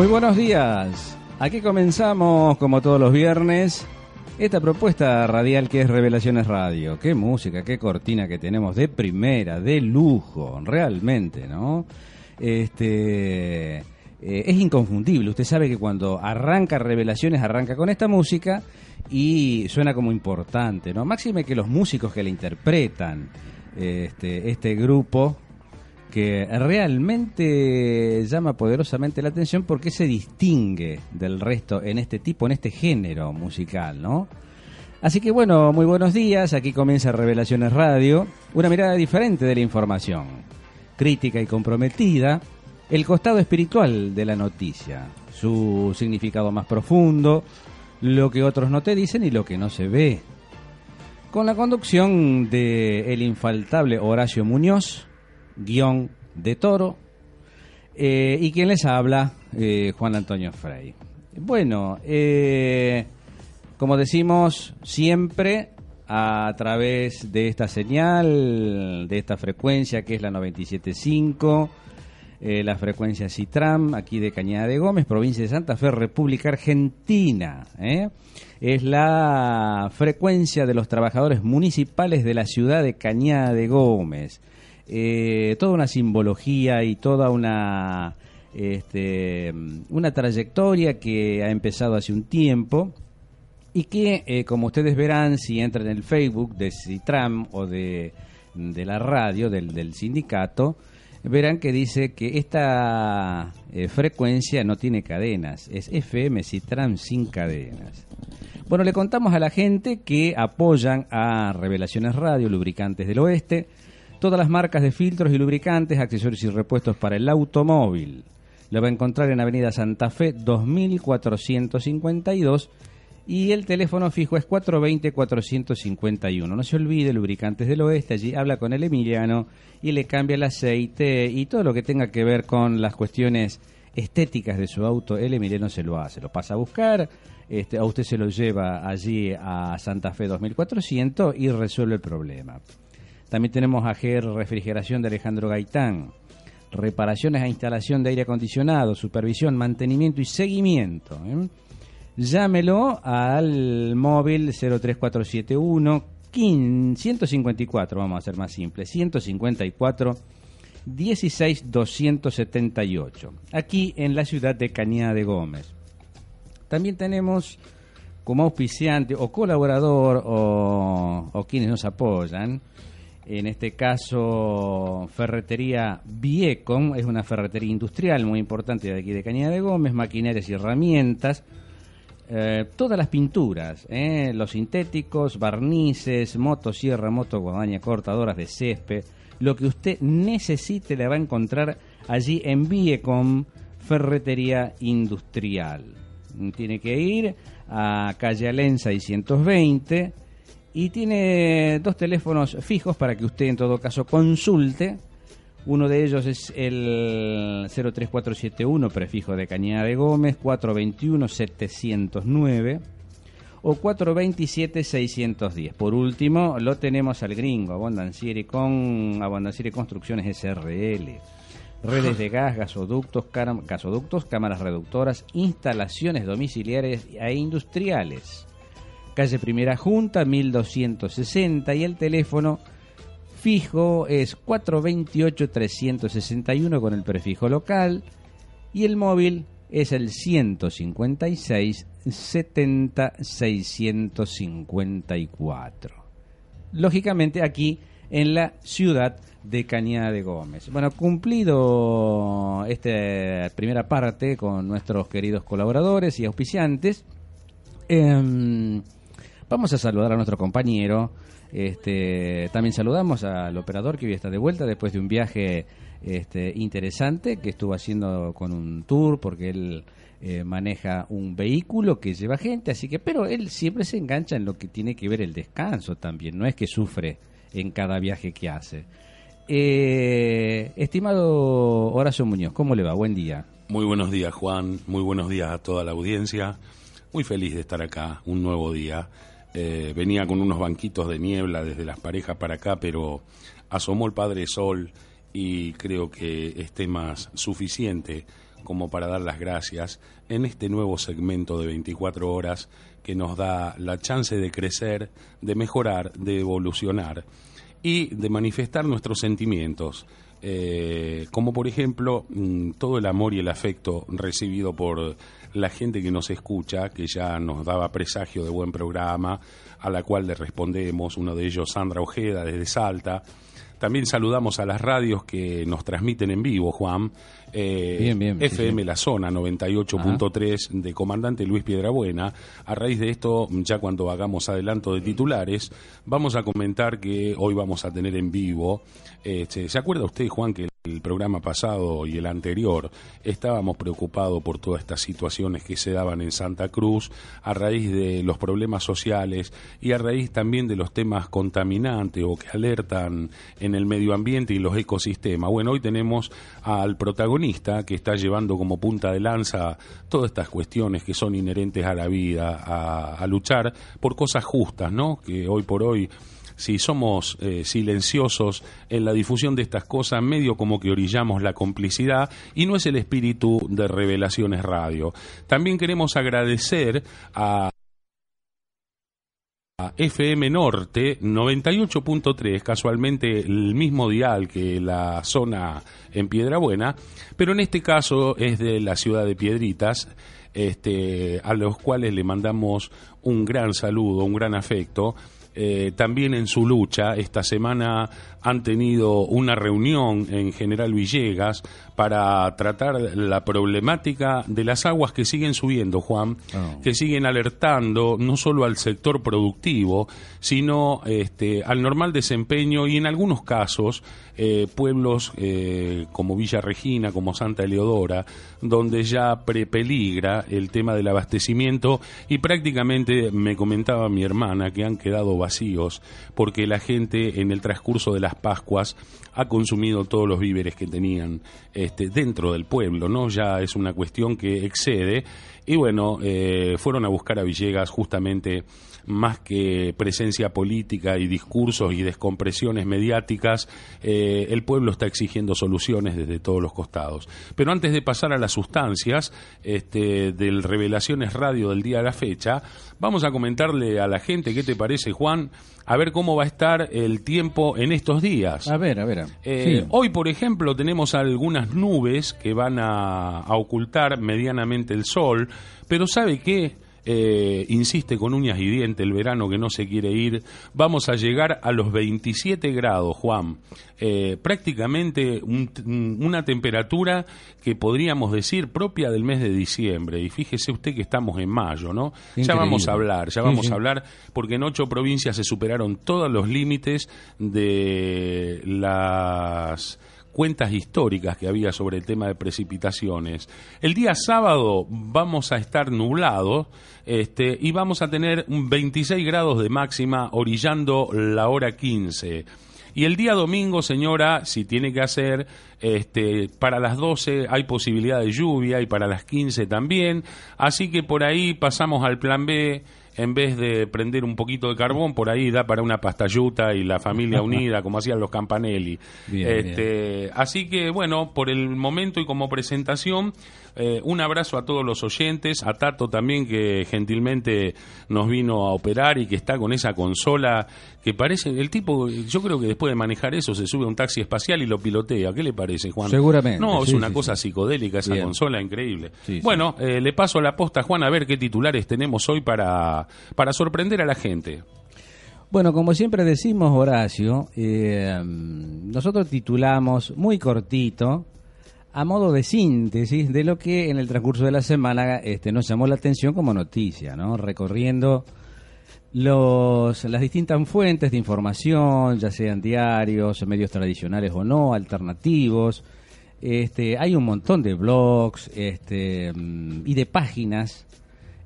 Muy buenos días. Aquí comenzamos, como todos los viernes, esta propuesta radial que es Revelaciones Radio. Qué música, qué cortina que tenemos de primera, de lujo, realmente, ¿no? Este eh, es inconfundible. Usted sabe que cuando arranca Revelaciones arranca con esta música y suena como importante, ¿no? Máxime que los músicos que la interpretan, este, este grupo que realmente llama poderosamente la atención porque se distingue del resto en este tipo, en este género musical, ¿no? Así que bueno, muy buenos días, aquí comienza Revelaciones Radio, una mirada diferente de la información, crítica y comprometida, el costado espiritual de la noticia, su significado más profundo, lo que otros no te dicen y lo que no se ve. Con la conducción de el infaltable Horacio Muñoz, guion de Toro, eh, y quien les habla, eh, Juan Antonio Frey. Bueno, eh, como decimos siempre, a través de esta señal, de esta frecuencia que es la 97.5, la frecuencia Citram, aquí de Cañada de Gómez, provincia de Santa Fe, República Argentina. Es la frecuencia de los trabajadores municipales de la ciudad de Cañada de Gómez eh, toda una simbología y toda una, este, una trayectoria que ha empezado hace un tiempo y que, eh, como ustedes verán, si entran en el Facebook de Citram o de, de la radio, del, sindicato, verán que dice que esta eh, frecuencia no tiene cadenas, es FM Citram sin cadenas. Bueno, le contamos a la gente que apoyan a Revelaciones Radio, Lubricantes del Oeste, todas las marcas de filtros y lubricantes, accesorios y repuestos para el automóvil. Lo va a encontrar en Avenida Santa Fe 2452 y el teléfono fijo es 420-451. No se olvide, Lubricantes del Oeste, allí habla con el Emiliano y le cambia el aceite y todo lo que tenga que ver con las cuestiones estéticas de su auto, el Emiliano se lo hace, lo pasa a buscar, este, a usted se lo lleva allí a Santa Fe 2400 y resuelve el problema. También tenemos a GR Refrigeración de Alejandro Gaitán. Reparaciones a instalación de aire acondicionado, supervisión, mantenimiento y seguimiento. ¿eh? Llámelo al móvil 03471 154, vamos a ser más simple, 154 16278, aquí en la ciudad de Cañada de Gómez. También tenemos como auspiciante o colaborador o, o quienes nos apoyan en este caso Ferretería Viecom, es una ferretería industrial muy importante de aquí de Cañada de Gómez, maquinarias y herramientas, eh, todas las pinturas, eh, los sintéticos, barnices, motosierra, moto guadaña, cortadoras de césped, lo que usted necesite le va a encontrar allí en Viecom Ferretería Industrial. Tiene que ir a calle Alén 620 y tiene dos teléfonos fijos para que usted en todo caso consulte. Uno de ellos es el 03471, prefijo de Cañada de Gómez, 421-709 o 427-610. Por último, lo tenemos al gringo, Abondancieri con Abondancieri Construcciones SRL. Redes de gas, gasoductos, gasoductos, cámaras reductoras, instalaciones domiciliares e industriales calle Primera Junta, 1260, y el teléfono fijo es 428-361 con el prefijo local, y el móvil es el 156 70 654. Lógicamente aquí en la ciudad de Cañada de Gómez. Bueno, cumplido esta primera parte con nuestros queridos colaboradores y auspiciantes, eh, Vamos a saludar a nuestro compañero. Este, también saludamos al operador que hoy está de vuelta después de un viaje este, interesante que estuvo haciendo con un tour porque él eh, maneja un vehículo que lleva gente, así que, pero él siempre se engancha en lo que tiene que ver el descanso también, no es que sufre en cada viaje que hace. Eh, estimado Horacio Muñoz, ¿cómo le va? Buen día. Muy buenos días, Juan. Muy buenos días a toda la audiencia. Muy feliz de estar acá, un nuevo día. Eh, venía con unos banquitos de niebla desde las parejas para acá, pero asomó el Padre Sol y creo que esté más suficiente como para dar las gracias en este nuevo segmento de 24 horas que nos da la chance de crecer, de mejorar, de evolucionar y de manifestar nuestros sentimientos. Eh, como por ejemplo mm, todo el amor y el afecto recibido por la gente que nos escucha, que ya nos daba presagio de buen programa, a la cual le respondemos, uno de ellos Sandra Ojeda desde Salta, también saludamos a las radios que nos transmiten en vivo, Juan. Eh, FM La Zona 98.3 de Comandante Luis Piedrabuena. A raíz de esto, ya cuando hagamos adelanto de titulares, vamos a comentar que hoy vamos a tener en vivo. Este, ¿Se acuerda usted, Juan, que el programa pasado y el anterior estábamos preocupados por todas estas situaciones que se daban en Santa Cruz a raíz de los problemas sociales y a raíz también de los temas contaminantes o que alertan en el medio ambiente y los ecosistemas. Bueno, hoy tenemos al protagonista que está llevando como punta de lanza todas estas cuestiones que son inherentes a la vida, a, luchar por cosas justas, ¿no? Que hoy por hoy si somos eh, silenciosos en la difusión de estas cosas, medio como que orillamos la complicidad y no es el espíritu de Revelaciones Radio. También queremos agradecer a FM Norte 98.3, casualmente el mismo dial que la zona en Piedrabuena, pero en este caso es de la ciudad de Piedritas, este, a los cuales le mandamos un gran saludo, un gran afecto eh, también en su lucha. Esta semana han tenido una reunión en General Villegas para tratar la problemática de las aguas que siguen subiendo, Juan, ah. que siguen alertando no solo al sector productivo, sino este, al normal desempeño y en algunos casos eh, pueblos eh, como Villa Regina, como Santa Eleodora, donde ya prepeligra el tema del abastecimiento y prácticamente me comentaba mi hermana que han quedado vacíos porque la gente en el transcurso de las Pascuas ha consumido todos los víveres que tenían este, dentro del pueblo, ¿no? Ya es una cuestión que excede. Y bueno, eh, fueron a buscar a Villegas justamente más que presencia política y discursos y descompresiones mediáticas, eh, el pueblo está exigiendo soluciones desde todos los costados. Pero antes de pasar a las sustancias este, del Revelaciones Radio del día de la fecha, vamos a comentarle a la gente, ¿qué te parece, Juan? A ver cómo va a estar el tiempo en estos días. A ver, a ver. Eh, hoy, por ejemplo, tenemos algunas nubes que van a, a ocultar medianamente el sol, pero ¿sabe qué? Eh, insiste con uñas y dientes el verano que no se quiere ir, vamos a llegar a los 27 grados, Juan. Eh, prácticamente una temperatura que podríamos decir propia del mes de diciembre. Y fíjese usted que estamos en mayo, ¿no? Ya vamos a hablar, ya vamos a hablar, porque en ocho provincias se superaron todos los límites de las cuentas históricas que había sobre el tema de precipitaciones. El día sábado vamos a estar nublados este, y vamos a tener 26 grados de máxima orillando la hora 15. Y el día domingo, señora, si tiene que hacer, este, para las 12 hay posibilidad de lluvia y para las 15 también. Así que por ahí pasamos al plan B en vez de prender un poquito de carbón, por ahí da para una pastayuta y la familia unida, como hacían los Campanelli. este, Así que, bueno, por el momento y como presentación, eh, un abrazo a todos los oyentes, a Tato también, que gentilmente nos vino a operar y que está con esa consola que parece, el tipo, yo creo que después de manejar eso se sube a un taxi espacial y lo pilotea. ¿Qué le parece, Juan? Seguramente. No, es una cosa psicodélica esa consola, increíble. bueno, eh, le paso la posta, Juan, a ver qué titulares tenemos hoy para, para sorprender a la gente. Bueno, como siempre decimos, Horacio, eh, nosotros titulamos muy cortito, a modo de síntesis de lo que en el transcurso de la semana este, nos llamó la atención como noticia, ¿no? Recorriendo los, las distintas fuentes de información, ya sean diarios, medios tradicionales o no, alternativos. Este, hay un montón de blogs este, y de páginas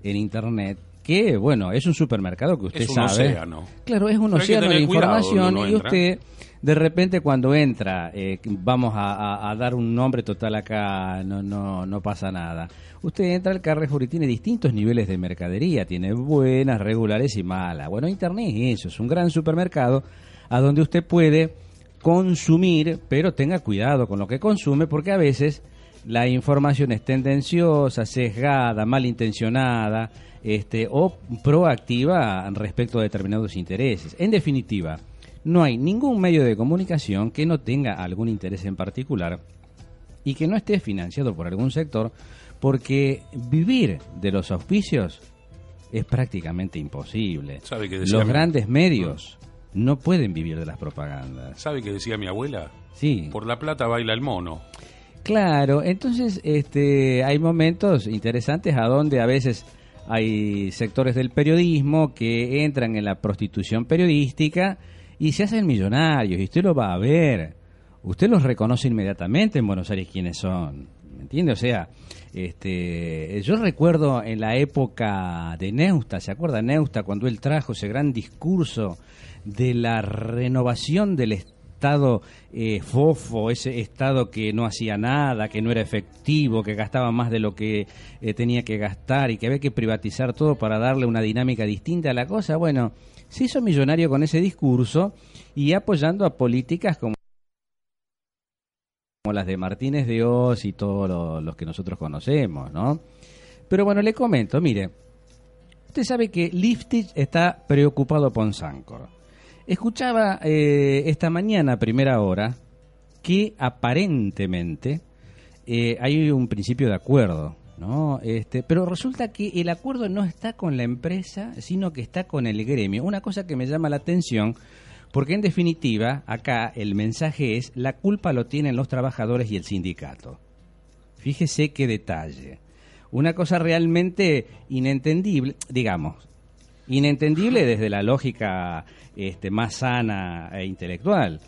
en Internet que, bueno, es un supermercado que usted es un sabe. Océano. Claro, es un océano de información y usted de repente cuando entra, eh, vamos a, dar un nombre total acá, no, no, no pasa nada. Usted entra al Carrefour y tiene distintos niveles de mercadería, tiene buenas, regulares y malas. Bueno, Internet es eso, es un gran supermercado a donde usted puede consumir, pero tenga cuidado con lo que consume porque a veces la información es tendenciosa, sesgada, malintencionada este, o proactiva respecto a determinados intereses. En definitiva, no hay ningún medio de comunicación que no tenga algún interés en particular y que no esté financiado por algún sector, porque vivir de los auspicios es prácticamente imposible. los grandes medios no pueden vivir de las propagandas. ¿Sabe qué decía mi abuela? Sí. Por la plata baila el mono. Claro, entonces este, hay momentos interesantes a donde a veces hay sectores del periodismo que entran en la prostitución periodística y se hacen millonarios, y usted lo va a ver. Usted los reconoce inmediatamente en Buenos Aires quiénes son. ¿Me entiende? O sea, este, yo recuerdo en la época de Neusta, ¿se acuerda Neusta cuando él trajo ese gran discurso de la renovación del Estado? Estado eh, fofo, ese estado que no hacía nada, que no era efectivo, que gastaba más de lo que eh, tenía que gastar y que había que privatizar todo para darle una dinámica distinta a la cosa, bueno, se hizo millonario con ese discurso y apoyando a políticas como las de Martínez de Oz y todos los que nosotros conocemos, ¿no? Pero bueno, le comento, mire, usted sabe que Liftich está preocupado por Sancor. Escuchaba eh, esta mañana, primera hora, que aparentemente eh, hay un principio de acuerdo, ¿no? Este, pero resulta que el acuerdo no está con la empresa, sino que está con el gremio. Una cosa que me llama la atención, porque en definitiva, acá el mensaje es, la culpa lo tienen los trabajadores y el sindicato. Fíjese qué detalle. Una cosa realmente inentendible, digamos, inentendible desde la lógica este, más sana e intelectual,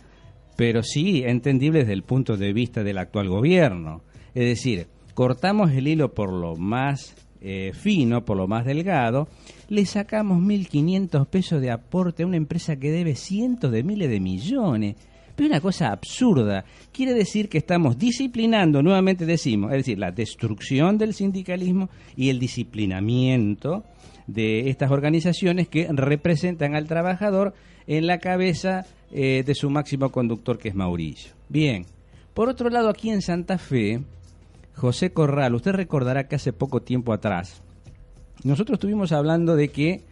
pero sí entendible desde el punto de vista del actual gobierno. Es decir, cortamos el hilo por lo más eh, fino, por lo más delgado, le sacamos 1.500 pesos de aporte a una empresa que debe cientos de miles de millones. Pero una cosa absurda. Quiere decir que estamos disciplinando, nuevamente decimos, es decir, la destrucción del sindicalismo y el disciplinamiento de estas organizaciones que representan al trabajador en la cabeza eh, de su máximo conductor que es Mauricio. Bien, por otro lado aquí en Santa Fe, José Corral, usted recordará que hace poco tiempo atrás, nosotros estuvimos hablando de que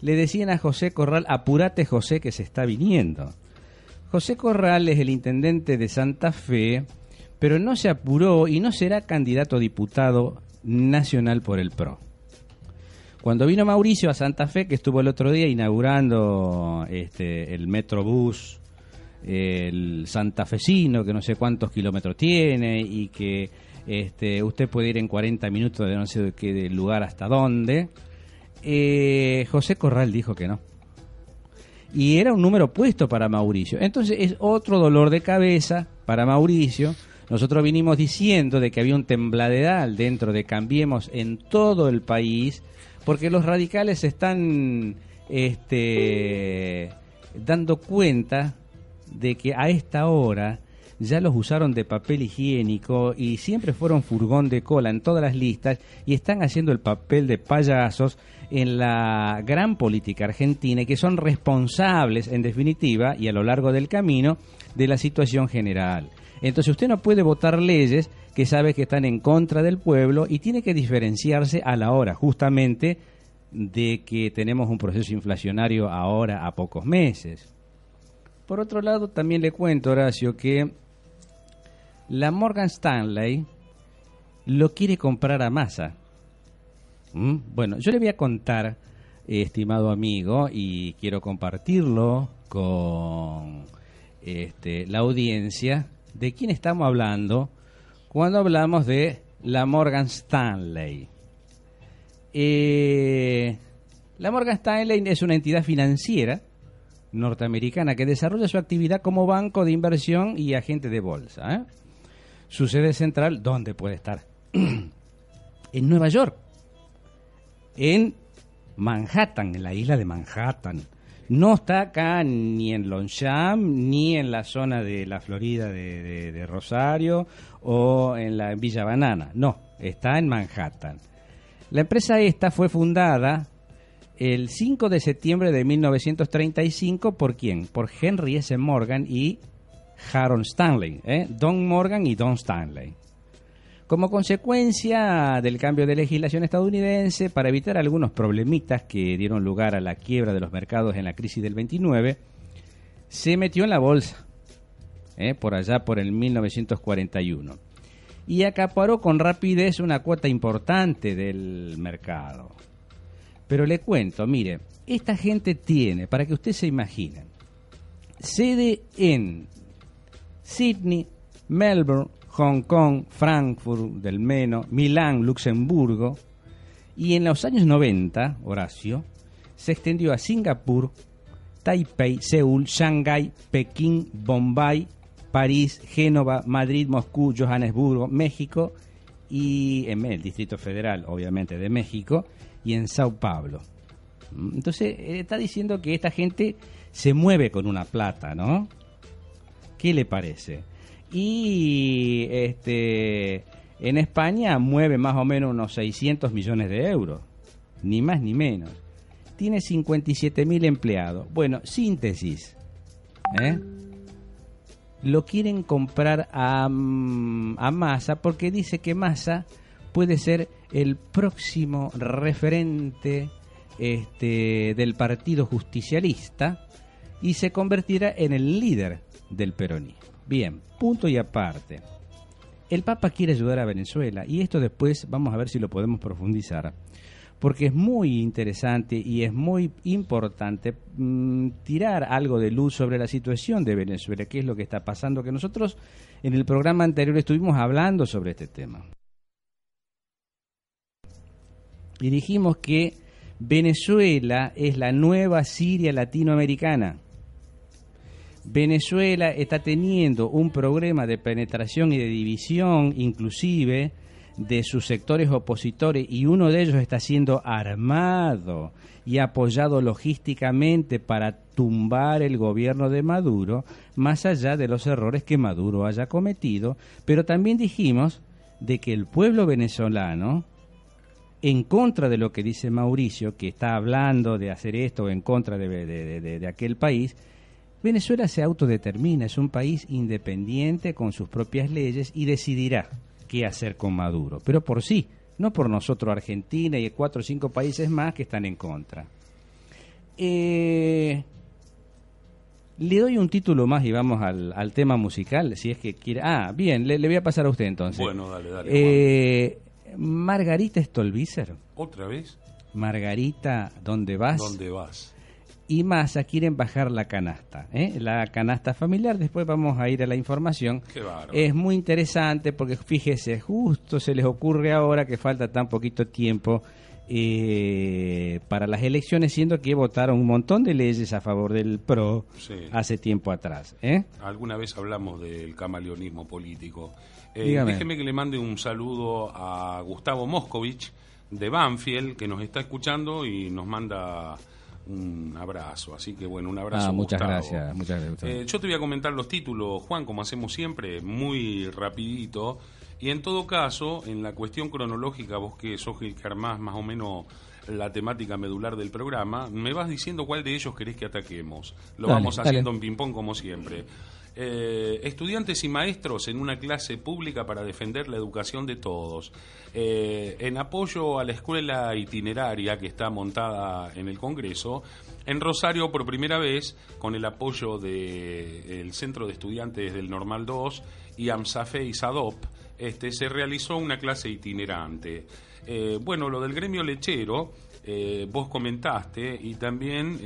le decían a José Corral, apúrate José que se está viniendo. José Corral es el intendente de Santa Fe, pero no se apuró y no será candidato a diputado nacional por el PRO. Cuando vino Mauricio a Santa Fe, que estuvo el otro día inaugurando este, el Metrobús, el santafesino, que no sé cuántos kilómetros tiene y que este, usted puede ir en 40 minutos de no sé qué lugar hasta dónde, eh, José Corral dijo que no. Y era un número puesto para Mauricio. Entonces es otro dolor de cabeza para Mauricio. Nosotros vinimos diciendo de que había un tembladedal dentro de Cambiemos en todo el país porque los radicales están este, dando cuenta de que a esta hora ya los usaron de papel higiénico y siempre fueron furgón de cola en todas las listas y están haciendo el papel de payasos en la gran política argentina y que son responsables en definitiva y a lo largo del camino de la situación general. Entonces usted no puede votar leyes que sabe que están en contra del pueblo y tiene que diferenciarse a la hora justamente de que tenemos un proceso inflacionario ahora a pocos meses. Por otro lado, también le cuento, Horacio, que la Morgan Stanley lo quiere comprar a masa. ¿Mm? Bueno, yo le voy a contar, estimado amigo, y quiero compartirlo con este, la audiencia, de quién estamos hablando cuando hablamos de la Morgan Stanley. Eh, la Morgan Stanley es una entidad financiera norteamericana que desarrolla su actividad como banco de inversión y agente de bolsa. ¿eh? Su sede central, ¿dónde puede estar? en Nueva York, en Manhattan, en la isla de Manhattan. No está acá ni en Longchamp, ni en la zona de la Florida de, Rosario o en la Villa Banana. No, está en Manhattan. La empresa esta fue fundada el 5 de septiembre de 1935 por quién? Por Henry S. Morgan y Harold Stanley, ¿eh? Don Morgan y Don Stanley. Como consecuencia del cambio de legislación estadounidense, para evitar algunos problemitas que dieron lugar a la quiebra de los mercados en la crisis del 29, se metió en la bolsa, ¿eh? por allá por el 1941, y acaparó con rapidez una cuota importante del mercado. Pero le cuento, mire, esta gente tiene, para que usted se imagine, sede en Sydney, Melbourne, Hong Kong, Frankfurt del Meno, Milán, Luxemburgo, y en los años 90, Horacio, se extendió a Singapur, Taipei, Seúl, Shanghái, Pekín, Bombay, París, Génova, Madrid, Moscú, Johannesburgo, México y en el Distrito Federal, obviamente, de México, y en Sao Paulo. Entonces, está diciendo que esta gente se mueve con una plata, ¿no? ¿Qué le parece? Y este en España mueve más o menos unos 600 millones de euros, ni más ni menos. Tiene 57 mil empleados. Bueno, síntesis. ¿eh? Lo quieren comprar a, mm, a Massa porque dice que Massa puede ser el próximo referente este, del Partido Justicialista y se convertirá en el líder del peronismo. Bien, punto y aparte. El Papa quiere ayudar a Venezuela y esto después vamos a ver si lo podemos profundizar, porque es muy interesante y es muy importante mm, tirar algo de luz sobre la situación de Venezuela, qué es lo que está pasando, que nosotros en el programa anterior estuvimos hablando sobre este tema. Y dijimos que Venezuela es la nueva Siria latinoamericana. Venezuela está teniendo un programa de penetración y de división inclusive de sus sectores opositores y uno de ellos está siendo armado y apoyado logísticamente para tumbar el gobierno de Maduro, más allá de los errores que Maduro haya cometido, pero también dijimos de que el pueblo venezolano, en contra de lo que dice Mauricio, que está hablando de hacer esto en contra de, de, de, de aquel país, Venezuela se autodetermina, es un país independiente con sus propias leyes y decidirá qué hacer con Maduro, pero por sí, no por nosotros Argentina y cuatro o cinco países más que están en contra. Eh, le doy un título más y vamos al, al, tema musical, si es que quiere. Ah, bien, le, le, voy a pasar a usted entonces. Bueno, dale, dale. Eh, Margarita Stolbizer. ¿Otra vez? Margarita, ¿dónde vas? ¿Dónde vas? Y Massa quieren bajar la canasta, ¿eh? la canasta familiar. Después vamos a ir a la información. es muy interesante porque fíjese, justo se les ocurre ahora que falta tan poquito tiempo eh, para las elecciones, siendo que votaron un montón de leyes a favor del PRO Sí. hace tiempo atrás. ¿eh? Alguna vez hablamos del camaleonismo político. Déjeme que le mande un saludo a Gustavo Moscovich de Banfield, que nos está escuchando y nos manda un abrazo. Así que bueno, un abrazo. Ah, muchas Gustavo. gracias, muchas gracias. Eh, yo te voy a comentar los títulos, Juan, como hacemos siempre, muy rapidito. Y en todo caso, en la cuestión cronológica, vos que sos el que armás más o menos la temática medular del programa, me vas diciendo cuál de ellos querés que ataquemos. Lo Dale, vamos dale. haciendo en ping-pong como siempre. Eh, estudiantes y maestros en una clase pública para defender la educación de todos. Eh, en apoyo a la escuela itineraria que está montada en el Congreso, en Rosario por primera vez, con el apoyo del Centro de Estudiantes del Normal 2 y AMSAFE y SADOP, este, se realizó una clase itinerante. Eh, bueno, lo del gremio lechero, vos comentaste, y también,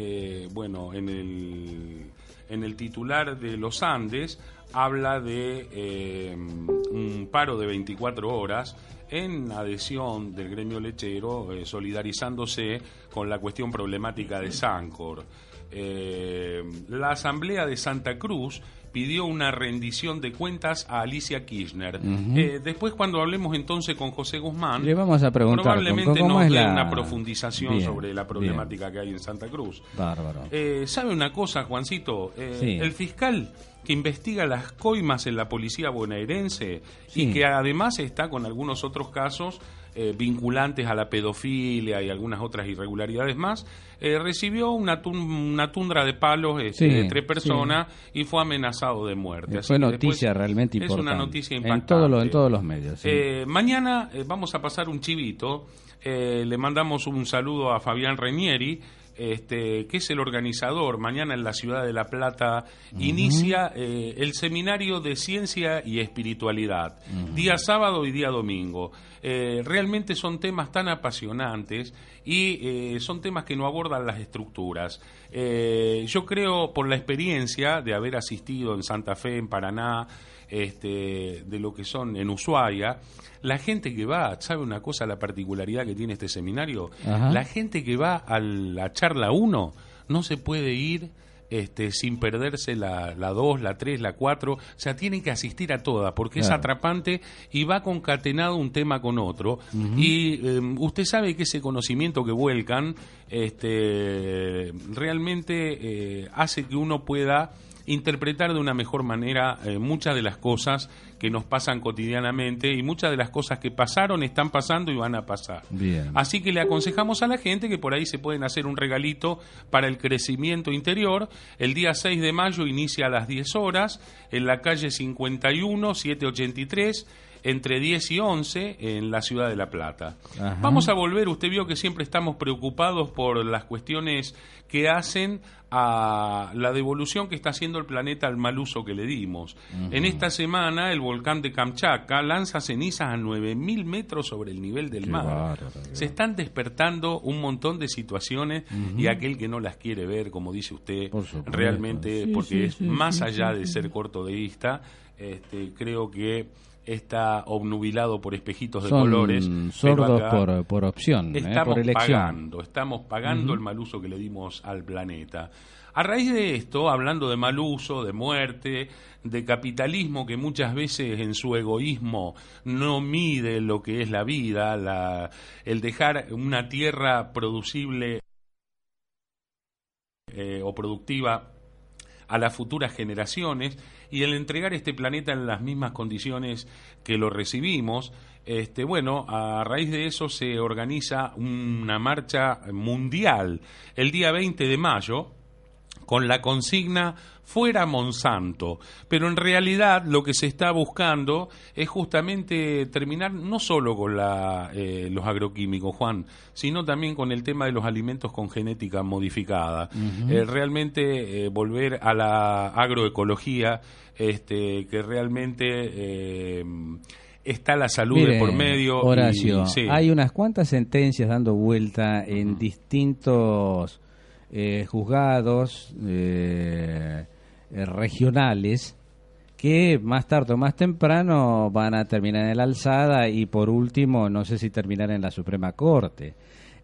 bueno, en el, en el titular de los Andes habla de eh, un paro de 24 horas en adhesión del gremio lechero, eh, solidarizándose con la cuestión problemática de Sancor. Eh, la Asamblea de Santa Cruz pidió una rendición de cuentas a Alicia Kirchner. Eh, después, cuando hablemos entonces con José Guzmán, Le vamos a preguntar probablemente ¿cómo nos dé la- una profundización Bien, sobre la bien. problemática que hay en Santa Cruz. Bárbaro. Eh, ¿Sabe una cosa, Juancito? Eh, Sí. El fiscal que investiga las coimas en la policía bonaerense Sí. y que además está con algunos otros casos eh, vinculantes a la pedofilia y algunas otras irregularidades más, eh, recibió una, una tundra de palos este, de tres personas y fue amenazado de muerte. fue noticia realmente importante. Es una noticia impactante. En, todo en todos los medios. mañana vamos a pasar un chivito. le mandamos un saludo a Fabián Reñieri, este, que es el organizador, mañana en la ciudad de La Plata, inicia eh, el seminario de ciencia y espiritualidad, día sábado y día domingo. Eh, realmente son temas tan apasionantes y eh, son temas que no abordan las estructuras. yo creo, por la experiencia de haber asistido en Santa Fe, en Paraná, este, de lo que son en Ushuaia, la gente que va, ¿sabe una cosa, la particularidad que tiene este seminario? La gente que va a la charla 1 no se puede ir este, sin perderse la 2, la 3, la 4, o sea, tienen que asistir a todas porque es atrapante y va concatenado un tema con otro. Y em, usted sabe que ese conocimiento que vuelcan este, realmente eh, hace que uno pueda interpretar de una mejor manera eh, muchas de las cosas que nos pasan cotidianamente y muchas de las cosas que pasaron están pasando y van a pasar. Así que le aconsejamos a la gente que por ahí se pueden hacer un regalito para el crecimiento interior. El día 6 de mayo inicia a las 10 horas en la calle 51 783 entre 10 y 11 en la ciudad de La Plata. Vamos a volver, usted vio que siempre estamos preocupados por las cuestiones que hacen a la devolución que está haciendo el planeta al mal uso que le dimos. En esta semana el volcán de Kamchatka lanza cenizas a 9.000 metros sobre el nivel del mar. Se están despertando un montón de situaciones y aquel que no las quiere ver, como dice usted, realmente, porque es más allá de ser cortodeísta, este, creo que está obnubilado por espejitos de colores. Sordos por, por, opción, ¿eh? estamos Pagando, estamos pagando el mal uso que le dimos al planeta. A raíz de esto, hablando de mal uso, de muerte, de capitalismo que muchas veces en su egoísmo no mide lo que es la vida, la, el dejar una tierra producible eh, o productiva a las futuras generaciones y el entregar este planeta en las mismas condiciones que lo recibimos. Este, bueno, a raíz de eso se organiza una marcha mundial el día 20 de mayo con la consigna fuera Monsanto, pero en realidad lo que se está buscando es justamente terminar no solo con la, eh, los agroquímicos, Juan, sino también con el tema de los alimentos con genética modificada. Eh, realmente eh, volver a la agroecología, este, que realmente está la salud de por medio. Horacio, hay unas cuantas sentencias dando vuelta en distintos juzgados. Eh, regionales que más tarde o más temprano van a terminar en la alzada y por último no sé si terminar en la Suprema Corte.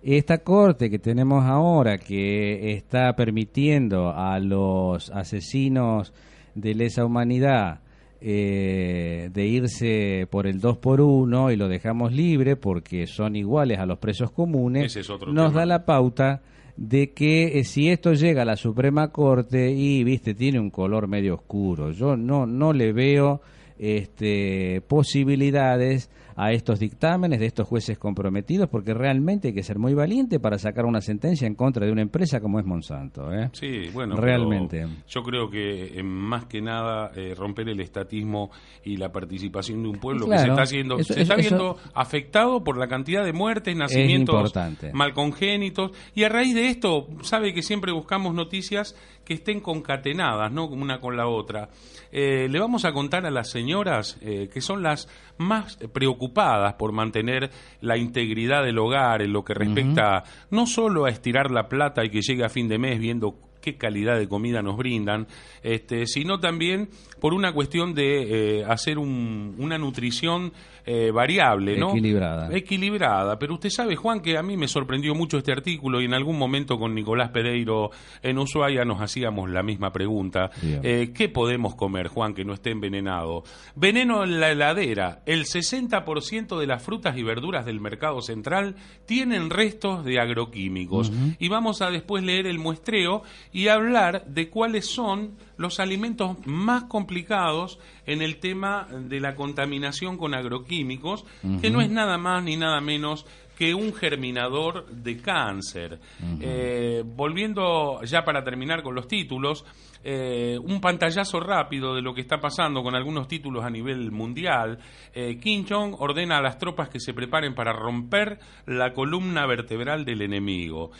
Esta corte que tenemos ahora que está permitiendo a los asesinos de lesa humanidad eh, de irse por el 2 por 1 y lo dejamos libre porque son iguales a los presos comunes, nos da la pauta de que eh, si esto llega a la Suprema Corte y, viste, tiene un color medio oscuro, yo no, no le veo este, posibilidades a estos dictámenes de estos jueces comprometidos, porque realmente hay que ser muy valiente para sacar una sentencia en contra de una empresa como es Monsanto. ¿eh? Sí, bueno, realmente. Yo creo que eh, más que nada eh, romper el estatismo y la participación de un pueblo que se está haciendo, se está viendo afectado por la cantidad de muertes, nacimientos malcongénitos, y a raíz de esto, sabe que siempre buscamos noticias que estén concatenadas, ¿no? Una con la otra. Eh, le vamos a contar a las señoras eh, que son las más preocupadas por mantener la integridad del hogar en lo que respecta no solo a estirar la plata y que llegue a fin de mes viendo qué calidad de comida nos brindan, este, sino también por una cuestión de eh, hacer una nutrición eh, variable, ¿no? Equilibrada. Equilibrada. Pero usted sabe, Juan, que a mí me sorprendió mucho este artículo y en algún momento con Nicolás Pereiro en Ushuaia nos hacíamos la misma pregunta. Eh, ¿Qué podemos comer, Juan, que no esté envenenado? Veneno en la heladera. El 60% de las frutas y verduras del mercado central tienen restos de agroquímicos. Y vamos a después leer el muestreo y hablar de cuáles son los alimentos más complicados en el tema de la contaminación con agroquímicos, que no es nada más ni nada menos que un germinador de cáncer. Eh, volviendo ya para terminar con los títulos, eh, un pantallazo rápido de lo que está pasando con algunos títulos a nivel mundial. Eh, Kim Jong ordena a las tropas que se preparen para romper la columna vertebral del enemigo.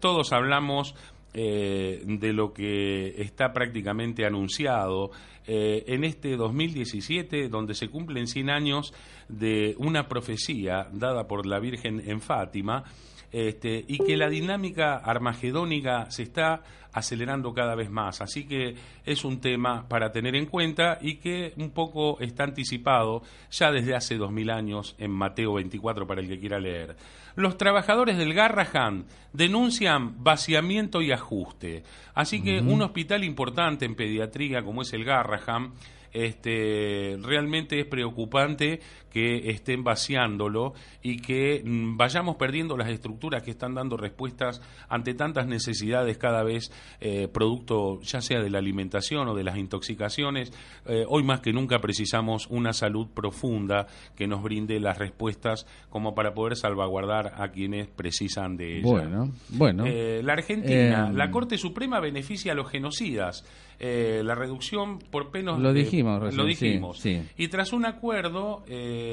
todos hablamos de lo que está prácticamente anunciado eh, en este 2017, donde se cumplen 100 años de una profecía dada por la Virgen en Fátima, este, y que la dinámica armagedónica se está acelerando cada vez más. Así que es un tema para tener en cuenta y que un poco está anticipado ya desde hace dos mil años en Mateo 24 para el que quiera leer. Los trabajadores del Garrahan denuncian vaciamiento y ajuste. Así que un hospital importante en pediatría como es el Garrahan este, realmente es preocupante que estén vaciándolo y que mm, vayamos perdiendo las estructuras que están dando respuestas ante tantas necesidades cada vez eh, producto ya sea de la alimentación o de las intoxicaciones. Eh, hoy más que nunca precisamos una salud profunda que nos brinde las respuestas como para poder salvaguardar a quienes precisan de ella. Bueno, bueno. Eh, la Argentina, la Corte Suprema beneficia a los genocidas. la reducción por penos... Lo dijimos lo dijimos. Y tras un acuerdo eh,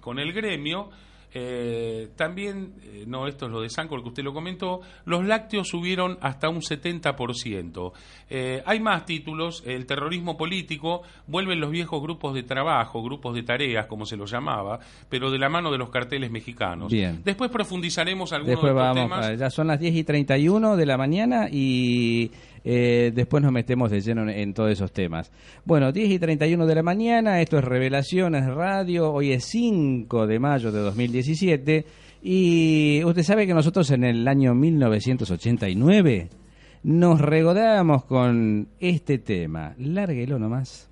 con el gremio, eh, también, eh, no, esto es lo de Sancor que usted lo comentó, los lácteos subieron hasta un 70%. Eh, hay más títulos, el terrorismo político, vuelven los viejos grupos de trabajo, grupos de tareas, como se los llamaba, pero de la mano de los carteles mexicanos. Bien. Después profundizaremos algunos Después de estos temas. Ya son las 10 y 31 de la mañana y después nos metemos de lleno en, en, todos esos temas. Bueno, 10 y 31 de la mañana, esto es Revelaciones Radio, hoy es 5 de mayo de 2017 y usted sabe que nosotros en el año 1989 nos regodábamos con este tema. Lárguelo nomás.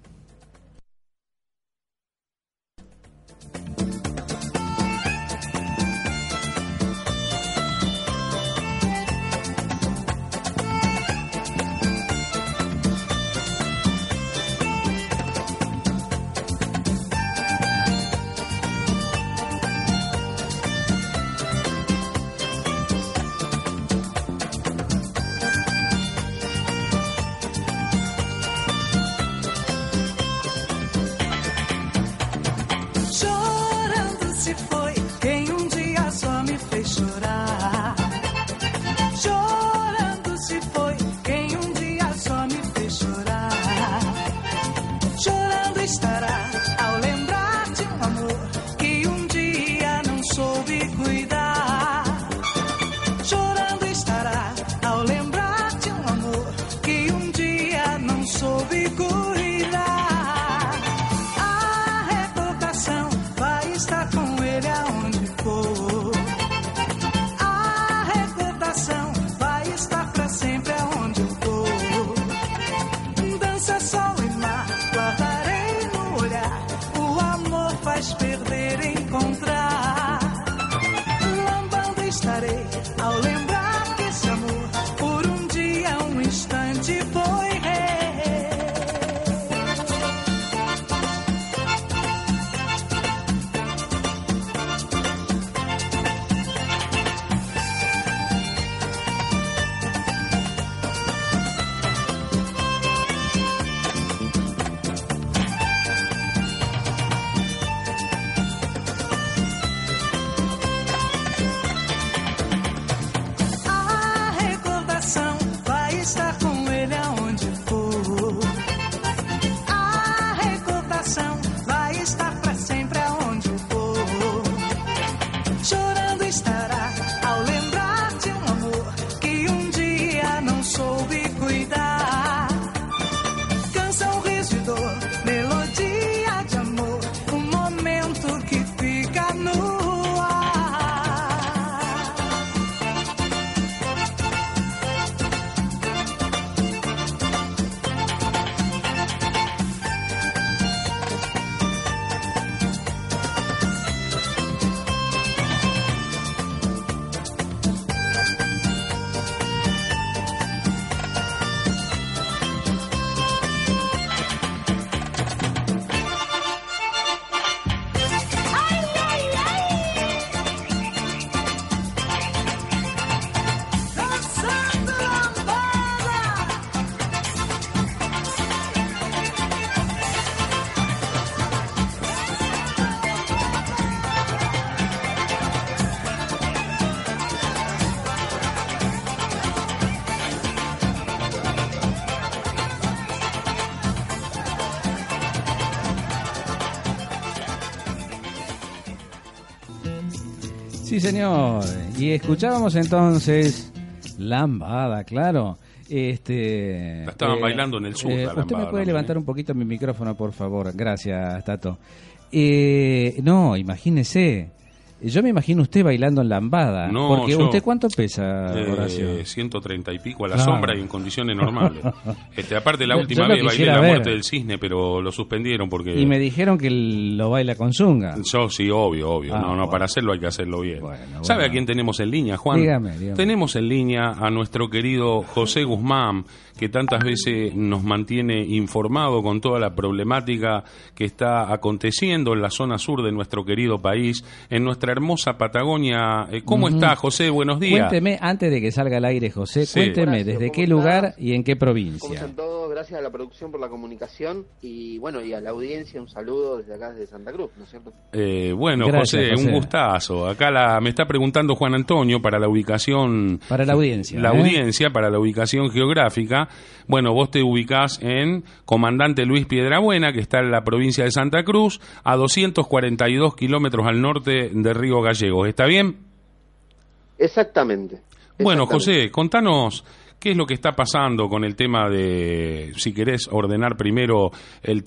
Sí, señor. Y escuchábamos entonces Lambada, claro. Este, estaban eh, bailando en el sur. Eh, ¿Usted me puede levantar un poquito mi micrófono, por favor? Gracias, Tato. Eh, no, imagínese. Yo me imagino usted bailando en lambada. No, porque ¿Usted cuánto pesa, eh, Horacio? 130 y pico a la sombra y en condiciones normales. este, aparte, la última vez bailé la muerte del cisne, pero lo suspendieron porque. Y me dijeron que lo baila con zunga. Yo sí, obvio, obvio. no, no, para hacerlo hay que hacerlo bien. ¿Sabe a quién tenemos en línea, Juan? Dígame, Tenemos en línea a nuestro querido José Guzmán, que tantas veces nos mantiene informado con toda la problemática que está aconteciendo en la zona sur de nuestro querido país, en nuestra hermosa Patagonia. Eh, ¿Cómo está, José? Buenos días. Cuénteme, antes de que salga al aire, José, cuénteme desde qué lugar y en qué provincia. Gracias a la producción por la comunicación y bueno, y a la audiencia un saludo desde acá, desde Santa Cruz, ¿no es cierto? Eh, bueno, José, un gustazo. Acá la, me está preguntando Juan Antonio para la ubicación. Para la audiencia. La ¿eh? audiencia, para la ubicación geográfica. Bueno, vos te ubicás en Comandante Luis Piedrabuena, que está en la provincia de Santa Cruz, a 242 kilómetros al norte de Río Gallegos. ¿Está bien? Exactamente. Bueno, José, contanos qué es lo que está pasando con el tema de, si querés ordenar primero el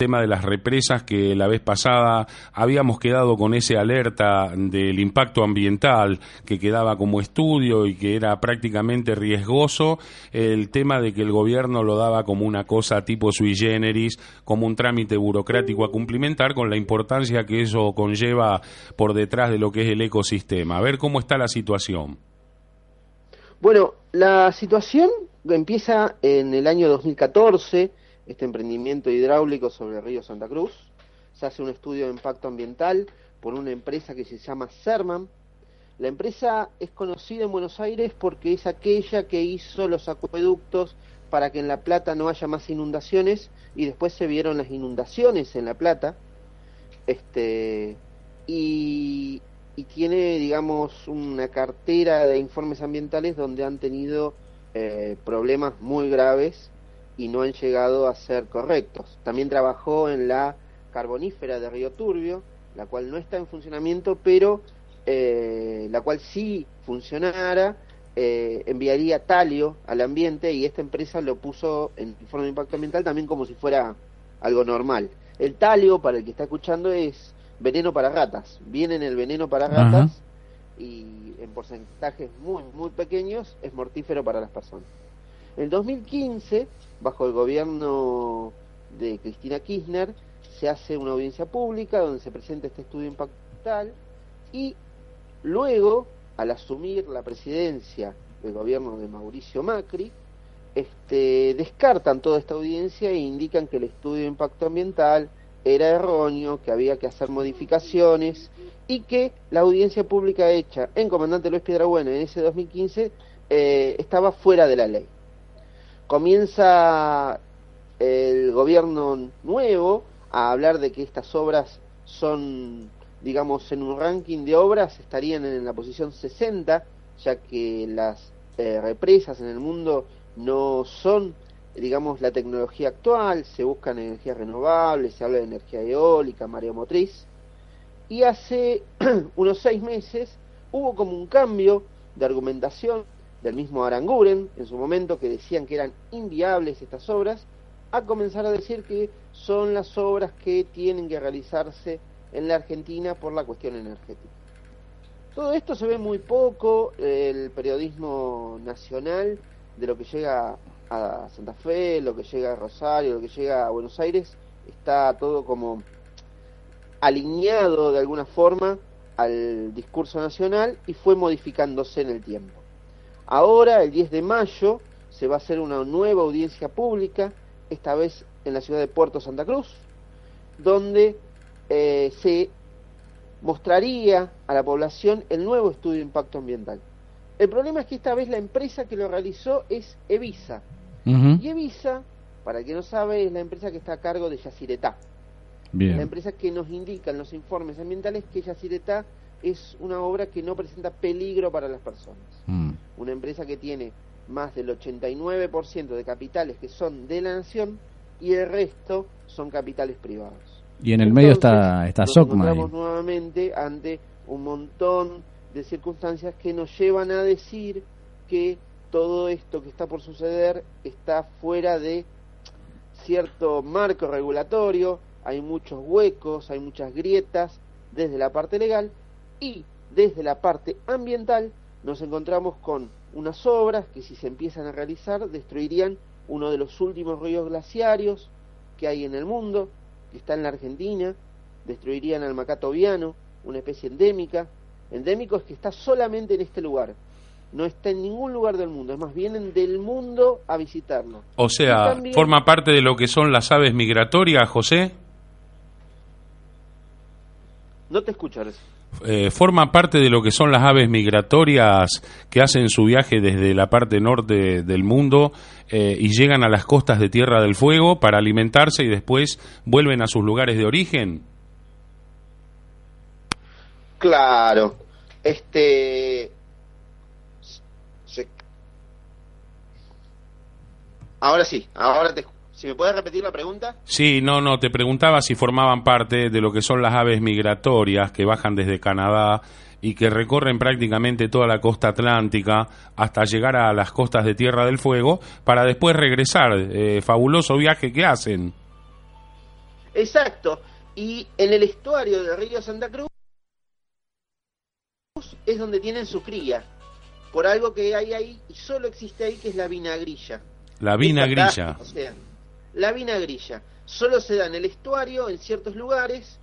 tema de las represas que la vez pasada habíamos quedado con ese alerta del impacto ambiental que quedaba como estudio y que era prácticamente riesgoso, el tema de que el gobierno lo daba como una cosa tipo sui generis, como un trámite burocrático a cumplimentar con la importancia que eso conlleva por detrás de lo que es el ecosistema. A ver cómo está la situación. Bueno, la situación empieza en el año 2014 este emprendimiento hidráulico sobre el río Santa Cruz. Se hace un estudio de impacto ambiental por una empresa que se llama Serman. La empresa es conocida en Buenos Aires porque es aquella que hizo los acueductos para que en La Plata no haya más inundaciones y después se vieron las inundaciones en La Plata. Este, y, tiene, digamos, una cartera de informes ambientales donde han tenido eh, problemas muy graves y no han llegado a ser correctos. También trabajó en la carbonífera de Río Turbio, la cual no está en funcionamiento, pero eh, la cual sí funcionara, eh, enviaría talio al ambiente y esta empresa lo puso en forma de impacto ambiental también como si fuera algo normal. El talio, para el que está escuchando, es veneno para ratas. Viene en el veneno para ratas y en porcentajes muy, muy pequeños es mortífero para las personas. En 2015 bajo el gobierno de Cristina Kirchner, se hace una audiencia pública donde se presenta este estudio impactal y luego, al asumir la presidencia del gobierno de Mauricio Macri, este, descartan toda esta audiencia e indican que el estudio de impacto ambiental era erróneo, que había que hacer modificaciones y que la audiencia pública hecha en Comandante Luis Piedrabuena en ese 2015 eh, estaba fuera de la ley. Comienza el gobierno nuevo a hablar de que estas obras son, digamos, en un ranking de obras estarían en la posición 60, ya que las eh, represas en el mundo no son, digamos, la tecnología actual, se buscan energías renovables, se habla de energía eólica, mareomotriz, y hace unos seis meses hubo como un cambio de argumentación del mismo Aranguren en su momento que decían que eran inviables estas obras, a comenzar a decir que son las obras que tienen que realizarse en la Argentina por la cuestión energética. Todo esto se ve muy poco, el periodismo nacional de lo que llega a Santa Fe, lo que llega a Rosario, lo que llega a Buenos Aires, está todo como alineado de alguna forma al discurso nacional y fue modificándose en el tiempo. Ahora, el 10 de mayo, se va a hacer una nueva audiencia pública, esta vez en la ciudad de Puerto Santa Cruz, donde eh, se mostraría a la población el nuevo estudio de impacto ambiental. El problema es que esta vez la empresa que lo realizó es Evisa. Y Evisa, para el que no sabe, es la empresa que está a cargo de Yacyretá. La empresa que nos indica en los informes ambientales que Yacyretá es una obra que no presenta peligro para las personas. Mm. Una empresa que tiene más del 89% de capitales que son de la nación y el resto son capitales privados. Y en el medio está, está nos Socma. nuevamente ante un montón de circunstancias que nos llevan a decir que todo esto que está por suceder está fuera de cierto marco regulatorio, hay muchos huecos, hay muchas grietas desde la parte legal y desde la parte ambiental nos encontramos con unas obras que si se empiezan a realizar destruirían uno de los últimos ríos glaciarios que hay en el mundo, que está en la Argentina, destruirían al macato viano, una especie endémica. Endémico es que está solamente en este lugar, no está en ningún lugar del mundo, es más, vienen del mundo a visitarlo. O sea, también- forma parte de lo que son las aves migratorias, José. No te escucho. Eh, forma parte de lo que son las aves migratorias que hacen su viaje desde la parte norte del mundo eh, y llegan a las costas de Tierra del Fuego para alimentarse y después vuelven a sus lugares de origen. Claro, este... se- Ahora sí, ahora te... Si me puedes repetir la pregunta. Sí, no, no, te preguntaba si formaban parte de lo que son las aves migratorias que bajan desde Canadá y que recorren prácticamente toda la costa atlántica hasta llegar a las costas de Tierra del Fuego para después regresar. Eh, fabuloso viaje que hacen. Exacto. Y en el estuario del río Santa Cruz es donde tienen su cría. Por algo que hay ahí y solo existe ahí que es la vinagrilla. La vinagrilla. O sea, la vinagrilla solo se da en el estuario, en ciertos lugares,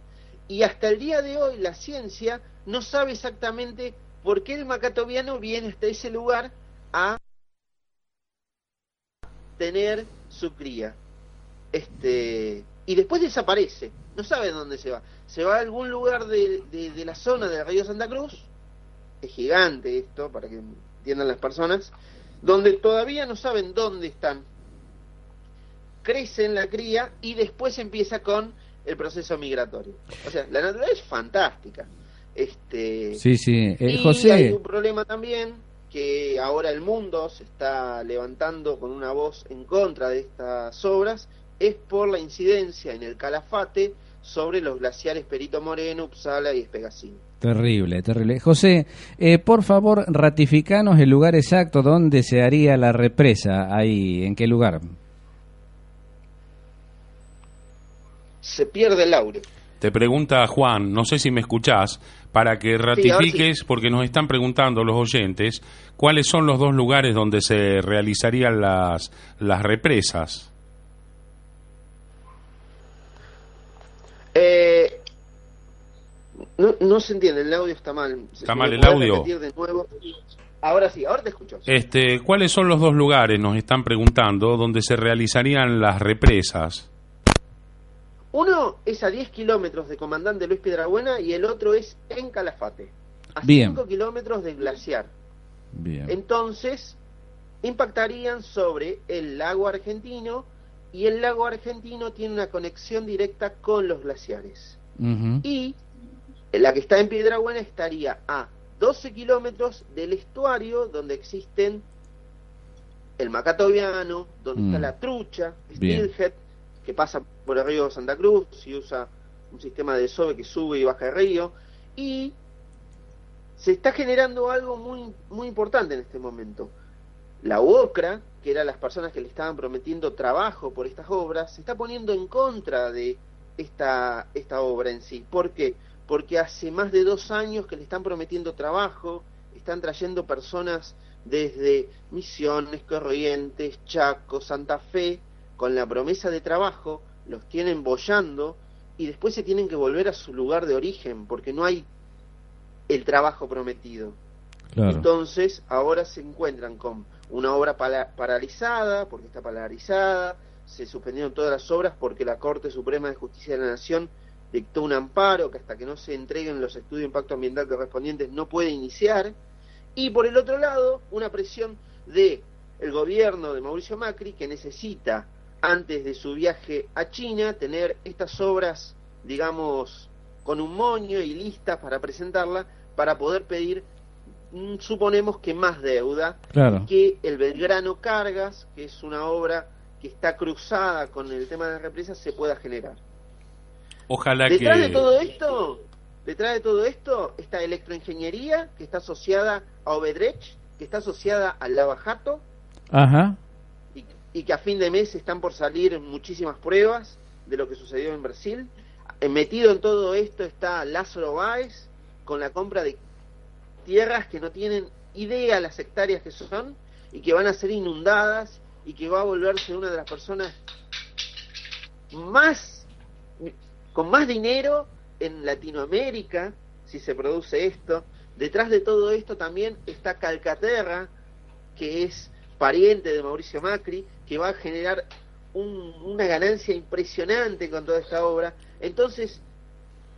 y hasta el día de hoy la ciencia no sabe exactamente por qué el macatoviano viene hasta ese lugar a tener su cría. Este, y después desaparece, no sabe dónde se va. Se va a algún lugar de, de- de la zona del río Santa Cruz, es gigante esto, para que entiendan las personas, donde todavía no saben dónde están. Crecen la cría y después empieza con el proceso migratorio. O sea, la naturaleza es fantástica. Este, Sí, sí. Eh, y hay José, un problema también que ahora el mundo se está levantando con una voz en contra de estas obras, es por la incidencia en el Calafate sobre los glaciares Perito Moreno, Uppsala y Espegasín. Terrible, terrible. José, eh, por favor, ratificanos el lugar exacto donde se haría la represa. Ahí, ¿en qué lugar? Se pierde el laurel. Te pregunta Juan, no sé si me escuchás, para que ratifiques, porque nos están preguntando los oyentes, cuáles son los dos lugares donde se realizarían las, las represas. Eh, no, no se entiende, el audio está mal. ¿Está Si mal el audio? de nuevo. Ahora sí, ahora te escucho. Este, ¿Cuáles son los dos lugares, nos están preguntando, donde se realizarían las represas? Uno es a 10 kilómetros de Comandante Luis Piedrabuena y el otro es en Calafate, a Bien. 5 kilómetros del glaciar. Bien. Entonces, impactarían sobre el lago argentino y el lago argentino tiene una conexión directa con los glaciares. Y la que está en Piedrabuena estaría a 12 kilómetros del estuario donde existen el macatoviano, donde Mm. está la trucha. Steelhead, que pasa por el río Santa Cruz y usa un sistema de desove que sube y baja el río. Y se está generando algo muy, muy importante en este momento. La UOCRA, que eran las personas que le estaban prometiendo trabajo por estas obras, se está poniendo en contra de esta, esta obra en sí. ¿Por qué? Porque hace más de dos años que le están prometiendo trabajo, están trayendo personas desde Misiones, Corrientes, Chaco, Santa Fe, con la promesa de trabajo, los tienen bollando y después se tienen que volver a su lugar de origen porque no hay el trabajo prometido. Claro. Entonces, ahora se encuentran con una obra paralizada, porque está paralizada, se suspendieron todas las obras porque la Corte Suprema de Justicia de la Nación dictó un amparo que hasta que no se entreguen los estudios de impacto ambiental correspondientes no puede iniciar, y por el otro lado, una presión de el gobierno de Mauricio Macri que necesita antes de su viaje a China tener estas obras, digamos, con un moño y listas para presentarla para poder pedir mm, suponemos que más deuda Claro. que el Belgrano Cargas, que es una obra que está cruzada con el tema de las represas, se pueda generar. Ojalá detrás que... de todo esto, detrás de todo esto está electroingeniería que está asociada a Obedrech, que está asociada al Lavajato Ajá. y, y que a fin de mes están por salir muchísimas pruebas de lo que sucedió en Brasil. Eh, Metido en todo esto está Lázaro Báez con la compra de tierras que no tienen idea las hectáreas que son y que van a ser inundadas y que va a volverse una de las personas más con más dinero en Latinoamérica si se produce esto. Detrás de todo esto también está Calcaterra, que es pariente de Mauricio Macri, que va a generar un- una ganancia impresionante con toda esta obra. Entonces,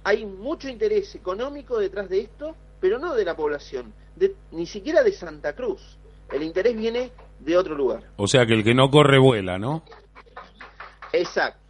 hay mucho interés económico detrás de esto, pero no de la población, de- ni siquiera de Santa Cruz. El interés viene de otro lugar. O sea que el que no corre vuela, ¿no? Exacto,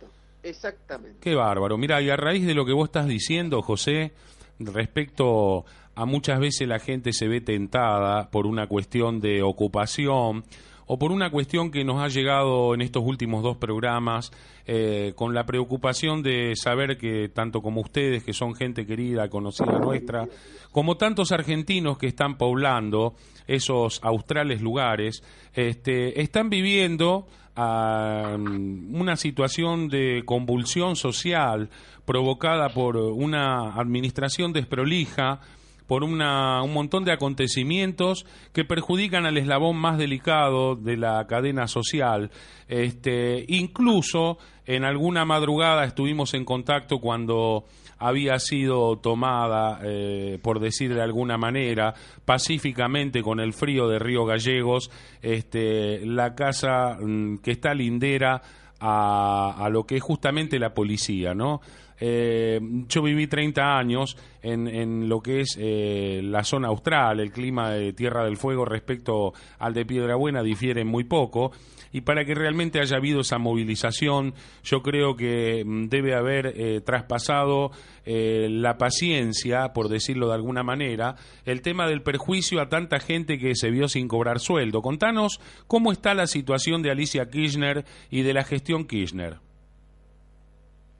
exactamente. Qué bárbaro. Mira, y a raíz de lo que vos estás diciendo, José, respecto a muchas veces la gente se ve tentada por una cuestión de ocupación o por una cuestión que nos ha llegado en estos últimos dos programas eh, con la preocupación de saber que tanto como ustedes, que son gente querida, conocida nuestra, como tantos argentinos que están poblando esos australes lugares, este, están viviendo a una situación de convulsión social provocada por una administración desprolija, por una, un montón de acontecimientos que perjudican al eslabón más delicado de la cadena social. Este, incluso en alguna madrugada estuvimos en contacto cuando había sido tomada, eh, por decir de alguna manera, pacíficamente con el frío de Río Gallegos, este, la casa mm, que está lindera a, a lo que es justamente la policía, ¿no? Eh, yo viví 30 años en, lo que es eh, la zona austral, el clima de Tierra del Fuego respecto al de Piedra Buena difiere muy poco y para que realmente haya habido esa movilización, yo creo que mm, debe haber eh, traspasado la paciencia, por decirlo de alguna manera, el tema del perjuicio a tanta gente que se vio sin cobrar sueldo. Contanos cómo está la situación de Alicia Kirchner y de la gestión Kirchner.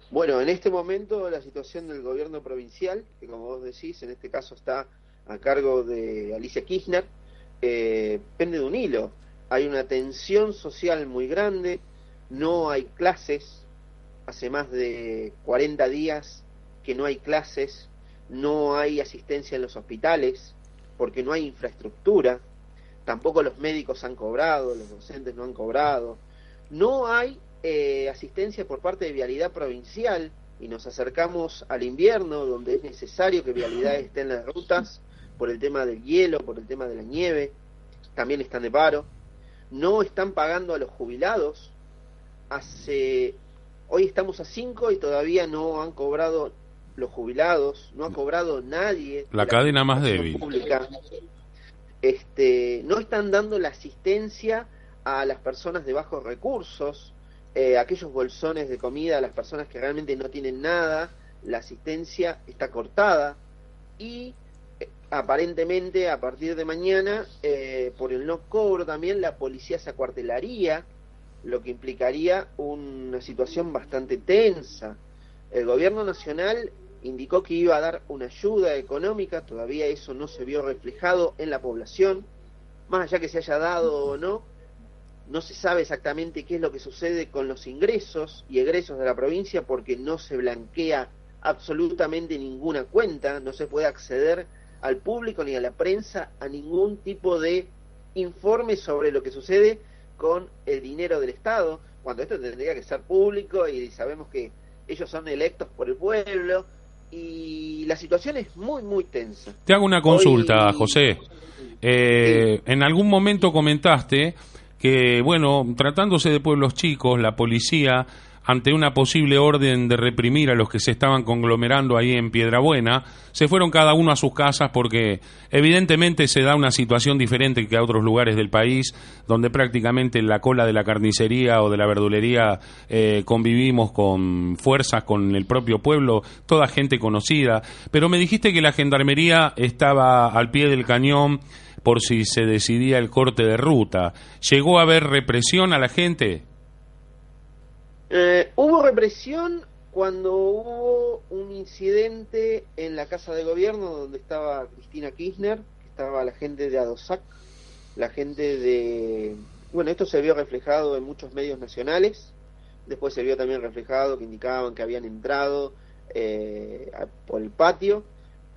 Bueno, en este momento la situación del gobierno provincial, que como vos decís, en este caso está a cargo de Alicia Kirchner, eh, pende de un hilo. Hay una tensión social muy grande, no hay clases, hace más de 40 días que no hay clases, no hay asistencia en los hospitales, porque no hay infraestructura, tampoco los médicos han cobrado, los docentes no han cobrado, no hay eh, asistencia por parte de Vialidad Provincial y nos acercamos al invierno donde es necesario que Vialidad esté en las rutas por el tema del hielo, por el tema de la nieve, también están de paro, no están pagando a los jubilados, hace hoy estamos a 5 y todavía no han cobrado los jubilados, no ha cobrado nadie. La cadena más débil. pública. Este, no están dando la asistencia a las personas de bajos recursos, eh, aquellos bolsones de comida a las personas que realmente no tienen nada, la asistencia está cortada y eh, aparentemente a partir de mañana, eh, por el no cobro también, la policía se acuartelaría, lo que implicaría una situación bastante tensa. El gobierno nacional indicó que iba a dar una ayuda económica, todavía eso no se vio reflejado en la población, más allá que se haya dado o no, no se sabe exactamente qué es lo que sucede con los ingresos y egresos de la provincia porque no se blanquea absolutamente ninguna cuenta, no se puede acceder al público ni a la prensa a ningún tipo de informe sobre lo que sucede con el dinero del Estado, cuando esto tendría que ser público y sabemos que ellos son electos por el pueblo y la situación es muy muy tensa. Te hago una consulta, Hoy- José. Eh, En algún momento comentaste que, bueno, tratándose de pueblos chicos, la policía, ante una posible orden de reprimir a los que se estaban conglomerando ahí en Piedrabuena, se fueron cada uno a sus casas porque evidentemente se da una situación diferente que a otros lugares del país, donde prácticamente en la cola de la carnicería o de la verdulería eh, convivimos con fuerzas, con el propio pueblo, toda gente conocida. Pero me dijiste que la gendarmería estaba al pie del cañón por si se decidía el corte de ruta. ¿Llegó a haber represión a la gente? Eh, hubo represión cuando hubo un incidente en la Casa de Gobierno donde estaba Cristina Kirchner, estaba la gente de ADOSAC, la gente de... Bueno, esto se vio reflejado en muchos medios nacionales, después se vio también reflejado que indicaban que habían entrado eh, por el patio,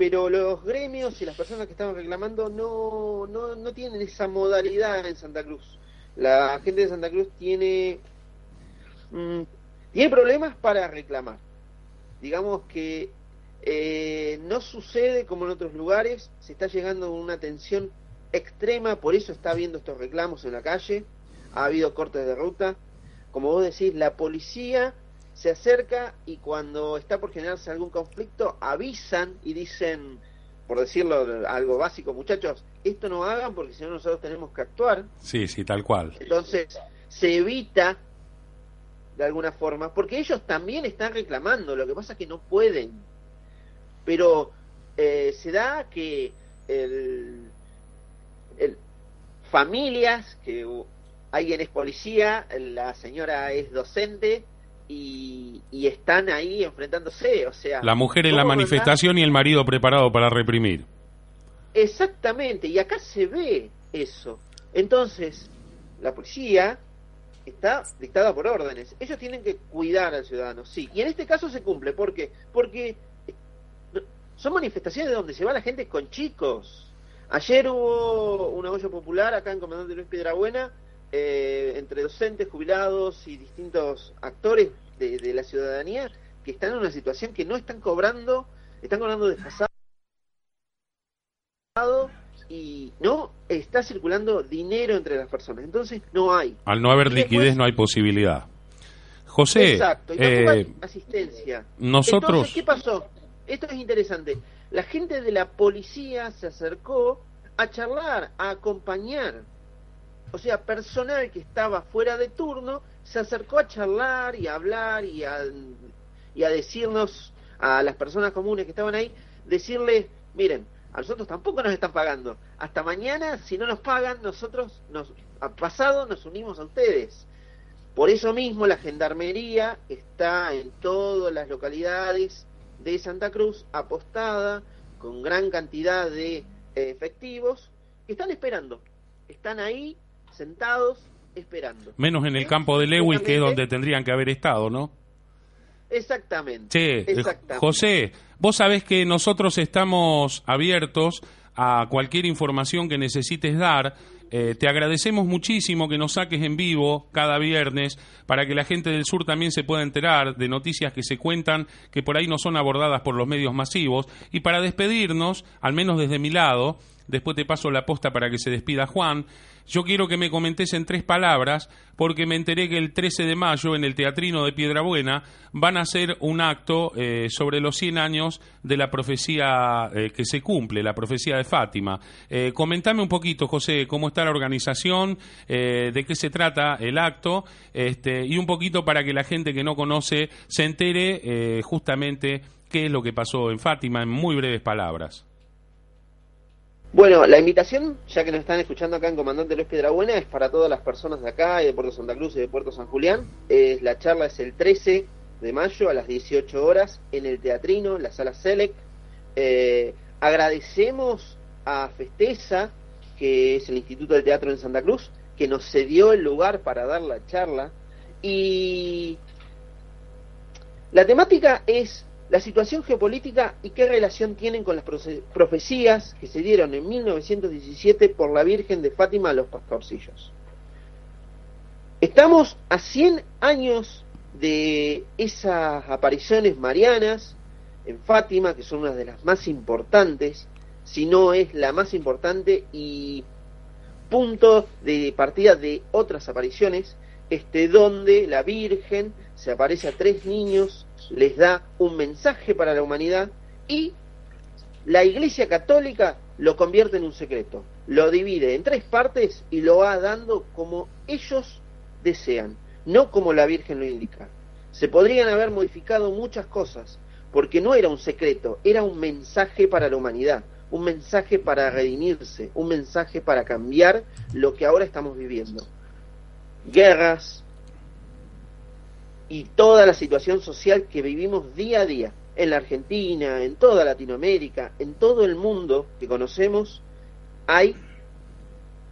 pero los gremios y las personas que estaban reclamando no, no, no tienen esa modalidad en Santa Cruz. La gente de Santa Cruz tiene, mm, tiene problemas para reclamar. Digamos que eh, no sucede como en otros lugares, se está llegando a una tensión extrema, por eso está habiendo estos reclamos en la calle, ha habido cortes de ruta. Como vos decís, la policía se acerca y cuando está por generarse algún conflicto avisan y dicen, por decirlo algo básico, muchachos, esto no hagan porque si no nosotros tenemos que actuar. Sí, sí, tal cual. Entonces se evita de alguna forma, porque ellos también están reclamando, lo que pasa es que no pueden. Pero eh, se da que el, el, familias, que alguien es policía, la señora es docente, y, están ahí enfrentándose, o sea... La mujer en la manifestación y el marido preparado para reprimir. Exactamente, y acá se ve eso. Entonces, la policía está dictada por órdenes. Ellos tienen que cuidar al ciudadano, sí. Y en este caso se cumple. ¿Por qué? Porque son manifestaciones donde se va la gente con chicos. Ayer hubo una olla popular acá en Comandante Luis Piedrabuena eh, entre docentes, jubilados y distintos actores de, la ciudadanía que están en una situación que no están cobrando, están cobrando desfasado y no está circulando dinero entre las personas. Entonces no hay. Al no haber liquidez no hay posibilidad. José, exacto, y eh, asistencia. Nosotros. Entonces, ¿qué pasó? Esto es interesante. La gente de la policía se acercó a charlar, a acompañar o sea, personal que estaba fuera de turno se acercó a charlar y a hablar y a, y a decirnos a las personas comunes que estaban ahí, decirles, miren, a nosotros tampoco nos están pagando. Hasta mañana, si no nos pagan, nosotros nos, a pasado nos unimos a ustedes. Por eso mismo la gendarmería está en todas las localidades de Santa Cruz apostada con gran cantidad de efectivos que están esperando. Están ahí sentados esperando. Menos en el campo de Lewis, que es donde tendrían que haber estado, ¿no? Exactamente. José, vos sabés que nosotros estamos abiertos a cualquier información que necesites dar. Eh, te agradecemos muchísimo que nos saques en vivo cada viernes para que la gente del sur también se pueda enterar de noticias que se cuentan que por ahí no son abordadas por los medios masivos. Y para despedirnos, al menos desde mi lado, después te paso la posta para que se despida Juan. Yo quiero que me comentes en tres palabras, porque me enteré que el 13 de mayo en el Teatrino de Piedrabuena van a hacer un acto eh, sobre los 100 años de la profecía eh, que se cumple, la profecía de Fátima. Eh, comentame un poquito, José, cómo está la organización, de qué se trata el acto, este, y un poquito para que la gente que no conoce se entere justamente qué es lo que pasó en Fátima en muy breves palabras. Bueno, la invitación, ya que nos están escuchando acá en Comandante Luis Piedrabuena, es para todas las personas de acá, y de Puerto Santa Cruz y de Puerto San Julián. Es, la charla es el 13 de mayo a las 18 horas en el Teatrino, en la sala Selec. Eh, agradecemos a Festeza, que es el Instituto del Teatro en Santa Cruz, que nos cedió el lugar para dar la charla. Y la temática es la situación geopolítica y qué relación tienen con las profecías que se dieron en 1917 por la Virgen de Fátima a los pastorcillos. Estamos a 100 años de esas apariciones marianas en Fátima, que son una de las más importantes, si no es la más importante y punto de partida de otras apariciones, este donde la Virgen se aparece a tres niños les da un mensaje para la humanidad y la Iglesia Católica lo convierte en un secreto, lo divide en tres partes y lo va dando como ellos desean, no como la Virgen lo indica. Se podrían haber modificado muchas cosas, porque no era un secreto, era un mensaje para la humanidad, un mensaje para redimirse, un mensaje para cambiar lo que ahora estamos viviendo. Guerras, y toda la situación social que vivimos día a día en la Argentina, en toda Latinoamérica, en todo el mundo que conocemos, hay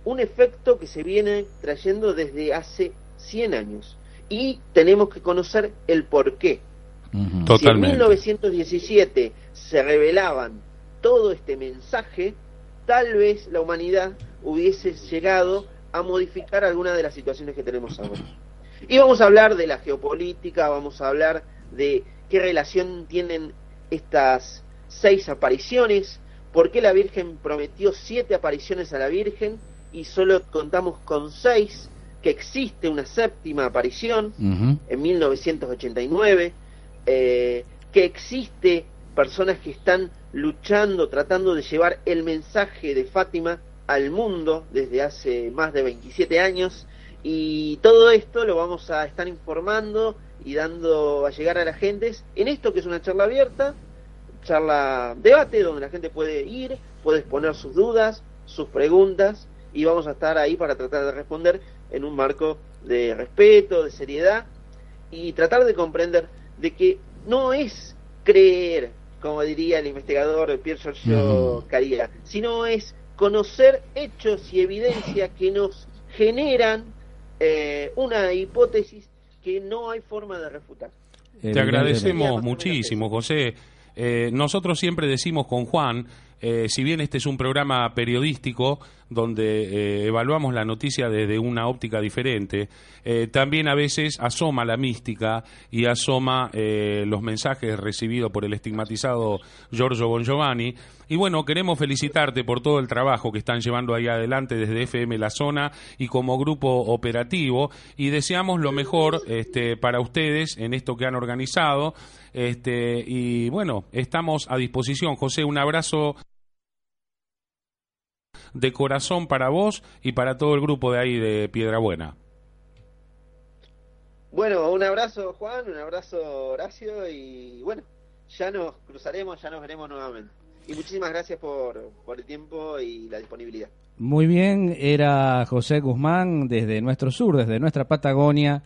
un efecto que se viene trayendo desde hace 100 años y tenemos que conocer el por qué. Si en 1917 se revelaban todo este mensaje, tal vez la humanidad hubiese llegado a modificar algunas de las situaciones que tenemos ahora. Y vamos a hablar de la geopolítica, vamos a hablar de qué relación tienen estas seis apariciones, por qué la Virgen prometió siete apariciones a la Virgen y solo contamos con seis, que existe una séptima aparición en 1989, eh, que existe personas que están luchando, tratando de llevar el mensaje de Fátima al mundo desde hace más de 27 años y todo esto lo vamos a estar informando y dando a llegar a la gente. En esto que es una charla abierta, charla debate donde la gente puede ir, puede exponer sus dudas, sus preguntas y vamos a estar ahí para tratar de responder en un marco de respeto, de seriedad y tratar de comprender de que no es creer, como diría el investigador Pierre Giorgio Caría, sino es conocer hechos y evidencia que nos generan eh, una hipótesis que no hay forma de refutar. Te agradecemos muchísimo, José. Eh, nosotros siempre decimos con Juan, eh, si bien este es un programa periodístico donde evaluamos la noticia desde una óptica diferente, también a veces asoma la mística y asoma los mensajes recibidos por el estigmatizado Giorgio Bon Giovanni y bueno, queremos felicitarte por todo el trabajo que están llevando ahí adelante desde FM La Zona y como grupo operativo y deseamos lo mejor este, para ustedes en esto que han organizado. Este, y bueno, estamos a disposición. José, un abrazo de corazón para vos y para todo el grupo de ahí de Piedra Buena. Bueno, un abrazo Juan, un abrazo Horacio y bueno, ya nos cruzaremos, ya nos veremos nuevamente. Y muchísimas gracias por, por el tiempo y la disponibilidad. Muy bien, era José Guzmán desde nuestro sur, desde nuestra Patagonia,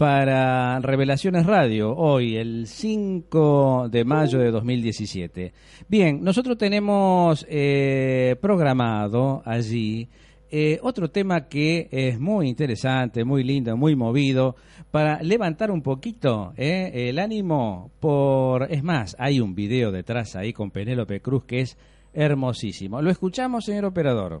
para Revelaciones Radio, hoy, el 5 de mayo de 2017. Bien, nosotros tenemos eh, programado allí eh, otro tema que es muy interesante, muy lindo, muy movido, para levantar un poquito eh, el ánimo por... Es más, hay un video detrás ahí con Penélope Cruz que es hermosísimo. Lo escuchamos, señor operador.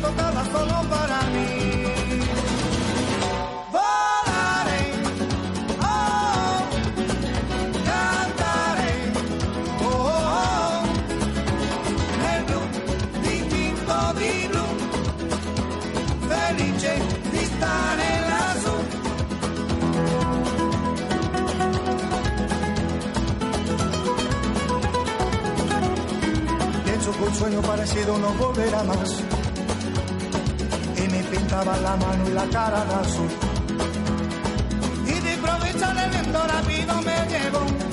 Tocada solo para mí. Un sueño parecido no volverá más pintaba la mano y la cara de azul. Y de improviso el viento rápido me llevó un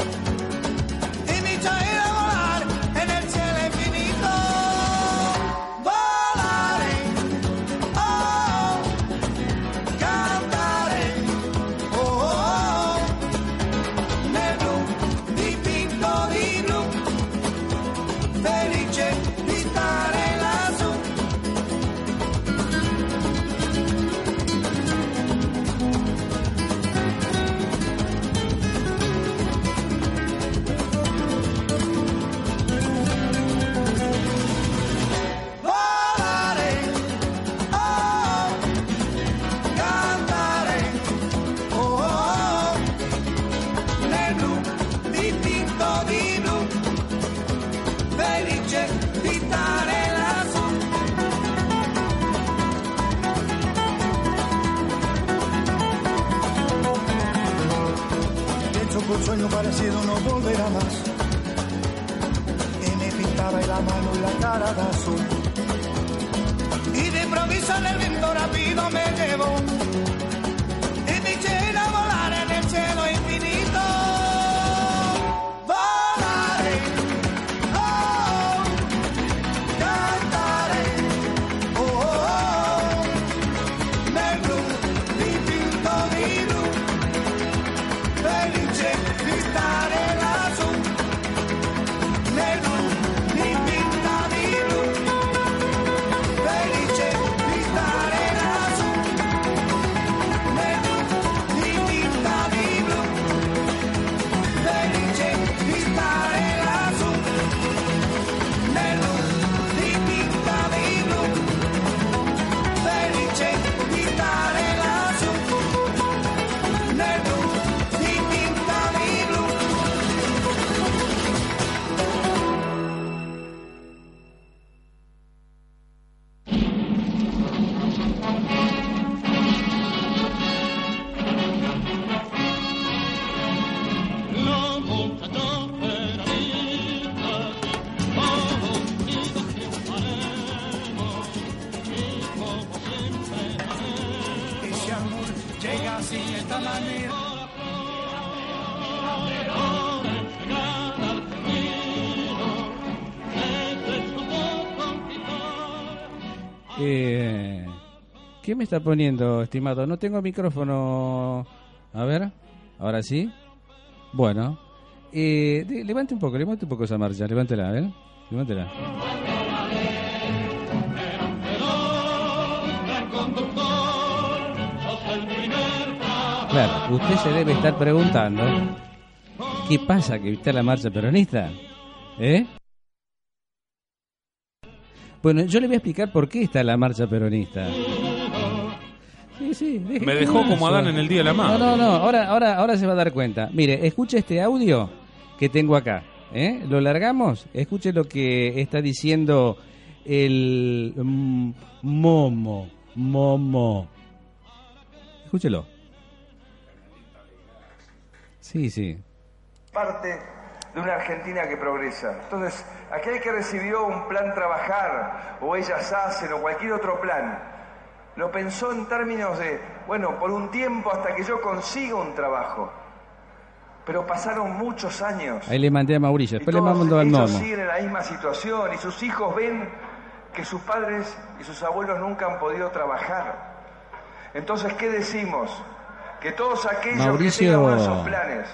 no volverá más. Y me pintaba la mano y la cara de azul. Y de improviso en el viento rápido me llevó. Eh, ¿Qué me está poniendo, estimado? No tengo micrófono. A ver, ahora sí. Bueno, eh, levante un poco, levante un poco esa marcha, levántela, a ver. Levántela. Claro, usted se debe estar preguntando ¿Qué pasa que está la marcha peronista? ¿Eh? Bueno, yo le voy a explicar por qué está la marcha peronista. Sí, sí, deje Me dejó como. Adán en el Día de la No, Madre. no, no, ahora, ahora, ahora se va a dar cuenta. Mire, escuche este audio que tengo acá. ¿eh? ¿Lo largamos? Escuche lo que está diciendo el mm, Momo. Momo. Escúchelo. Sí, sí. parte de una Argentina que progresa. Entonces, aquel que recibió un plan trabajar, o ellas hacen, o cualquier otro plan, lo pensó en términos de, bueno, por un tiempo hasta que yo consiga un trabajo. Pero pasaron muchos años. Ahí le mandé a Mauricio. Después le mando al ellos siguen en la misma situación y sus hijos ven que sus padres y sus abuelos nunca han podido trabajar. Entonces, ¿qué decimos? Que todos aquellos Mauricio, que tengan planes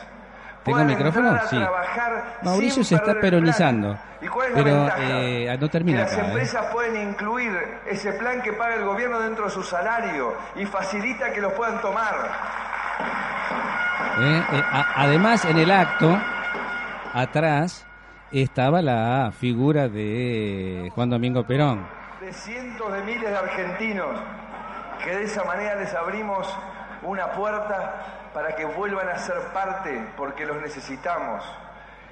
¿Tengo puedan micrófono? Sí. Mauricio se está el peronizando. plan. ¿Y cuál es Pero, eh, no termina que las acá, ¿eh? empresas pueden incluir ese plan que paga el gobierno dentro de su salario y facilita que lo puedan tomar. ¿eh? Eh, a- además, en el acto, atrás, estaba la figura de Juan Domingo Perón. de cientos de miles de argentinos que de esa manera les abrimos una puerta para que vuelvan a ser parte porque los necesitamos.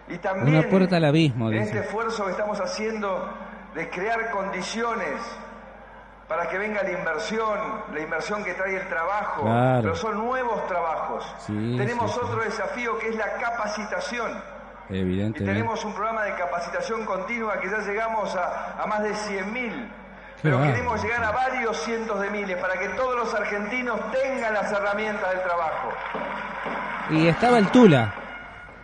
Y también Una puerta al abismo, en dice. este esfuerzo que estamos haciendo de crear condiciones para que venga la inversión, la inversión que trae el trabajo, Claro. pero son nuevos trabajos. Sí, tenemos sí, sí. otro desafío que es la capacitación. Y Evidentemente. tenemos un programa de capacitación continua que ya llegamos a, a más de 100.000. Pero queremos llegar a varios cientos de miles para que todos los argentinos tengan las herramientas del trabajo. Y estaba el Tula.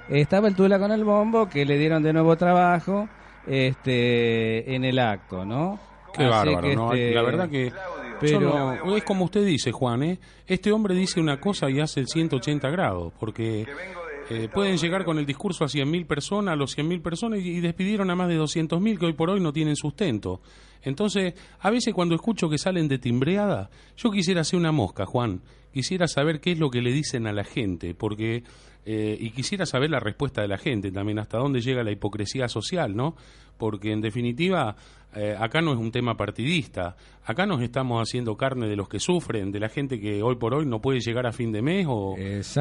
Estaba el Tula con el bombo que le dieron de nuevo trabajo este en el acto, ¿no? Qué Así bárbaro, que, ¿no? este, La verdad que... Pero- no- es como usted dice, Juan, ¿eh? Este hombre dice una cosa y hace el 180 grados, porque eh, pueden llegar con el discurso a 100.000 personas, a los 100.000 personas, y, y despidieron a más de 200.000 que hoy por hoy no tienen sustento. Entonces, a veces cuando escucho que salen de timbreada, yo quisiera hacer una mosca, Juan. Quisiera saber qué es lo que le dicen a la gente, porque... eh, y quisiera saber la respuesta de la gente también, hasta dónde llega la hipocresía social, ¿no? Porque en definitiva, eh, acá no es un tema partidista, acá nos estamos haciendo carne de los que sufren, de la gente que hoy por hoy no puede llegar a fin de mes o,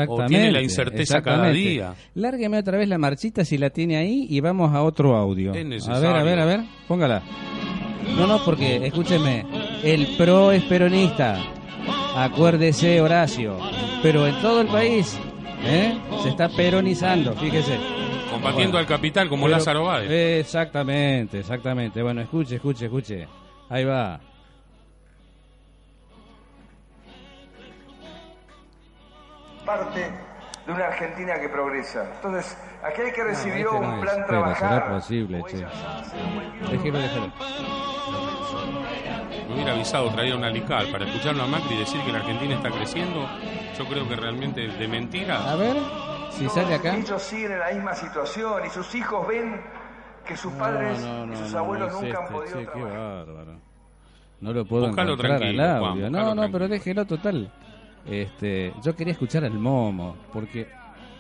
o tiene la incerteza cada día. Lárgueme otra vez la marchita si la tiene ahí y vamos a otro audio. Es a ver, a ver, a ver, póngala. No, no, porque escúcheme, el PRO es peronista. Acuérdese, Horacio. Pero en todo el país ¿eh? Se está peronizando, fíjese. Combatiendo Bueno, al capital como Pero- Lázaro Báez. Exactamente, exactamente. Bueno, escuche, escuche, escuche. Ahí va. parte de una Argentina que progresa. Entonces, aquel que recibió este no un es. plan Pero trabajar... será posible, che. ella hace, o cualquier Déjelo, déjelo. Me hubiera avisado, traía un alical para escucharlo a Macri decir que la Argentina está creciendo. Yo creo que realmente de mentira. A ver, si sale acá. Ellos siguen en la misma situación y sus hijos ven que sus padres No, no, y sus no, abuelos no es nunca han este, podido che, qué trabajar. bárbaro. No lo puedo Buscalo encontrar tranquilo, al Juan, audio. buscalo no, no, tranquilo. pero déjelo total. Este, yo quería escuchar al Momo, porque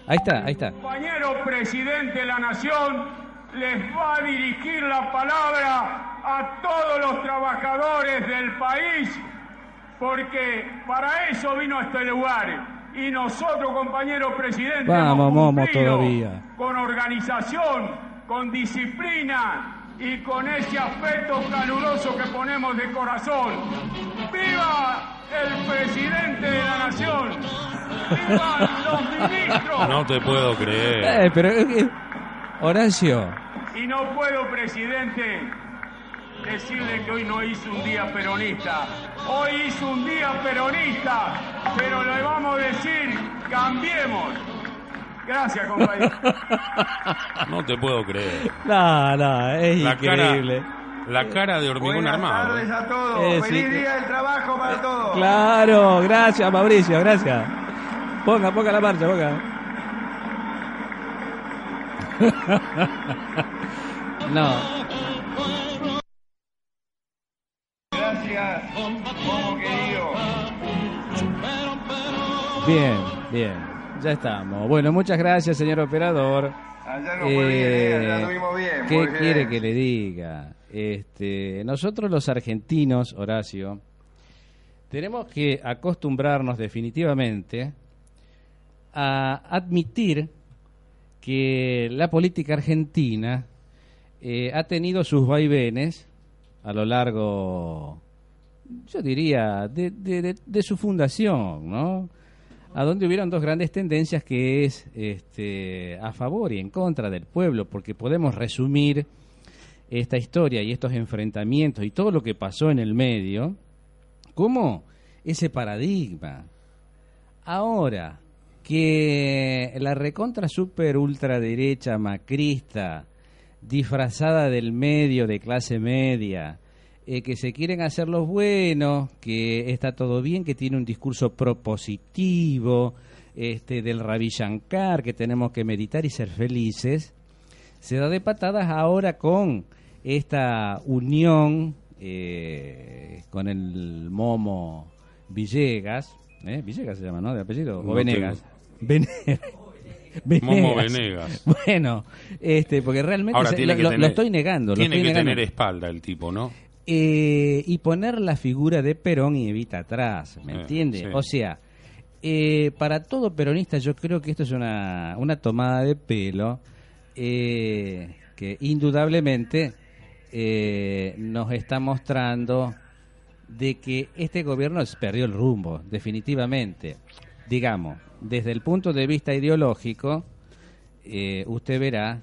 ahí está, ahí está. compañero presidente de la nación les va a dirigir la palabra a todos los trabajadores del país, porque para eso vino a este lugar. Y nosotros, compañero presidente, Vamos, hemos Momo, todavía. con organización, con disciplina y con ese afecto caluroso que ponemos de corazón. ¡Viva el presidente de la nación! ¡Viva los ministros! No te puedo creer. Eh, pero eh, eh, Horacio, Y no puedo, presidente, decirle que hoy no hizo un día peronista. Hoy hizo un día peronista, pero le vamos a decir, cambiemos. Gracias, compañero. No te puedo creer. no, no, es La increíble. cara, la cara de hormigón Buenas armado. tardes a todos. Eh, Feliz sí. día del trabajo para todos. Claro, gracias Mauricio, gracias. Ponga, ponga la marcha, ponga. no, Gracias, como querido. bien, bien, ya estamos. Bueno, muchas gracias, señor operador. Allá no fue bien, eh, allá Eh, estuvimos bien. ¿Qué quiere que le diga? Este, nosotros los argentinos, Horacio, tenemos que acostumbrarnos definitivamente a admitir que la política argentina eh, ha tenido sus vaivenes a lo largo, yo diría, de, de- de- de su fundación, ¿no? A donde hubieron dos grandes tendencias que es este, a favor y en contra del pueblo, porque podemos resumir esta historia y estos enfrentamientos y todo lo que pasó en el medio como ese paradigma. Ahora que la recontra super ultraderecha macrista disfrazada del medio de clase media eh, que se quieren hacer los buenos, que está todo bien, que tiene un discurso propositivo, este, del Ravi Shankar, que tenemos que meditar y ser felices, se da de patadas ahora con esta unión eh, con el Momo Villegas, ¿eh? Villegas se llama, ¿no? De apellido, No o Venegas. Vene- Momo Venegas. Bueno, este, porque realmente Ahora se- tiene lo, que lo- tener, lo estoy negando. lo Tiene estoy que negando. tener espalda el tipo, ¿no? Eh, y poner la figura de Perón y Evita atrás, ¿me Eh, entiende? sí. O sea, eh, para todo peronista yo creo que esto es una, una tomada de pelo eh, que indudablemente eh, nos está mostrando de que este gobierno perdió el rumbo, definitivamente. Digamos, desde el punto de vista ideológico, eh, usted verá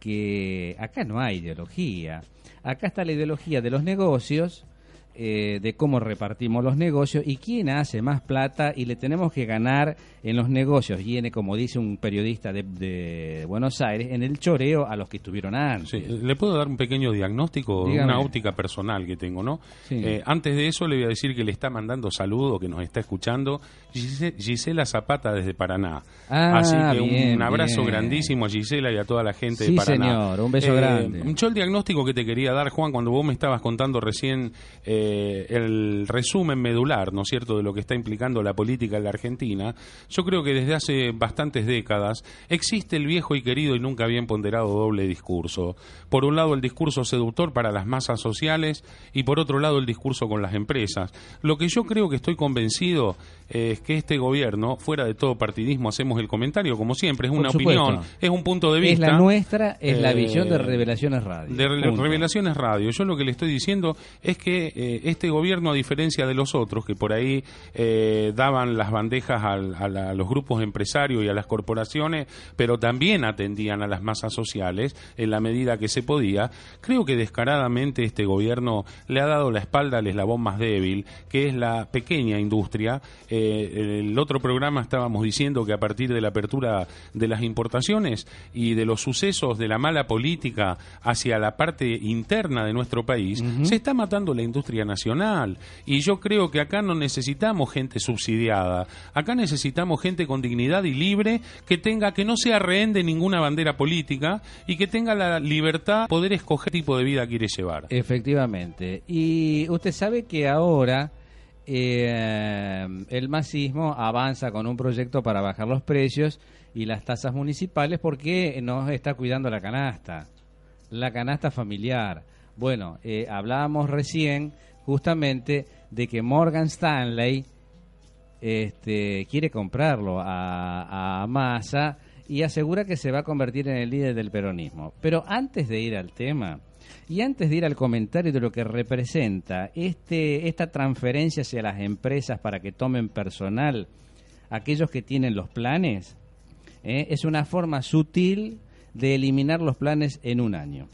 que acá no hay ideología. Acá está la ideología de los negocios, de cómo repartimos los negocios y quién hace más plata y le tenemos que ganar en los negocios en, como dice un periodista de, de Buenos Aires, en el choreo a los que estuvieron antes. Sí, ¿Le puedo dar un pequeño diagnóstico? Dígame. Una óptica personal que tengo, ¿no? Sí. Eh, antes de eso le voy a decir que le está mandando saludo, que nos está escuchando Gise- Gisela Zapata desde Paraná. Ah, Así que bien, un abrazo bien. grandísimo a Gisela y a toda la gente Sí, de Paraná. señor, un beso grande. Yo el diagnóstico que te quería dar, Juan, cuando vos me estabas contando recién eh, el resumen medular, ¿no es cierto?, de lo que está implicando la política en la Argentina, yo creo que desde hace bastantes décadas existe el viejo y querido y nunca bien ponderado doble discurso. Por un lado el discurso seductor para las masas sociales y por otro lado el discurso con las empresas. Lo que yo creo que estoy convencido es que este gobierno, fuera de todo partidismo, hacemos el comentario como siempre, es una opinión, es un punto de vista. Es la nuestra, es la Eh, visión de Revelaciones Radio. de Re- Punto. Revelaciones Radio. Yo lo que le estoy diciendo es que eh, este gobierno, a diferencia de los otros, que por ahí eh, daban las bandejas al- a, la- a los grupos empresarios y a las corporaciones, pero también atendían a las masas sociales en la medida que se podía, creo que descaradamente este gobierno le ha dado la espalda al eslabón más débil, que es la pequeña industria. Eh, el otro programa estábamos diciendo que a partir de la apertura de las importaciones y de los sucesos de la mala política hacia la parte interna de nuestro país, se está matando la industria nacional. Y yo creo que acá no necesitamos gente subsidiada, acá necesitamos gente con dignidad y libre que tenga que no sea rehén de ninguna bandera política y que tenga la libertad de poder escoger qué tipo de vida quiere llevar. Efectivamente. Y usted sabe que ahora eh, el masismo avanza con un proyecto para bajar los precios y las tasas municipales porque nos está cuidando la canasta, la canasta familiar. Bueno, eh, hablábamos recién justamente de que Morgan Stanley este, quiere comprarlo a, a Massa y asegura que se va a convertir en el líder del peronismo. Pero antes de ir al tema y antes de ir al comentario de lo que representa este, esta transferencia hacia las empresas para que tomen personal, aquellos que tienen los planes, ¿eh? es una forma sutil de eliminar los planes en un año.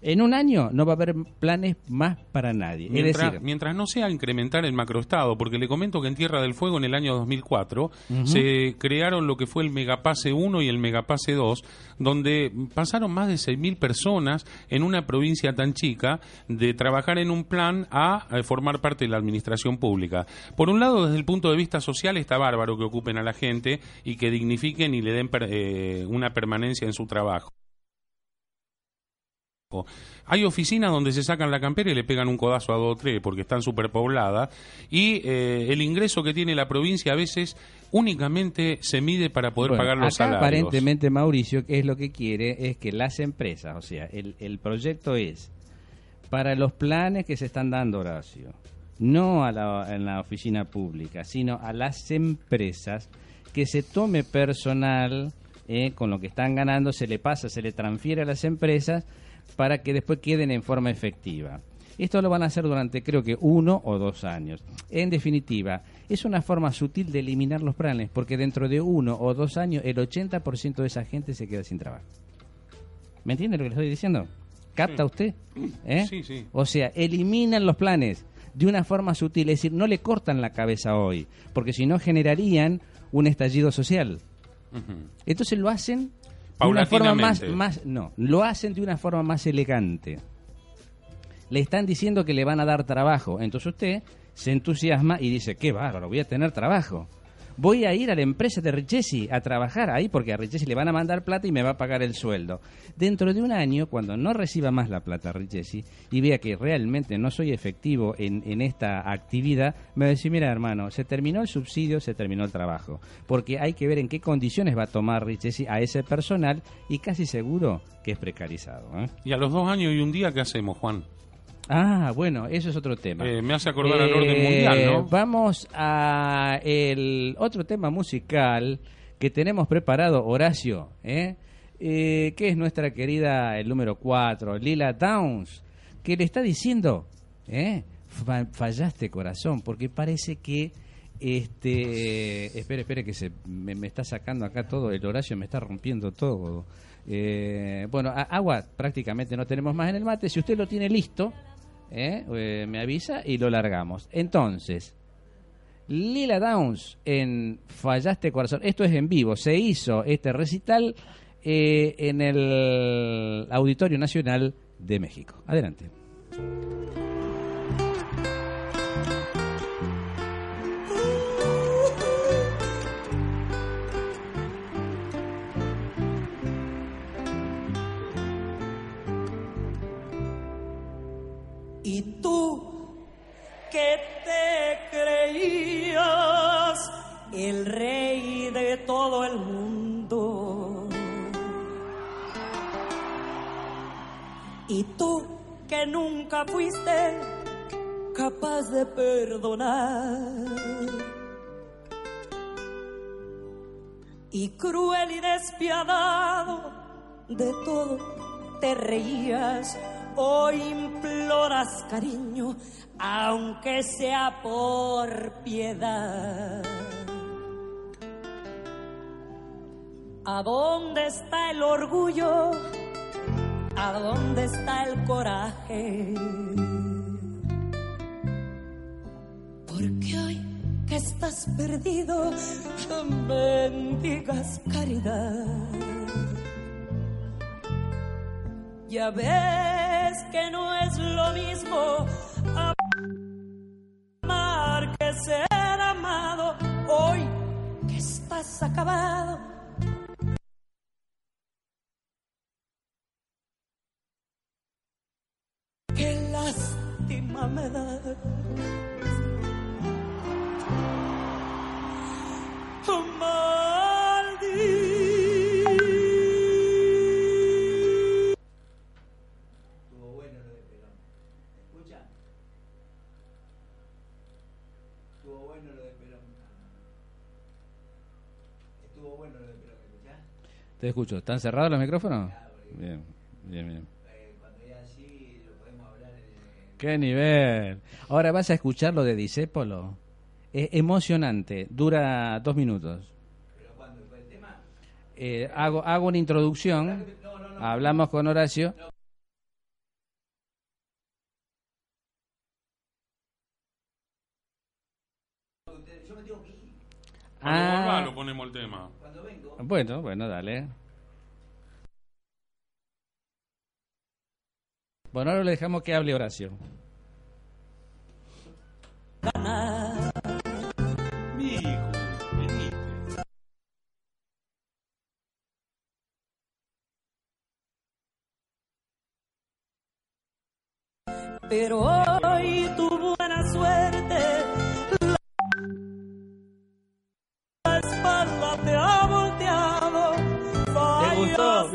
En un año no va a haber planes más para nadie. es Mientras, decir, mientras no sea incrementar el macroestado, porque le comento que en Tierra del Fuego en el año 2004 se crearon lo que fue el Megapase 1 y el Megapase 2, donde pasaron más de 6.000 personas en una provincia tan chica de trabajar en un plan a, eh, formar parte de la administración pública. Por un lado, desde el punto de vista social está bárbaro que ocupen a la gente y que dignifiquen y le den per- eh, una permanencia en su trabajo. Hay oficinas donde se sacan la campera y le pegan un codazo a dos o tres porque están superpobladas y eh, el ingreso que tiene la provincia a veces únicamente se mide para poder Bueno, pagar los acá salarios. aparentemente Mauricio que es lo que quiere es que las empresas, o sea, el, el proyecto es para los planes que se están dando, Horacio, no a la, en la oficina pública, sino a las empresas que se tome personal eh, con lo que están ganando, se le pasa, se le transfiere a las empresas para que después queden en forma efectiva. Esto lo van a hacer durante creo que uno o dos años. En definitiva, es una forma sutil de eliminar los planes, porque dentro de uno o dos años el 80% de esa gente se queda sin trabajo. ¿Me entiende lo que le estoy diciendo? ¿Capta usted? ¿Eh? Sí, sí. O sea, eliminan los planes de una forma sutil, es decir, no le cortan la cabeza hoy, porque si no generarían un estallido social. Ujú. Entonces lo hacen de una forma más, más, no, lo hacen de una forma más elegante. Le están diciendo que le van a dar trabajo, entonces usted se entusiasma y dice, qué bárbaro, voy a tener trabajo. Voy a ir a la empresa de Richesi a trabajar ahí porque a Richesi le van a mandar plata y me va a pagar el sueldo. Dentro de un año, cuando no reciba más la plata Richesi y vea que realmente no soy efectivo en, en esta actividad, me va a decir, mira hermano, se terminó el subsidio, se terminó el trabajo. Porque hay que ver en qué condiciones va a tomar Richesi a ese personal y casi seguro que es precarizado. ¿eh? Y a los dos años y un día, ¿qué hacemos, Juan? Ah, bueno, eso es otro tema. Eh, me hace acordar al Eh, orden mundial, ¿no? Vamos a el otro tema musical que tenemos preparado, Horacio, ¿eh? Eh, que es nuestra querida, el número 4, Lila Downs, que le está diciendo, ¿eh? Fa- fallaste corazón, porque parece que, este, espere, espere, que se me, me está sacando acá todo, el Horacio me está rompiendo todo. Eh, bueno, agua prácticamente no tenemos más en el mate, si usted lo tiene listo, ¿eh? Eh, me avisa y lo largamos. Entonces, Lila Downs en Fallaste Corazón. Esto es en vivo. Se hizo este recital eh, en el Auditorio Nacional de México. Adelante. Tú que te creías el rey de todo el mundo. Y tú que nunca fuiste capaz de perdonar. Y cruel y despiadado de todo te reías Hoy imploras cariño, aunque sea por piedad. ¿A dónde está el orgullo? ¿A dónde está el coraje? Porque hoy que estás perdido, bendigas caridad. Ya ves que no es lo mismo amar que ser amado. Hoy que estás acabado. Qué lástima me da. Te escucho. ¿Están cerrados los micrófonos? Bien, bien, bien. Cuando es así, lo podemos hablar en... ¡Qué nivel! Ahora vas a escuchar lo de Disépolo. Es emocionante. Dura dos minutos. Pero cuando fue el tema... Eh, hago, hago una introducción. No, no, no. Hablamos con Horacio. Yo me tengo que ir. Ah. lo ponemos el tema. Bueno, bueno, dale. Bueno, ahora le dejamos que hable Horacio. Pero hoy tu buena suerte la espalda te. todo.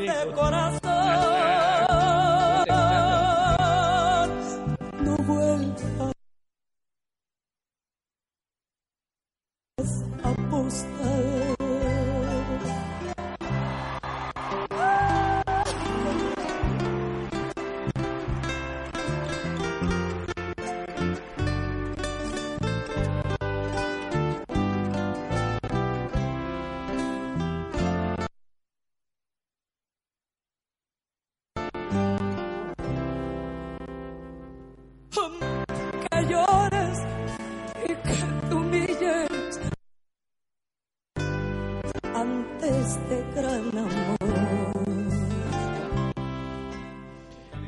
Este.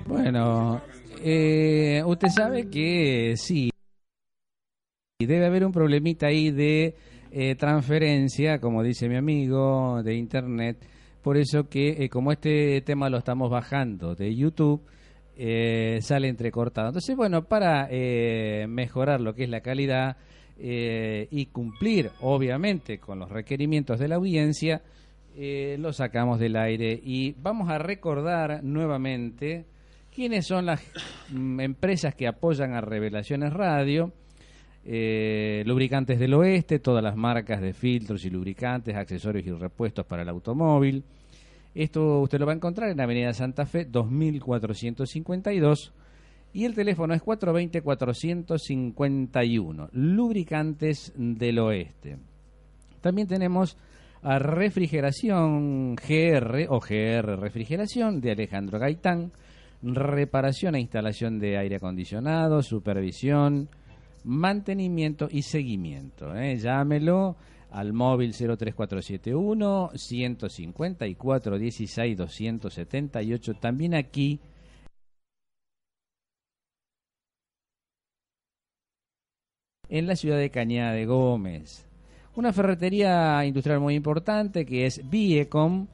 Bueno, eh, usted sabe que sí, debe haber un problemita ahí de eh, transferencia, como dice mi amigo, de internet. Por eso que eh, como este tema lo estamos bajando de YouTube, sale entrecortado. Entonces, bueno, para mejorar lo que es la calidad y cumplir, obviamente, con los requerimientos de la audiencia, eh, lo sacamos del aire y vamos a recordar nuevamente quiénes son las mm, empresas que apoyan a Revelaciones Radio. Eh, lubricantes del Oeste, todas las marcas de filtros y lubricantes, accesorios y repuestos para el automóvil. Esto usted lo va a encontrar en Avenida Santa Fe 2452 y el teléfono es 420-451. Lubricantes del Oeste. También tenemos a Refrigeración GR o GR Refrigeración de Alejandro Gaitán. Reparación e instalación de aire acondicionado, supervisión, mantenimiento y seguimiento. ¿eh? Llámelo al móvil 03471 154 16 278. También aquí en la ciudad de Cañada de Gómez. Una ferretería industrial muy importante que es Viecom.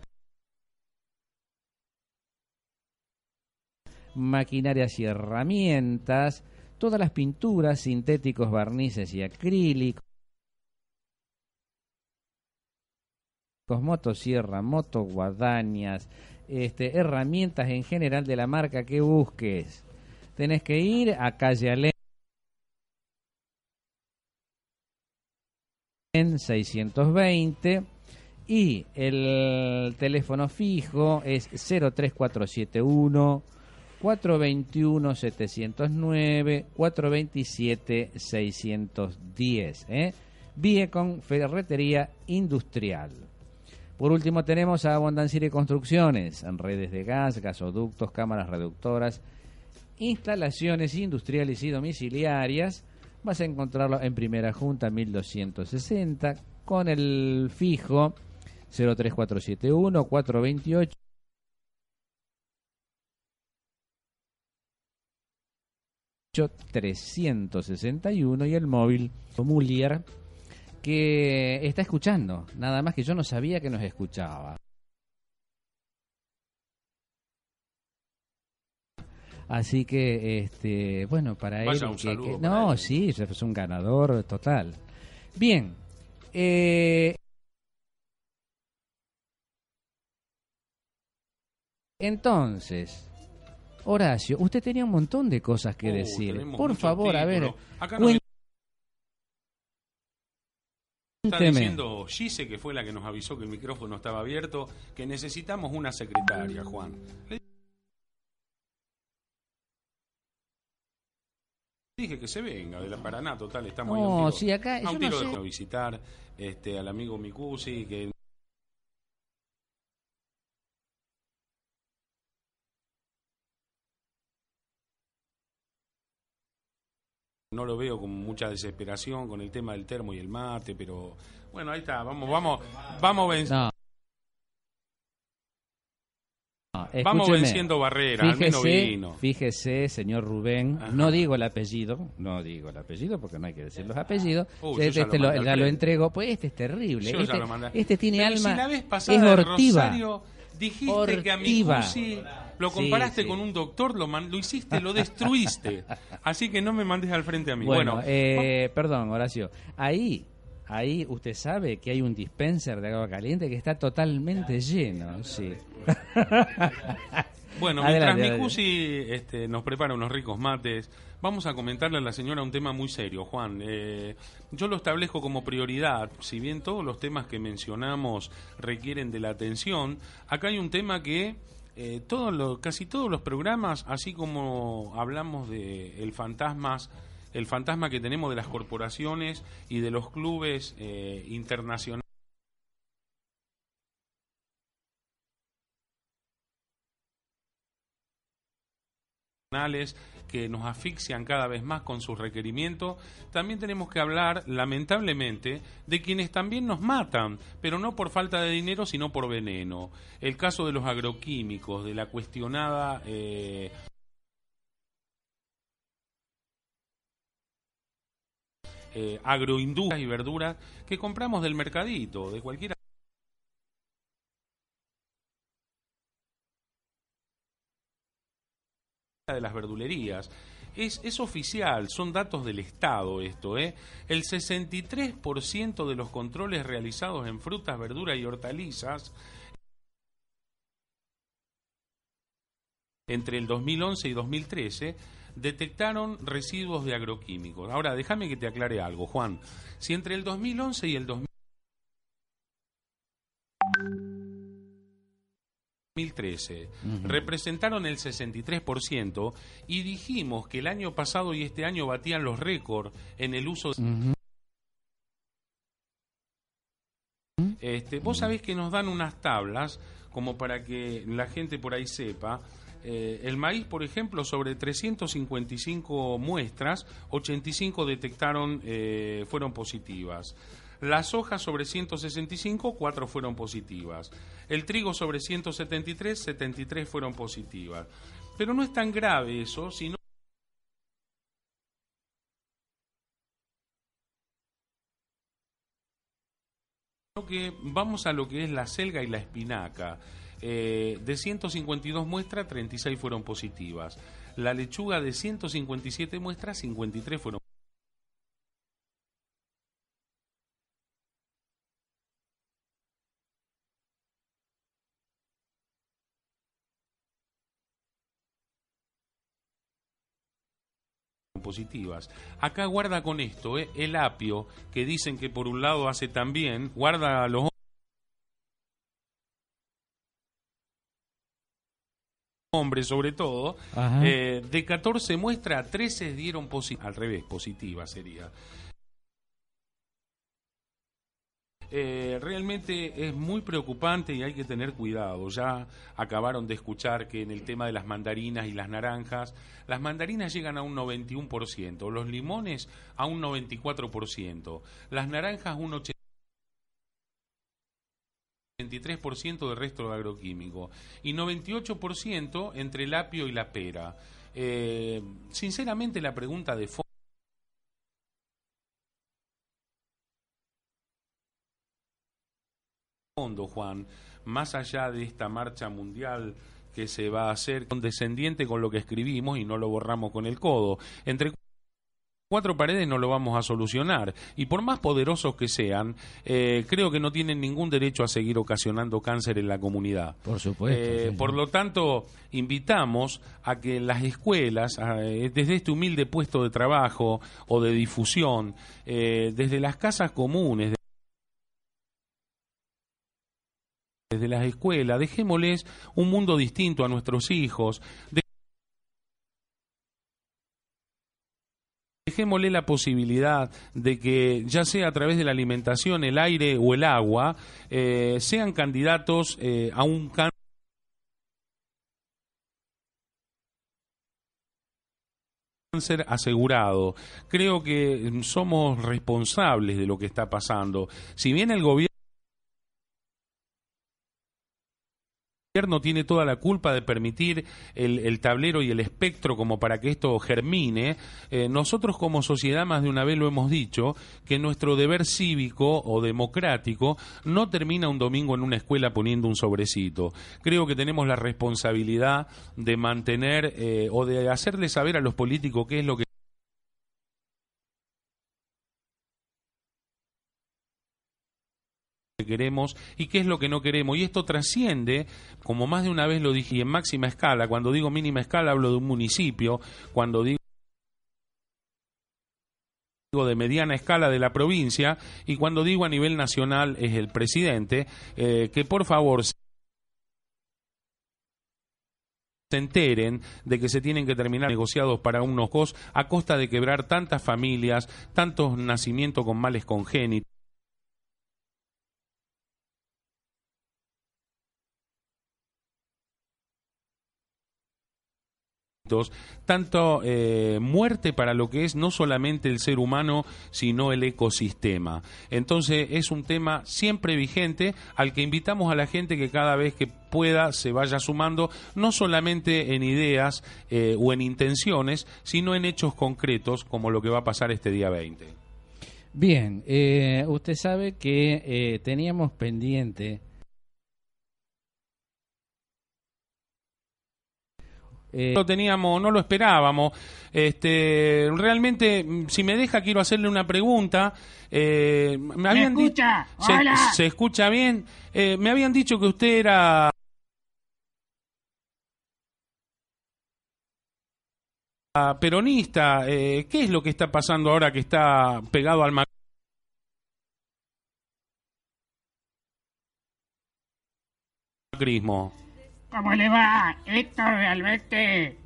Maquinarias y herramientas, todas las pinturas, sintéticos, barnices y acrílicos, motosierra, motoguadañas, este, herramientas en general de la marca que busques. Tenés que ir a Calle Alén en 620 y el teléfono fijo es 03471 421-709, 427-610. ¿eh? Viecon Ferretería Industrial. Por último tenemos a Abundancia y Construcciones, redes de gas, gasoductos, cámaras reductoras, instalaciones industriales y domiciliarias. Vas a encontrarlo en Primera Junta 1260 con el fijo 03471 428 361 y el móvil Mulier que está escuchando, nada más que yo no sabía que nos escuchaba. Así que, este, bueno, para Vaya él... un que- saludo que- para no, él. sí, es un ganador total. Bien. eh, entonces, Horacio, usted tenía un montón de cosas que decir. Por favor, a ver. Acá está diciendo Gise, que fue la que nos avisó que el micrófono estaba abierto, que necesitamos una secretaria, Juan. Dije que se venga de la Paraná, total, estamos ahí a un No, tiro- sí, acá, a un no tiro sé. de visitar este, al amigo Mikusi, que no lo veo con mucha desesperación con el tema del termo y el mate, pero bueno, ahí está, vamos, vamos, vamos venciendo. No. No, Vamos venciendo barreras, al menos Fíjese, vino. fíjese, señor Rubén, Ajá. no digo el apellido, no digo el apellido porque no hay que decir los apellidos. Uh, este ya este lo ya lo entrego, pues este es terrible. Yo este, ya lo mandé. este tiene Pero alma, si la vez pasada es hortiva. Rosario dijiste que a mi. Cusi lo Sí, comparaste sí. con un doctor, lo, man- lo hiciste, lo destruiste. Así que no me mandes al frente a mí. Bueno, Bueno, eh, perdón, Horacio. Ahí, ahí usted sabe que hay un dispenser de agua caliente que está totalmente lleno, sí. Bueno, Adelante, mientras. Micusi este, nos prepara unos ricos mates, vamos a comentarle a la señora un tema muy serio, Juan. Eh, yo lo establezco como prioridad, si bien todos los temas que mencionamos requieren de la atención, acá hay un tema que eh, todos los- casi todos los programas, así como hablamos de el fantasmas, el fantasma que tenemos de las corporaciones y de los clubes eh, internacionales. nacionales que nos asfixian cada vez más con sus requerimientos, también tenemos que hablar, lamentablemente, de quienes también nos matan, pero no por falta de dinero, sino por veneno. El caso de los agroquímicos, de la cuestionada... eh, eh, agroindustrias y verduras que compramos del mercadito, de cualquiera de las verdulerías. Es, es oficial, son datos del Estado esto, ¿eh? El 63% de los controles realizados en frutas, verduras y hortalizas entre el 2011 y 2013 detectaron residuos de agroquímicos. Ahora, déjame que te aclare algo, Juan. Si entre el 2011 y el 2013 representaron el 63% y dijimos que el año pasado y este año batían los récords en el uso Ujú. Este, vos sabés que nos dan unas tablas, como para que la gente por ahí sepa. Eh, el maíz, por ejemplo, sobre 355 muestras, 85 detectaron, eh, fueron positivas. Las hojas sobre 165, 4 fueron positivas. El trigo sobre 173, 73 fueron positivas. Pero no es tan grave eso, sino que vamos a lo que es la selga y la espinaca. Eh, de 152 muestras, 36 fueron positivas. La lechuga de 157 muestras, 53 fueron positivas. Acá guarda con esto, ¿eh? el apio, que dicen que por un lado hace también, guarda los hombres sobre todo, eh, de 14 muestras, 13 dieron positiva, al revés, positiva sería. Eh, realmente es muy preocupante y hay que tener cuidado. Ya acabaron de escuchar que en el tema de las mandarinas y las naranjas, las mandarinas llegan a un 91%, los limones a un 94%, las naranjas un 80%. 23% del resto de agroquímico y 98% entre el apio y la pera. Eh, sinceramente la pregunta de fo- fondo, Juan, más allá de esta marcha mundial que se va a hacer condescendiente con lo que escribimos y no lo borramos con el codo. Entre cuatro paredes no lo vamos a solucionar y por más poderosos que sean, eh, creo que no tienen ningún derecho a seguir ocasionando cáncer en la comunidad. Por supuesto. Eh, sí, por lo tanto, invitamos a que en las escuelas, eh, desde este humilde puesto de trabajo o de difusión, desde las casas comunes, desde las escuelas, dejémosles un mundo distinto a nuestros hijos. de- Dejémosle la posibilidad de que, ya sea a través de la alimentación, el aire o el agua, eh, sean candidatos eh, a un cáncer asegurado. Creo que mm, somos responsables de lo que está pasando. Si bien el gobierno tiene toda la culpa de permitir el, el tablero y el espectro como para que esto germine, eh, nosotros como sociedad más de una vez lo hemos dicho, que nuestro deber cívico o democrático no termina un domingo en una escuela poniendo un sobrecito. Creo que tenemos la responsabilidad de mantener eh, o de hacerle saber a los políticos qué es lo que queremos y qué es lo que no queremos. Y esto trasciende, como más de una vez lo dije, en máxima escala, cuando digo mínima escala hablo de un municipio, cuando digo de mediana escala de la provincia y cuando digo a nivel nacional es el presidente, eh, que por favor se enteren de que se tienen que terminar negociados para unos cos a costa de quebrar tantas familias, tantos nacimientos con males congénitos. Tanto eh, muerte para lo que es no solamente el ser humano, sino el ecosistema. Entonces es un tema siempre vigente al que invitamos a la gente que cada vez que pueda se vaya sumando, no solamente en ideas eh, o en intenciones, sino en hechos concretos, como lo que va a pasar este día 20. Bien, eh, usted sabe que teníamos pendiente No lo teníamos, no lo esperábamos. Este, realmente, si me deja, quiero hacerle una pregunta. Eh, me habían di- escucha? se, Hola. se escucha bien. Eh, me habían dicho que usted era peronista. Eh, ¿Qué es lo que está pasando ahora que está pegado al macrismo? ¿Cómo le va? Esto realmente...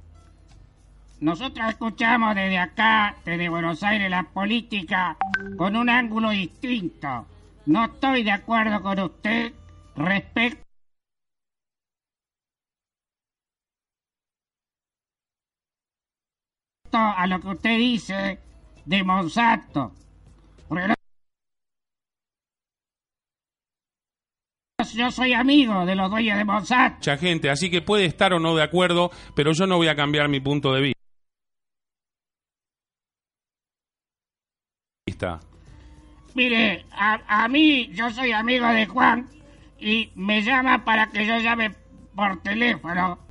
Nosotros escuchamos desde acá, desde Buenos Aires, la política con un ángulo distinto. No estoy de acuerdo con usted respecto a lo que usted dice de Monsanto. Yo soy amigo de los dueños de Monsanto. Mucha gente, así que puede estar o no de acuerdo, pero yo no voy a cambiar mi punto de vista. Mire, a, a mí yo soy amigo de Juan y me llama para que yo llame por teléfono.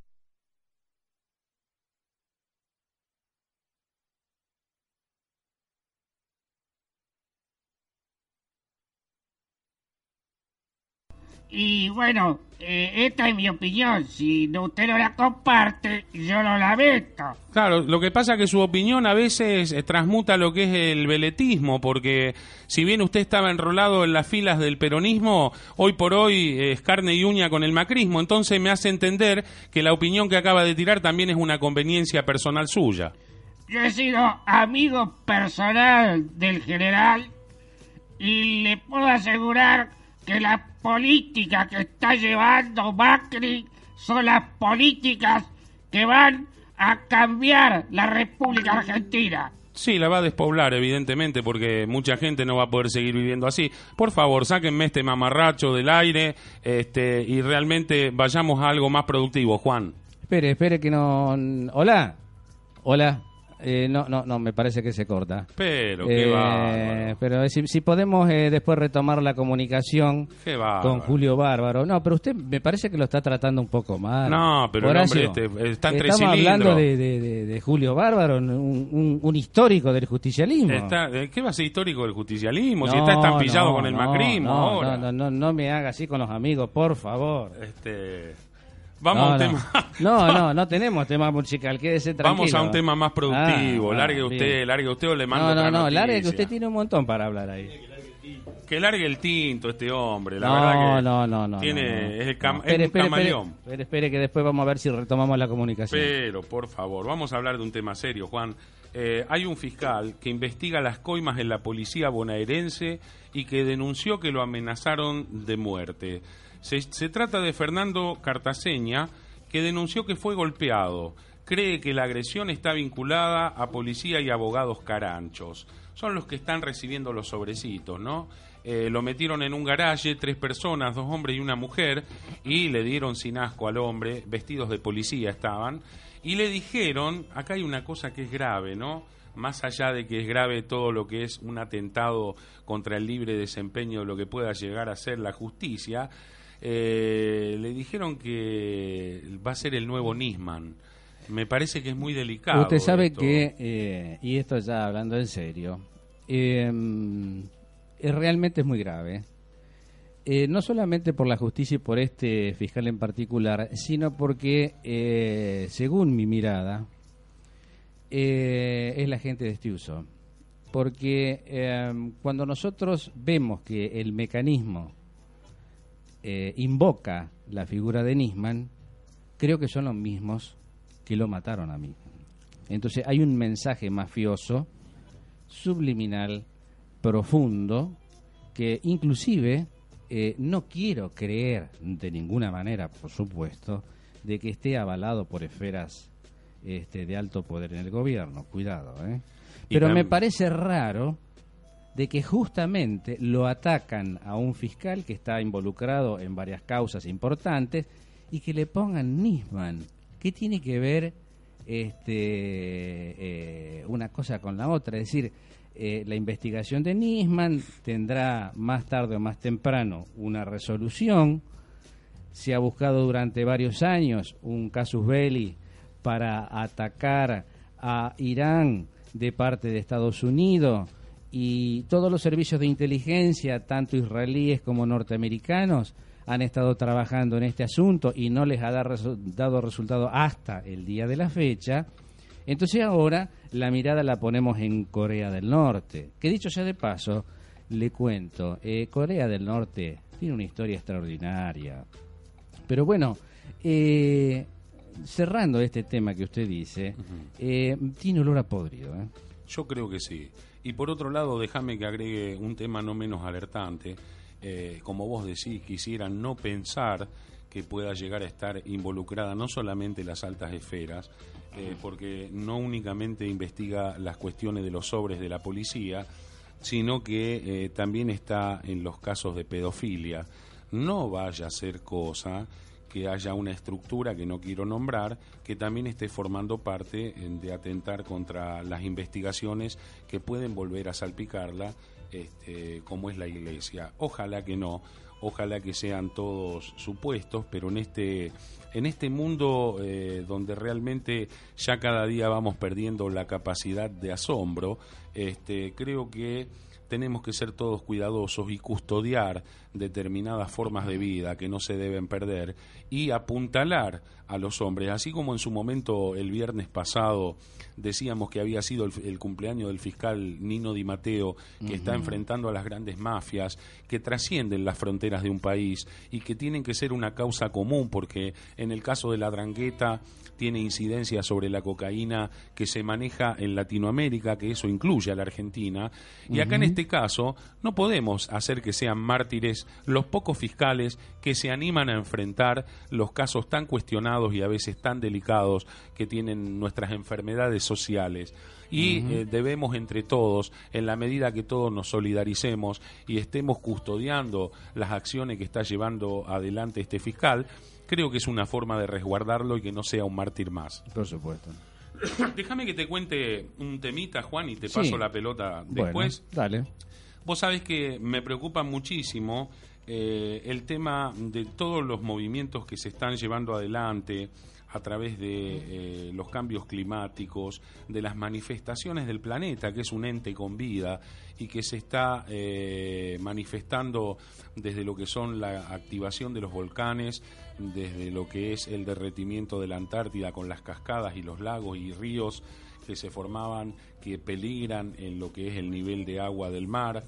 Y bueno, eh, esta es mi opinión. Si no, usted no la comparte, yo lo lamento. Claro, lo que pasa es que su opinión a veces eh, transmuta lo que es el veletismo, porque si bien usted estaba enrolado en las filas del peronismo, hoy por hoy eh, es carne y uña con el macrismo, entonces me hace entender que la opinión que acaba de tirar también es una conveniencia personal suya. Yo he sido amigo personal del general y le puedo asegurar que la política que está llevando Macri son las políticas que van a cambiar la República Argentina. Sí, la va a despoblar, evidentemente, porque mucha gente no va a poder seguir viviendo así. Por favor, sáquenme este mamarracho del aire este, y realmente vayamos a algo más productivo, Juan. Espere, espere que no... Hola. Hola. Eh, no, no, no, me parece que se corta. Pero, qué Eh, bárbaro. Pero si, si podemos eh, después retomar la comunicación con Julio Bárbaro. No, pero usted me parece que lo está tratando un poco mal. No, pero el Horacio, hombre este está en tres Estamos hablando de, de- de- de Julio Bárbaro, un, un- un histórico del justicialismo. Está- eh, ¿Qué va a ser histórico del justicialismo? si está estampillado no, con el no, macrismo no, ahora. No, no, no, no me haga así con los amigos, por favor. Este, vamos no, a un no. tema. No, no, no tenemos tema musical, quédese tranquilo. Vamos a un tema más productivo. Ah, largue ah, usted, bien. largue usted o le mando No, otra no, no, largue que noticia. usted tiene un montón para hablar ahí. Que largue el tinto este hombre, la no, verdad que no, no, no. tiene, es, el cam- es espere, un espere, camaleón. Espere, espere, espere, que después vamos a ver si retomamos la comunicación. Pero, por favor, vamos a hablar de un tema serio, Juan. Eh, hay un fiscal que investiga las coimas en la policía bonaerense y que denunció que lo amenazaron de muerte. Se, trata de Fernando Cartaseña, que denunció que fue golpeado. Cree que la agresión está vinculada a policía y abogados caranchos. Son los que están recibiendo los sobrecitos, ¿no? Eh, lo metieron en un garaje, tres personas, dos hombres y una mujer, y le dieron sin asco al hombre, vestidos de policía estaban, y le dijeron, acá hay una cosa que es grave, ¿no? Más allá de que es grave todo lo que es un atentado contra el libre desempeño de lo que pueda llegar a ser la justicia, eh, le dijeron que va a ser el nuevo Nisman. Me parece que es muy delicado. Usted sabe esto. que, eh, y esto ya hablando en serio, eh, realmente es muy grave. Eh, no solamente por la justicia y por este fiscal en particular, sino porque, eh, según mi mirada, eh, es la gente de este uso. Porque cuando nosotros vemos que el mecanismo eh, invoca la figura de Nisman, creo que son los mismos que lo mataron a mí. Entonces hay un mensaje mafioso, subliminal, profundo, que inclusive eh, no quiero creer de ninguna manera, por supuesto, de que esté avalado por esferas este, de alto poder en el gobierno. Cuidado, ¿eh? Pero me parece raro de que justamente lo atacan a un fiscal que está involucrado en varias causas importantes y que le pongan Nisman. ¿Qué tiene que ver este, eh, una cosa con la otra? Es decir, eh, la investigación de Nisman tendrá más tarde o más temprano una resolución. Se ha buscado durante varios años un casus belli para atacar a Irán de parte de Estados Unidos y todos los servicios de inteligencia, tanto israelíes como norteamericanos, han estado trabajando en este asunto y no les ha dado resultado hasta el día de la fecha. Entonces ahora la mirada la ponemos en Corea del Norte, que dicho sea de paso, le cuento, eh, Corea del Norte tiene una historia extraordinaria. Pero bueno, eh, cerrando este tema que usted dice, eh, tiene olor a podrido. ¿eh? Yo creo que sí. Y por otro lado, déjame que agregue un tema no menos alertante. Eh, como vos decís, quisiera no pensar que pueda llegar a estar involucrada no solamente las altas esferas, eh, porque no únicamente investiga las cuestiones de los sobres de la policía, sino que eh, también está en los casos de pedofilia. No vaya a ser cosa que haya una estructura que no quiero nombrar, que también esté formando parte eh, de atentar contra las investigaciones que pueden volver a salpicarla, este, como es la iglesia. Ojalá que no, ojalá que sean todos supuestos, pero en este, en este mundo eh, donde realmente ya cada día vamos perdiendo la capacidad de asombro, este, creo que tenemos que ser todos cuidadosos y custodiar determinadas formas de vida que no se deben perder y apuntalar a los hombres, así como en su momento el viernes pasado decíamos que había sido el, el cumpleaños del fiscal Nino Di Matteo, que está enfrentando a las grandes mafias, que trascienden las fronteras de un país y que tienen que ser una causa común, porque en el caso de la drangueta tiene incidencia sobre la cocaína que se maneja en Latinoamérica, que eso incluye a la Argentina, y acá en este caso no podemos hacer que sean mártires los pocos fiscales que se animan a enfrentar los casos tan cuestionados y a veces tan delicados que tienen nuestras enfermedades sociales. Y eh, debemos entre todos, en la medida que todos nos solidaricemos y estemos custodiando las acciones que está llevando adelante este fiscal, creo que es una forma de resguardarlo y que no sea un mártir más. Por supuesto. Déjame que te cuente un temita, Juan, y te Sí. paso la pelota después. Bueno, dale. Vos sabés que me preocupa muchísimo eh, el tema de todos los movimientos que se están llevando adelante a través de eh, los cambios climáticos, de las manifestaciones del planeta, que es un ente con vida y que se está eh, manifestando desde lo que son la activación de los volcanes, desde lo que es el derretimiento de la Antártida con las cascadas y los lagos y ríos que se formaban, que peligran en lo que es el nivel de agua del mar,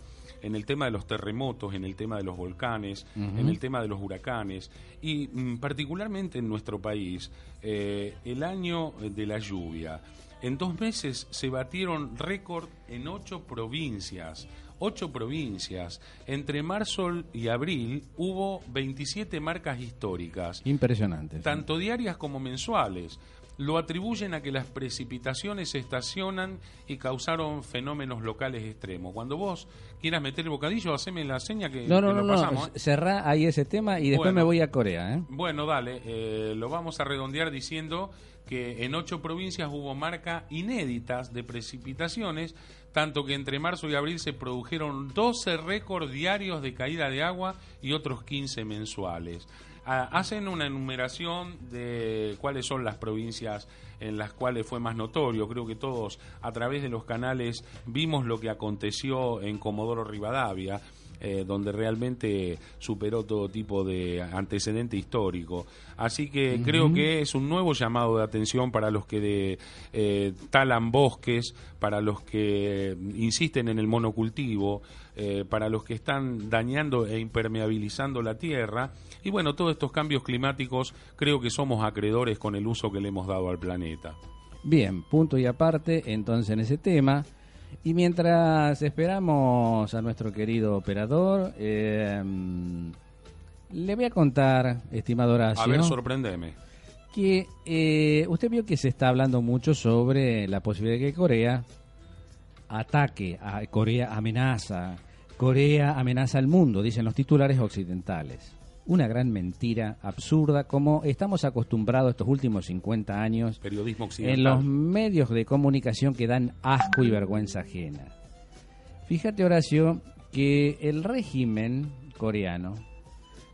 en el tema de los terremotos, en el tema de los volcanes, en el tema de los huracanes y mm, particularmente en nuestro país, eh, el año de la lluvia. En dos meses se batieron récord en ocho provincias. Ocho provincias. Entre marzo y abril hubo 27 marcas históricas Impresionante. sí. tanto diarias como mensuales. Lo atribuyen a que las precipitaciones se estacionan y causaron fenómenos locales extremos. Cuando vos quieras meter el bocadillo, haceme la seña que, No, no, que no, lo no. pasamos. ¿eh? Cerrá ahí ese tema y después Bueno. me voy a Corea, ¿eh? Bueno, dale, eh, lo vamos a redondear diciendo que en ocho provincias hubo marca inéditas de precipitaciones, tanto que entre marzo y abril se produjeron 12 récords diarios de caída de agua y otros 15 mensuales. Hacen una enumeración de cuáles son las provincias en las cuales fue más notorio. Creo que todos a través de los canales vimos lo que aconteció en Comodoro Rivadavia eh, donde realmente superó todo tipo de antecedente histórico. Así que creo que es un nuevo llamado de atención para los que de, eh, talan bosques, para los que insisten en el monocultivo, eh, para los que están dañando e impermeabilizando la tierra. Y bueno, todos estos cambios climáticos creo que somos acreedores con el uso que le hemos dado al planeta. Bien, punto y aparte entonces en ese tema. Y mientras esperamos a nuestro querido operador, eh, le voy a contar, estimado Horacio, A ver, sorprendeme. que eh, usted vio que se está hablando mucho sobre la posibilidad de que Corea ataque, a Corea amenaza, Corea amenaza al mundo, dicen los titulares occidentales. Una gran mentira absurda, como estamos acostumbrados estos últimos 50 años Periodismo en los medios de comunicación que dan asco y vergüenza ajena. Fíjate, Horacio, que el régimen coreano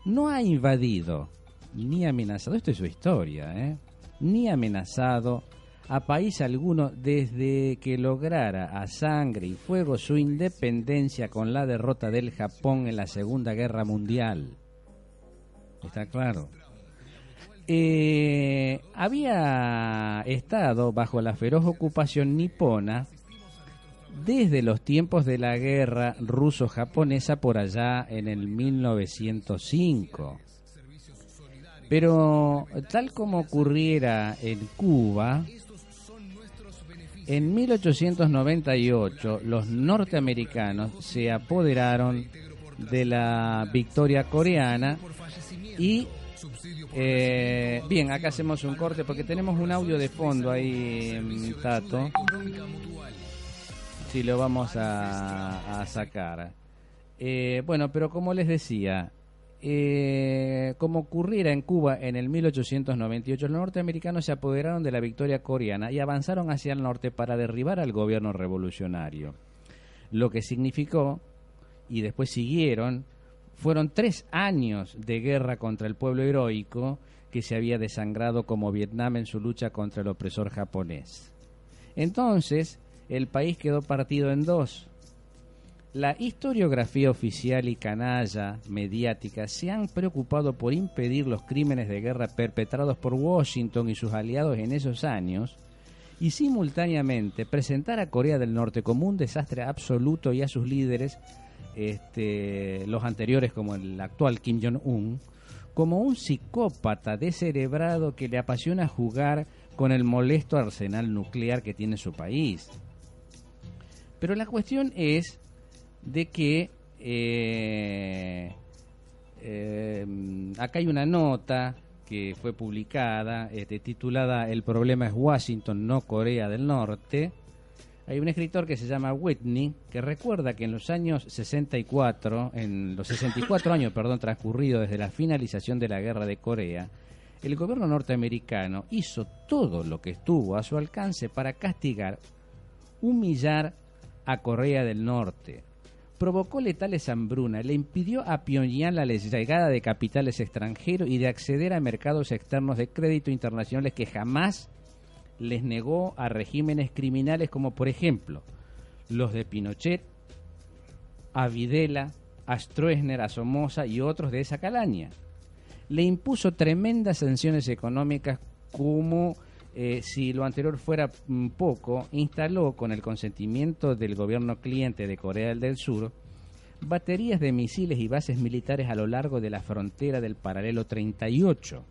no ha invadido ni amenazado, esto es su historia, ¿eh? ni amenazado a país alguno desde que lograra a sangre y fuego su independencia con la derrota del Japón en la Segunda Guerra Mundial. Está claro. Eh, había estado bajo la feroz ocupación nipona desde los tiempos de la guerra ruso-japonesa por allá en el 1905. Pero tal como ocurriera en Cuba, en 1898 los norteamericanos se apoderaron de la victoria coreana y eh, bien, acá hacemos un corte porque tenemos un audio de fondo ahí, mm, Tato. Si lo vamos a, a sacar. Eh, bueno, pero como les decía, eh, como ocurriera en Cuba en el 1898, los norteamericanos se apoderaron de la victoria coreana y avanzaron hacia el norte para derribar al gobierno revolucionario. Lo que significó, y después siguieron, fueron tres años de guerra contra el pueblo heroico que se había desangrado como Vietnam en su lucha contra el opresor japonés. Entonces, el país quedó partido en dos. La historiografía oficial y canalla mediática se han preocupado por impedir los crímenes de guerra perpetrados por Washington y sus aliados en esos años y simultáneamente presentar a Corea del Norte como un desastre absoluto y a sus líderes, este, los anteriores como el actual Kim Jong-un, como un psicópata descerebrado que le apasiona jugar con el molesto arsenal nuclear que tiene su país. Pero la cuestión es de que eh, eh, acá hay una nota que fue publicada, este, titulada El problema es Washington, no Corea del Norte. Hay un escritor que se llama Whitney que recuerda que en los años 64, en los 64 años, perdón, transcurridos desde la finalización de la guerra de Corea, el gobierno norteamericano hizo todo lo que estuvo a su alcance para castigar, humillar a Corea del Norte, provocó letales hambruna, le impidió a Pyongyang la llegada de capitales extranjeros y de acceder a mercados externos de crédito internacionales que jamás les negó a regímenes criminales como por ejemplo los de Pinochet, a Videla, a Stroessner, a Somoza y otros de esa calaña. Le impuso tremendas sanciones económicas como eh, si lo anterior fuera mm, poco, instaló con el consentimiento del gobierno cliente de Corea del Sur baterías de misiles y bases militares a lo largo de la frontera del paralelo 38.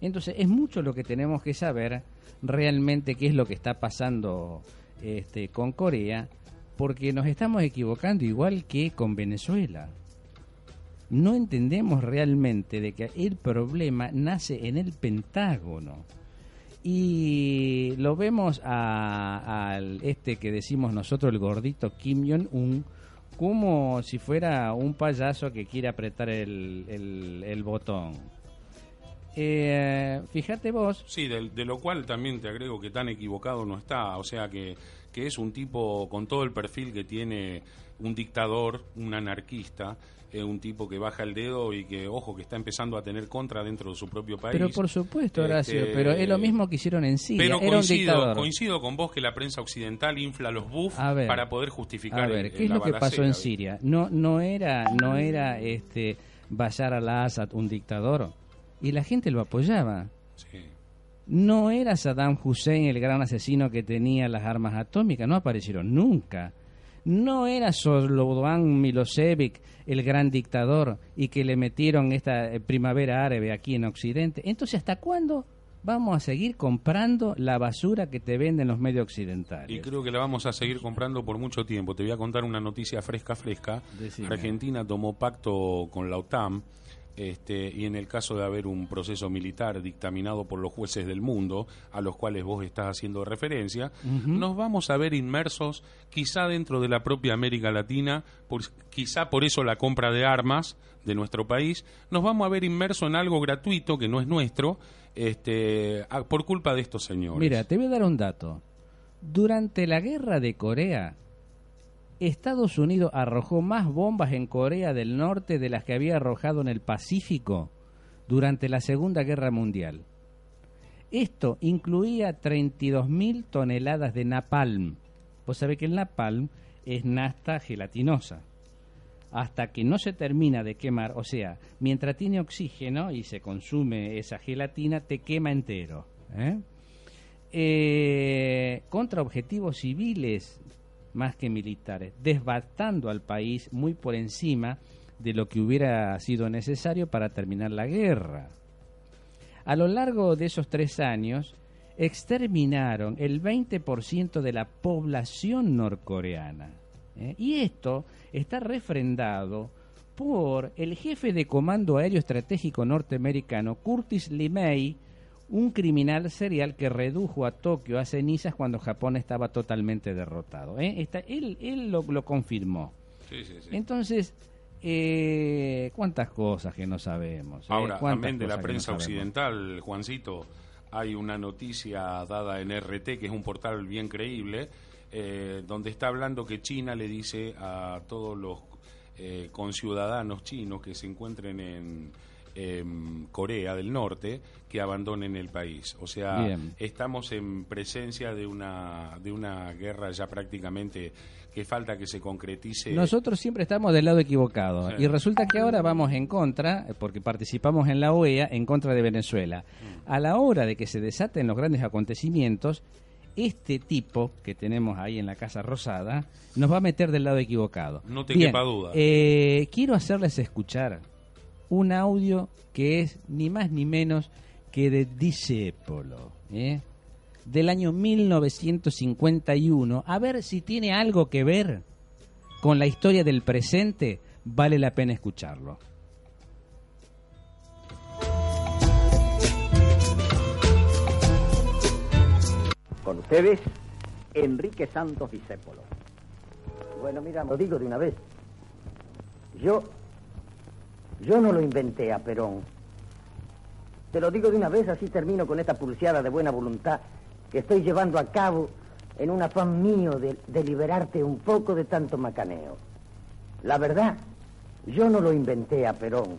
Entonces es mucho lo que tenemos que saber realmente qué es lo que está pasando este, con Corea, porque nos estamos equivocando igual que con Venezuela. No entendemos realmente de que el problema nace en el Pentágono y lo vemos al este que decimos nosotros, el gordito Kim Jong-un, como si fuera un payaso que quiere apretar el, el, botón. Eh, fíjate vos. Sí, de, de, lo cual también te agrego que tan equivocado no está. O sea que, que es un tipo con todo el perfil que tiene un dictador, un anarquista, es un tipo que baja el dedo y que, ojo, que está empezando a tener contra dentro de su propio país. Pero por supuesto, Horacio, este, pero es lo mismo que hicieron en Siria. Pero coincido, coincido con vos que la prensa occidental infla los buffs para poder justificar. A ver, ¿qué es lo que pasó en Siria? No, no era, no era este Bashar al-Assad un dictador y la gente lo apoyaba. No era Saddam Hussein el gran asesino que tenía las armas atómicas, no aparecieron nunca no era Slobodan Milosevic el gran dictador y que le metieron esta eh, primavera árabe aquí en Occidente. Entonces, ¿hasta cuándo vamos a seguir comprando la basura que te venden los medios occidentales? Y creo que la vamos a seguir comprando por mucho tiempo. Te voy a contar una noticia fresca, fresca. Argentina tomó pacto con la OTAN este, y en el caso de haber un proceso militar dictaminado por los jueces del mundo, a los cuales vos estás haciendo referencia, nos vamos a ver inmersos quizá dentro de la propia América Latina, quizá por eso la compra de armas de nuestro país, nos vamos a ver inmersos en algo gratuito que no es nuestro, este, por culpa de estos señores. Mira, te voy a dar un dato. Durante la guerra de Corea, Estados Unidos arrojó más bombas en Corea del Norte de las que había arrojado en el Pacífico durante la Segunda Guerra Mundial. Esto incluía 32.000 toneladas de napalm. Vos sabés que el napalm es nasta gelatinosa. Hasta que no se termina de quemar, o sea, mientras tiene oxígeno y se consume esa gelatina, te quema entero. ¿eh? Eh, contra objetivos civiles más que militares, desbatando al país muy por encima de lo que hubiera sido necesario para terminar la guerra. A lo largo de esos tres años, exterminaron el 20% de la población norcoreana. ¿eh? Y esto está refrendado por el jefe de Comando Aéreo Estratégico norteamericano, Curtis LeMay, un criminal serial que redujo a Tokio a cenizas cuando Japón estaba totalmente derrotado. ¿eh? él él lo, confirmó. Entonces, eh, cuántas cosas que no sabemos. ¿eh? Ahora, también de la prensa occidental, Juancito, hay una noticia dada en RT, que es un portal bien creíble, eh, donde está hablando que China le dice a todos los conciudadanos chinos que se encuentren en em, Corea del Norte que abandonen el país. O sea, Bien. estamos en presencia de una, de una guerra ya prácticamente que falta que se concretice. Nosotros siempre estamos del lado equivocado Sí. y resulta que ahora vamos en contra, porque participamos en la OEA, en contra de Venezuela. Mm. A la hora de que se desaten los grandes acontecimientos, este tipo que tenemos ahí en la Casa Rosada nos va a meter del lado equivocado. No te Bien, quepa duda. eh, quiero hacerles escuchar un audio que es ni más ni menos que de Discepolo, ¿eh? del año 1951. A ver si tiene algo que ver con la historia del presente, vale la pena escucharlo. Con ustedes, Enrique Santos Discépolo. Bueno, mira, lo digo de una vez. Yo, yo no lo inventé a Perón. Te lo digo de una vez, así termino con esta pulseada de buena voluntad que estoy llevando a cabo en un afán mío de, de liberarte un poco de tanto macaneo. La verdad, yo no lo inventé a Perón,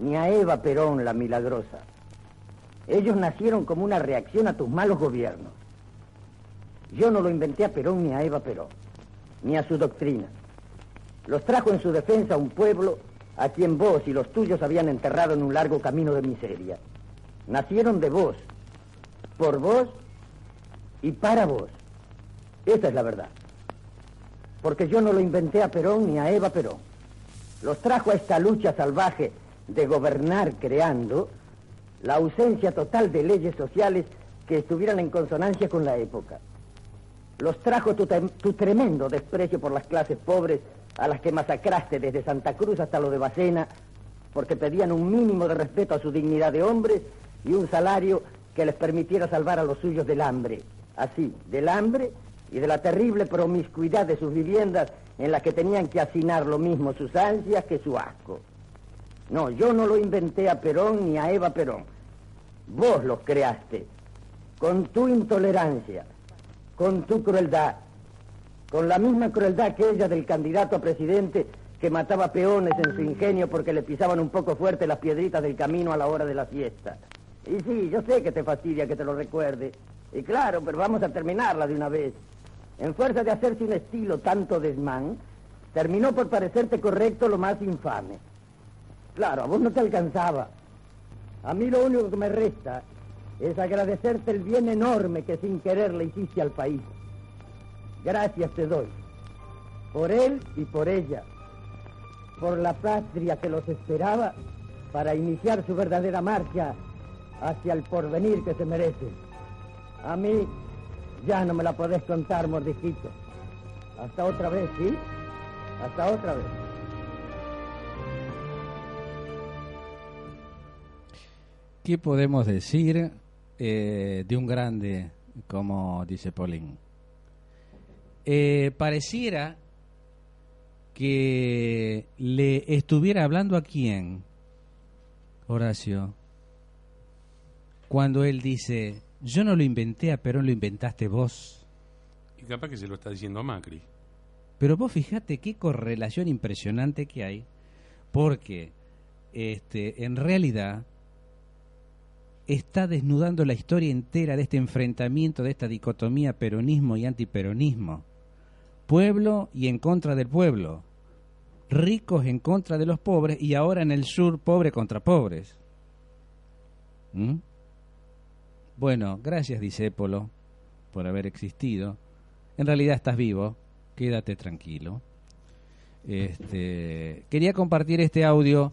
ni a Eva Perón la milagrosa. Ellos nacieron como una reacción a tus malos gobiernos. Yo no lo inventé a Perón ni a Eva Perón, ni a su doctrina. Los trajo en su defensa un pueblo a quien vos y los tuyos habían enterrado en un largo camino de miseria. Nacieron de vos, por vos y para vos. Esa es la verdad. Porque yo no lo inventé a Perón ni a Eva Perón. Los trajo a esta lucha salvaje de gobernar creando la ausencia total de leyes sociales que estuvieran en consonancia con la época. Los trajo tu, tremendo desprecio por las clases pobres a las que masacraste desde Santa Cruz hasta lo de Bacena, porque pedían un mínimo de respeto a su dignidad de hombres y un salario que les permitiera salvar a los suyos del hambre. Así, del hambre y de la terrible promiscuidad de sus viviendas en las que tenían que hacinar lo mismo sus ansias que su asco. No, yo no lo inventé a Perón ni a Eva Perón. Vos los creaste. Con tu intolerancia, con tu crueldad, con la misma crueldad que ella del candidato a presidente que mataba peones en su ingenio porque le pisaban un poco fuerte las piedritas del camino a la hora de la siesta. Y sí, yo sé que te fastidia que te lo recuerde. Y claro, pero vamos a terminarla de una vez. En fuerza de hacerse un estilo tanto desmán, terminó por parecerte correcto lo más infame. Claro, a vos no te alcanzaba. A mí lo único que me resta es agradecerte el bien enorme que sin querer le hiciste al país. Gracias te doy. Por él y por ella. Por la patria que los esperaba para iniciar su verdadera marcha hacia el porvenir que se merecen. A mí ya no me la podés contar, mordijito. Hasta otra vez, ¿sí? Hasta otra vez. ¿Qué podemos decir eh, de un grande como dice Paulín? Eh, pareciera que le estuviera hablando a quién, Horacio, cuando él dice, yo no lo inventé a Perón, lo inventaste vos. Y capaz que se lo está diciendo a Macri. Pero vos fíjate qué correlación impresionante que hay, porque este, en realidad está desnudando la historia entera de este enfrentamiento, de esta dicotomía peronismo y antiperonismo. Pueblo y en contra del pueblo. Ricos en contra de los pobres y ahora en el sur pobre contra pobres. ¿Mm? Bueno, gracias Disépolo por haber existido. En realidad estás vivo, quédate tranquilo. Este, quería compartir este audio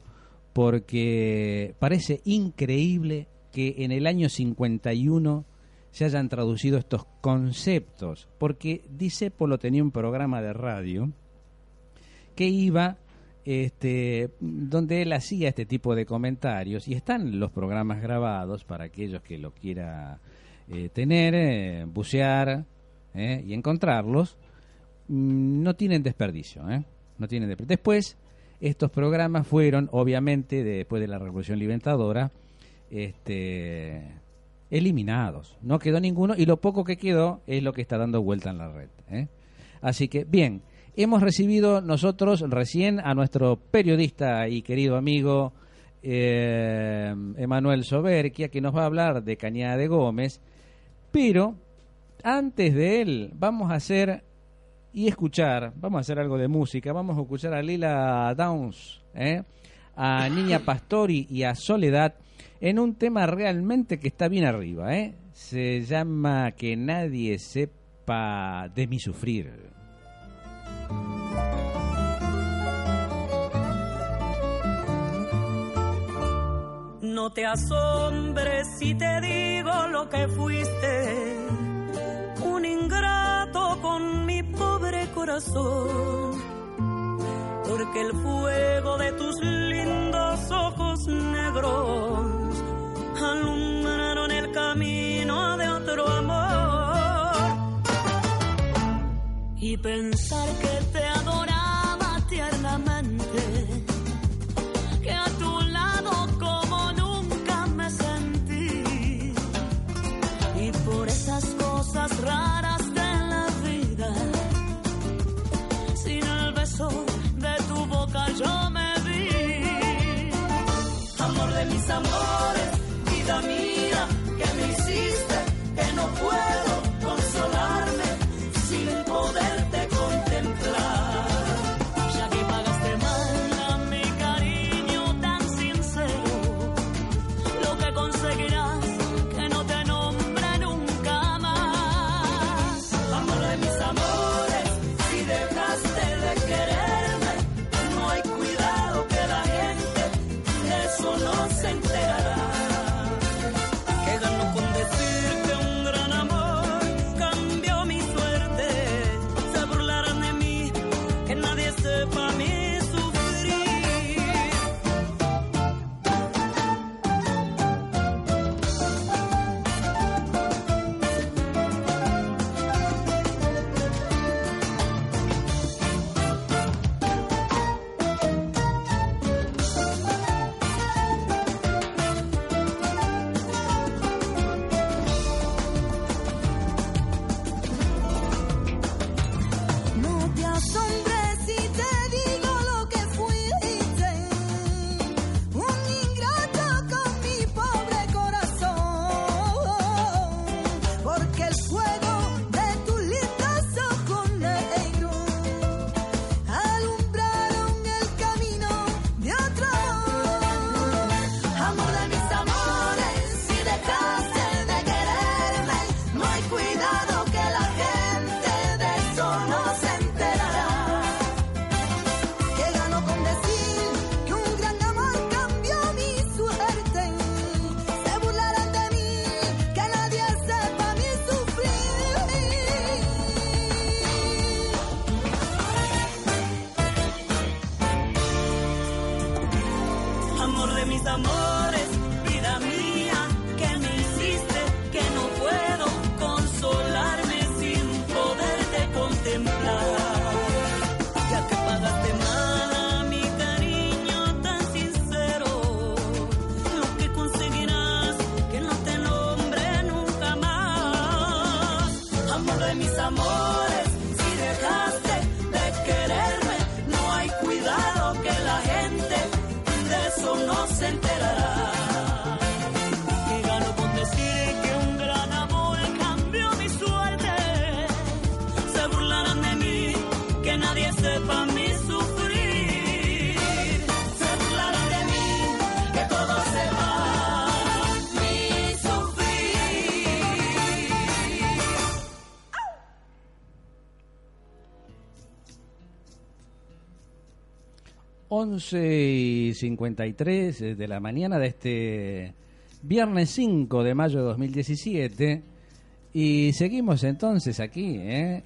porque parece increíble que en el año 51 se hayan traducido estos conceptos, porque Disépolo tenía un programa de radio que iba este, donde él hacía este tipo de comentarios y están los programas grabados para aquellos que lo quiera eh, tener, eh, bucear eh, y encontrarlos. Mm, No tienen desperdicio, no tienen desperdicio. Después, estos programas fueron, obviamente, después de la Revolución Libertadora, este, eliminados. No quedó ninguno y lo poco que quedó es lo que está dando vuelta en la red. ¿eh? Así que, bien, hemos recibido nosotros recién a nuestro periodista y querido amigo eh, Emanuel Soberquia, que nos va a hablar de Cañada de Gómez, pero antes de él vamos a hacer y escuchar, vamos a hacer algo de música, vamos a escuchar a Lila Downs, ¿eh? a Niña Pastori y a Soledad en un tema realmente que está bien arriba, ¿eh? se llama Que nadie sepa de mi sufrir. No te asombres si te digo lo que fuiste, un ingrato con mi pobre corazón, porque el fuego de tus lindos ojos negros alumbraron el camino de otro amor. Y pensar que vida mía, 11 y 53 de la mañana de este viernes 5 de mayo de 2017. Y seguimos entonces aquí, ¿eh?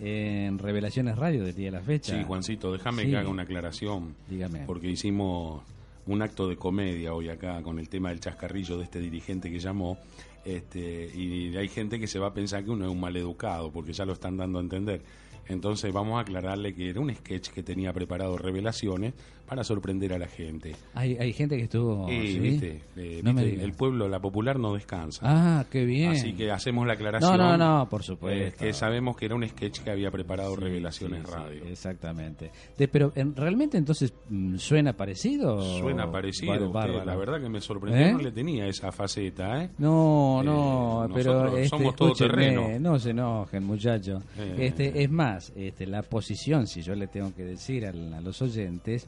en Revelaciones Radio del día de la fecha. Sí, Juancito, déjame Sí. que haga una aclaración. Dígame. Porque hicimos un acto de comedia hoy acá con el tema del chascarrillo de este dirigente que llamó. Este, y hay gente que se va a pensar que uno es un maleducado, porque ya lo están dando a entender. Entonces vamos a aclararle que era un sketch que tenía preparado revelaciones para sorprender a la gente. Hay, hay gente que estuvo... Eh, ¿sí? ¿viste? Eh, No me ¿viste? digas. El pueblo, la popular no descansa. Ah, qué bien. Así que hacemos la aclaración. No, no, no, por supuesto. eh, que sabemos que era un sketch que había preparado Revelaciones Sí, Radio. exactamente. De- pero en- realmente entonces mm, suena parecido. Suena parecido. Usted, la verdad que me sorprendió, ¿Eh? no le tenía esa faceta, ¿eh? No, Eh, no, pero este, somos escúchenme, todoterreno. no se enojen, muchachos. Este, es más, este, la posición, si yo le tengo que decir a, los oyentes,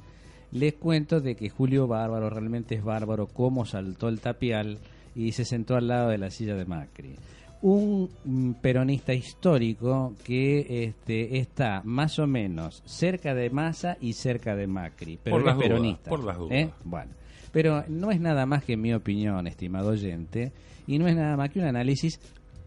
les cuento de que Julio Bárbaro realmente es bárbaro, cómo saltó el tapial y se sentó al lado de la silla de Macri. Un mm, peronista histórico que este, está más o menos cerca de Massa y cerca de Macri, pero Por las dudas, por las dudas. ¿eh? Bueno, pero no es nada más que mi opinión, estimado oyente, y no es nada más que un análisis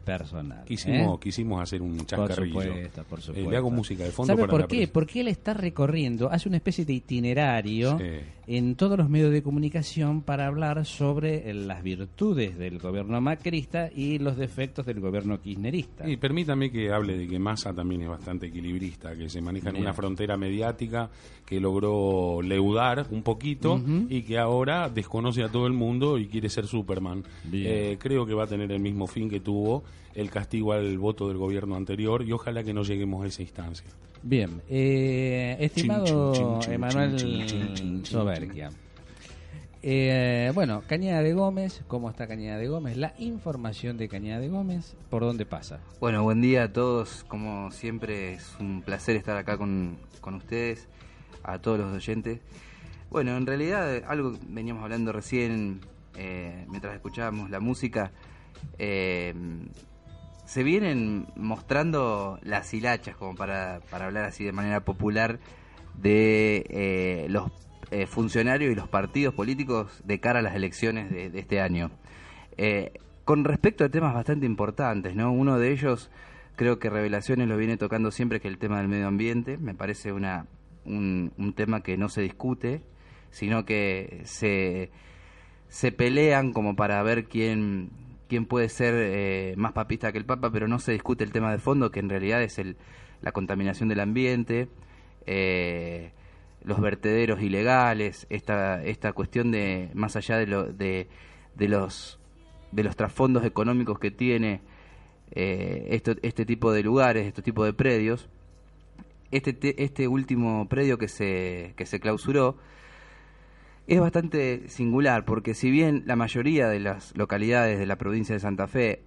personal. Quisimos, ¿eh? quisimos hacer un Por chascarrillo. supuesto, por Eh, supuesto. le hago música de fondo ¿Sabe para por qué? Porque él está recorriendo, hace una especie de itinerario Sí. En todos los medios de comunicación para hablar sobre eh, las virtudes del gobierno macrista y los defectos del gobierno kirchnerista. Y permítame que hable de que Massa también es bastante equilibrista, que se maneja en una frontera mediática que logró leudar un poquito y que ahora desconoce a todo el mundo y quiere ser Superman. Eh, creo que va a tener el mismo fin que tuvo el castigo al voto del gobierno anterior y ojalá que no lleguemos a esa instancia. Bien, eh, estimado Emanuel Soberquia. Eh, bueno, Cañada de Gómez, ¿cómo está Cañada de Gómez? La información de Cañada de Gómez, ¿por dónde pasa? Bueno, buen día a todos. Como siempre, es un placer estar acá con, con ustedes, a todos los oyentes. Bueno, en realidad, algo que veníamos hablando recién eh, mientras escuchábamos la música. eh, se vienen mostrando las hilachas, como para, para hablar así de manera popular, de eh, los eh, funcionarios y los partidos políticos de cara a las elecciones de, este año. Eh, con respecto a temas bastante importantes, ¿no? Uno de ellos, creo que Revelaciones lo viene tocando siempre, que el tema del medio ambiente. Me parece una, un, un tema que no se discute, sino que se, se pelean como para ver quién, quién puede ser eh, más papista que el Papa, pero no se discute el tema de fondo, que en realidad es el, la contaminación del ambiente, eh, los vertederos ilegales, esta, esta cuestión de, más allá de, lo, de, de los de los trasfondos económicos que tiene eh, este tipo de lugares, este tipo de predios, este, te- este último predio que se, que se clausuró es bastante singular, porque si bien la mayoría de las localidades de la provincia de Santa Fe,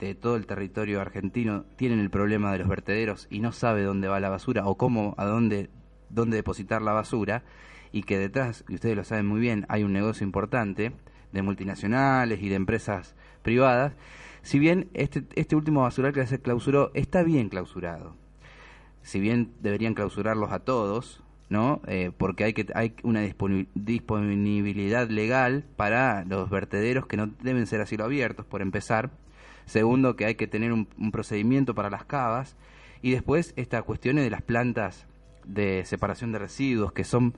de todo el territorio argentino, tienen el problema de los vertederos y no sabe dónde va la basura o cómo, a dónde, dónde depositar la basura, y que detrás, y ustedes lo saben muy bien, hay un negocio importante de multinacionales y de empresas privadas, si bien este, este último basural que se clausuró está bien clausurado, si bien deberían clausurarlos a todos, ¿no? Eh, porque hay que hay una disponi- disponibilidad legal para los vertederos que no deben ser a cielo abiertos, por empezar. Segundo, que hay que tener un, un procedimiento para las cavas. Y después, estas cuestiones de las plantas de separación de residuos, que son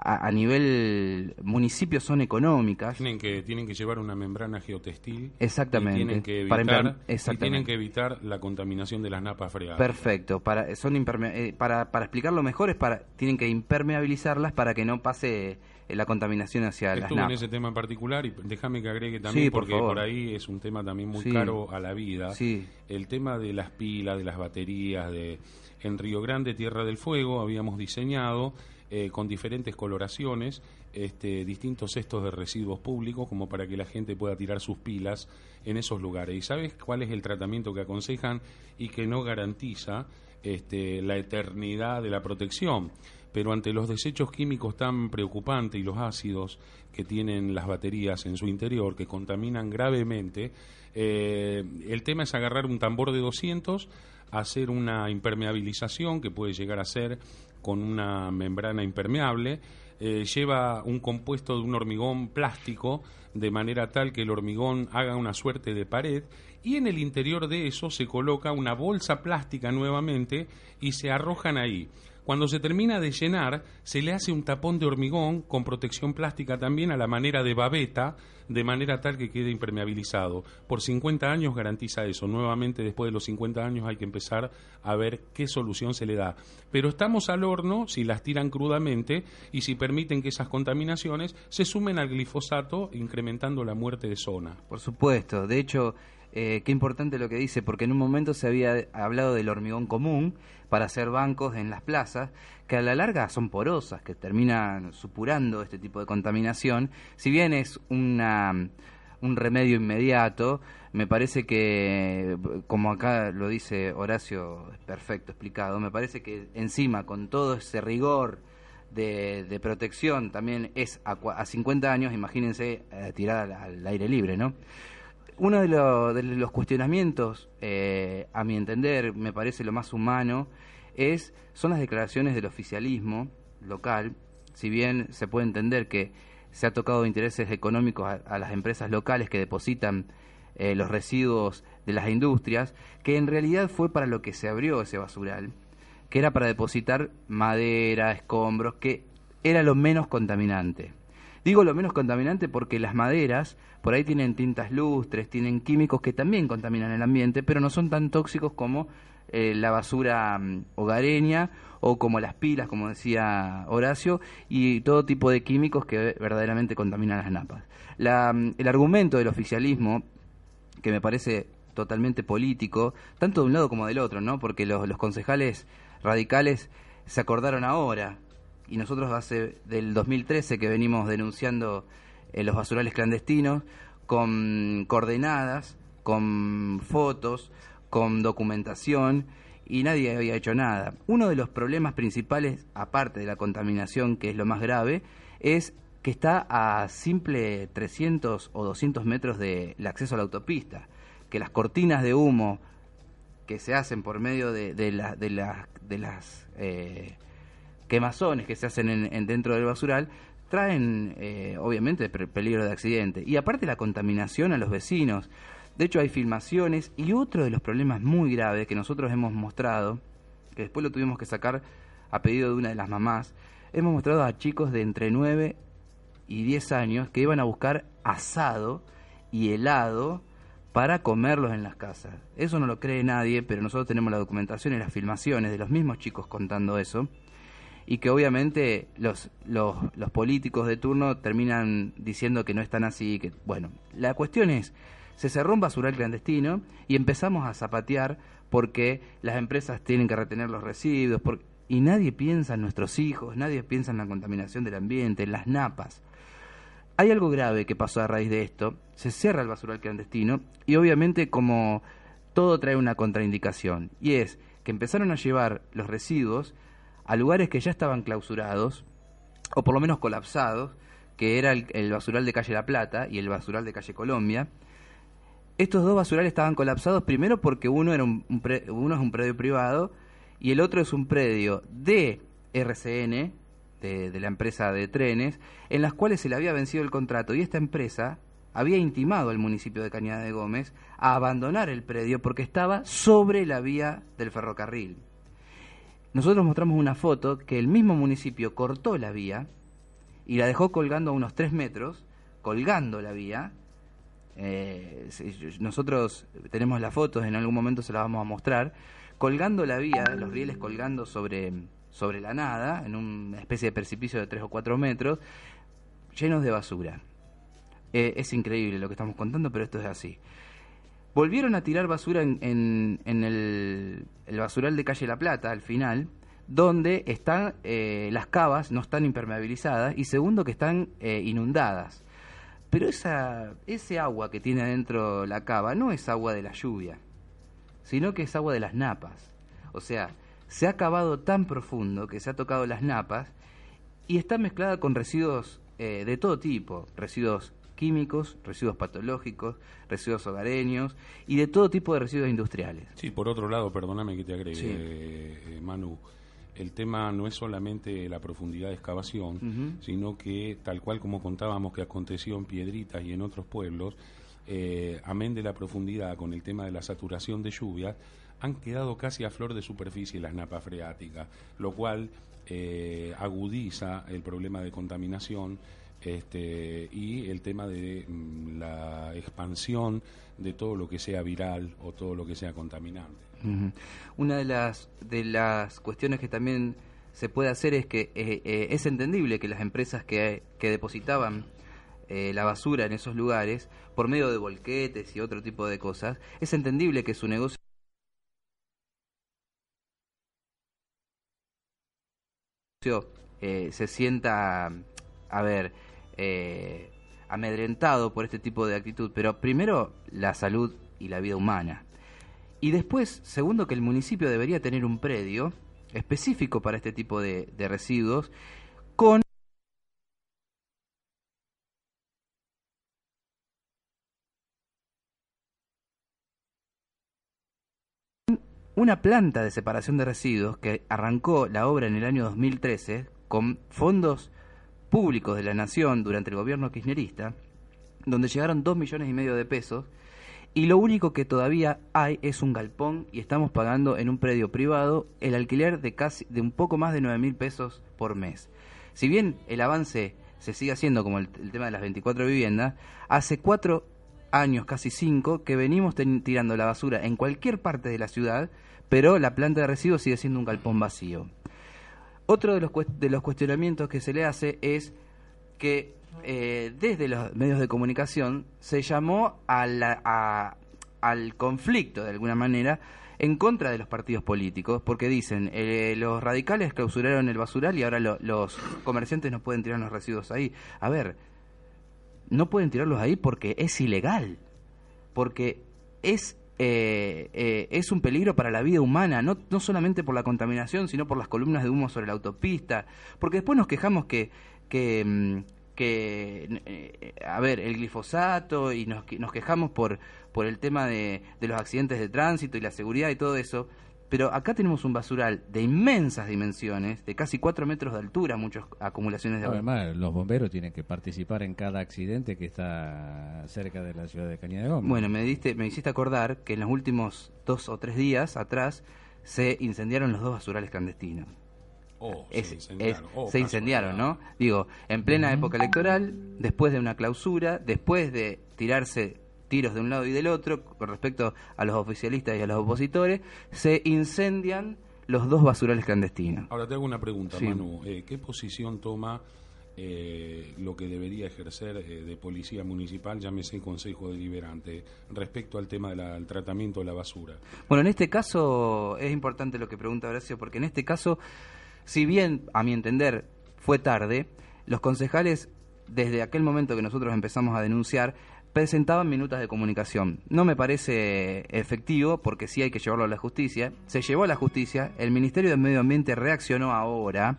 a, a nivel municipio son económicas. Tienen que, tienen que llevar una membrana geotextil. Exactamente, Y tienen que para evitar, y tienen exactamente. que evitar la contaminación de las napas freadas. Perfecto. Para, son imperme- eh, para, para explicarlo mejor, es para, tienen que impermeabilizarlas para que no pase eh, la contaminación hacia las Estuve en napas. ese tema en particular y déjame que agregue también Sí, por porque favor. por ahí es un tema también muy Sí. caro a la vida. Sí. El tema de las pilas, de las baterías, de en Río Grande, Tierra del Fuego, habíamos diseñado eh, con diferentes coloraciones este, distintos cestos de residuos públicos como para que la gente pueda tirar sus pilas en esos lugares. ¿Y sabes cuál es el tratamiento que aconsejan y que no garantiza este, la eternidad de la protección? pero ante los desechos químicos tan preocupantes y los ácidos que tienen las baterías en su interior, que contaminan gravemente, eh, el tema es agarrar un tambor de 200, hacer una impermeabilización que puede llegar a ser con una membrana impermeable, eh, lleva un compuesto de un hormigón plástico de manera tal que el hormigón haga una suerte de pared y en el interior de eso se coloca una bolsa plástica nuevamente y se arrojan ahí. Cuando se termina de llenar, se le hace un tapón de hormigón con protección plástica también a la manera de babeta, de manera tal que quede impermeabilizado. Por 50 años garantiza eso. Nuevamente, después de los 50 años hay que empezar a ver qué solución se le da. Pero estamos al horno si las tiran crudamente y si permiten que esas contaminaciones se sumen al glifosato, incrementando la muerte de zona. Por supuesto, de hecho, eh, qué importante lo que dice, porque en un momento se había hablado del hormigón común para hacer bancos en las plazas, que a la larga son porosas, que terminan supurando este tipo de contaminación. Si bien es una, un remedio inmediato, me parece que, como acá lo dice Horacio, es perfecto explicado, me parece que encima con todo ese rigor de, de protección también es a, a 50 años, imagínense eh, tirar al, al aire libre, ¿no? Uno de, de los cuestionamientos, eh, a mi entender, me parece lo más humano, es son las declaraciones del oficialismo local, si bien se puede entender que se ha tocado intereses económicos a, a las empresas locales que depositan eh, los residuos de las industrias, que en realidad fue para lo que se abrió ese basural, que era para depositar madera, escombros, que era lo menos contaminante. Digo lo menos contaminante porque las maderas por ahí tienen tintas lustres, tienen químicos que también contaminan el ambiente, pero no son tan tóxicos como eh, la basura mm, hogareña o como las pilas, como decía Horacio, y todo tipo de químicos que verdaderamente contaminan las napas. La, mm, el argumento del oficialismo, que me parece totalmente político, tanto de un lado como del otro, ¿no? Porque los, los concejales radicales se acordaron ahora, y nosotros hace del 2013 que venimos denunciando eh, los basurales clandestinos con coordenadas, con fotos, con documentación y nadie había hecho nada. Uno de los problemas principales, aparte de la contaminación, que es lo más grave, es que está a simple 300 o 200 metros del acceso a la autopista, que las cortinas de humo que se hacen por medio de, de, de de las eh, quemazones que se hacen en, en dentro del basural traen eh, obviamente peligro de accidente y aparte la contaminación a los vecinos de hecho hay filmaciones y otro de los problemas muy graves que nosotros hemos mostrado que después lo tuvimos que sacar a pedido de una de las mamás hemos mostrado a chicos de entre 9 y 10 años que iban a buscar asado y helado para comerlos en las casas. Eso no lo cree nadie, pero nosotros tenemos la documentación y las filmaciones de los mismos chicos contando eso. Y que obviamente los, los, políticos de turno terminan diciendo que no están así. Que, bueno, la cuestión es, se cerró un basural clandestino y empezamos a zapatear porque las empresas tienen que retener los residuos. y nadie piensa en nuestros hijos, nadie piensa en la contaminación del ambiente, en las napas. Hay algo grave que pasó a raíz de esto. Se cierra el basural clandestino y obviamente como todo trae una contraindicación y es que empezaron a llevar los residuos a lugares que ya estaban clausurados o por lo menos colapsados, que era el, basural de calle La Plata y el basural de calle Colombia. Estos dos basurales estaban colapsados primero porque uno era un, pre- uno es un predio privado y el otro es un predio de RCN, de la empresa de trenes, en las cuales se le había vencido el contrato y esta empresa había intimado al municipio de Cañada de Gómez a abandonar el predio porque estaba sobre la vía del ferrocarril. Nosotros mostramos una foto que el mismo municipio cortó la vía y la dejó colgando a unos 3 metros, colgando la vía. Eh, nosotros tenemos las fotos, en algún momento se las vamos a mostrar, colgando la vía, los rieles colgando sobre, sobre la nada, en una especie de precipicio de 3 o 4 metros, llenos de basura. Eh, es increíble lo que estamos contando, pero esto es así. Volvieron a tirar basura en, en- en el, basural de calle La Plata, al final, donde están eh, las cavas, no están impermeabilizadas, y segundo que están eh, inundadas. Pero esa, ese agua que tiene adentro la cava no es agua de la lluvia, sino que es agua de las napas. O sea, se ha cavado tan profundo que se ha tocado las napas y está mezclada con residuos eh, de todo tipo, residuos químicos, residuos patológicos, residuos hogareños y de todo tipo de residuos industriales. Sí, por otro lado, perdóname que te agregue, Sí. eh, eh, Manu, el tema no es solamente la profundidad de excavación, sino que, tal cual como contábamos que aconteció en Piedritas y en otros pueblos, eh, amén de la profundidad con el tema de la saturación de lluvias, han quedado casi a flor de superficie las napas freáticas, lo cual eh, agudiza el problema de contaminación este, y el tema de mm, la expansión de todo lo que sea viral o todo lo que sea contaminante. Una de las, de las cuestiones que también se puede hacer es que eh, eh, es entendible que las empresas que, depositaban eh, la basura en esos lugares, por medio de volquetes y otro tipo de cosas, es entendible que su negocio se sienta, a ver, eh, amedrentado por este tipo de actitud, pero primero la salud y la vida humana. Y después, segundo, que el municipio debería tener un predio específico para este tipo de, de residuos con una planta de separación de residuos que arrancó la obra en el año 2013 con fondos públicos de la nación durante el gobierno kirchnerista, donde llegaron dos millones y medio de pesos y lo único que todavía hay es un galpón y estamos pagando en un predio privado el alquiler de casi de un poco más de nueve mil pesos por mes. Si bien el avance se sigue haciendo como el, tema de las 24 viviendas, hace cuatro años, casi cinco, que venimos tirando la basura en cualquier parte de la ciudad, pero la planta de residuos sigue siendo un galpón vacío. Otro de los, de los cuestionamientos que se le hace es que eh, desde los medios de comunicación se llamó a la- a- al conflicto, de alguna manera, en contra de los partidos políticos, porque dicen, eh, los radicales clausuraron el basural y ahora lo- los comerciantes no pueden tirar los residuos ahí. A ver, no pueden tirarlos ahí porque es ilegal, porque es, eh, eh, es un peligro para la vida humana, no, no solamente por la contaminación, sino por las columnas de humo sobre la autopista, porque después nos quejamos que, que, mm, que eh, a ver, el glifosato y nos, nos quejamos por, por el tema de, de los accidentes de tránsito y la seguridad y todo eso, pero acá tenemos un basural de inmensas dimensiones, de casi 4 metros de altura, muchas acumulaciones de agua. Además, los bomberos tienen que participar en cada accidente que está cerca de la ciudad de Cañada de Gómez. Bueno, me diste, me hiciste acordar que en los últimos dos o tres días atrás se incendiaron los dos basurales clandestinos. Oh, Es- se es- incendiaron. Oh, se incendiaron, ¿no? Digo, en plena época electoral, después de una clausura, después de tirarse tiros de un lado y del otro con respecto a los oficialistas y a los opositores, se incendian los dos basurales clandestinos. Ahora te hago una pregunta, Sí. Manu. Eh, ¿Qué posición toma eh, lo que debería ejercer eh, de policía municipal, llámese Consejo Deliberante, respecto al tema del tratamiento de la basura? Bueno, en este caso es importante lo que pregunta Horacio, porque en este caso, si bien, a mi entender, fue tarde, los concejales, desde aquel momento que nosotros empezamos a denunciar, presentaban minutas de comunicación. No me parece efectivo, porque sí hay que llevarlo a la justicia. Se llevó a la justicia, el Ministerio de Medio Ambiente reaccionó ahora.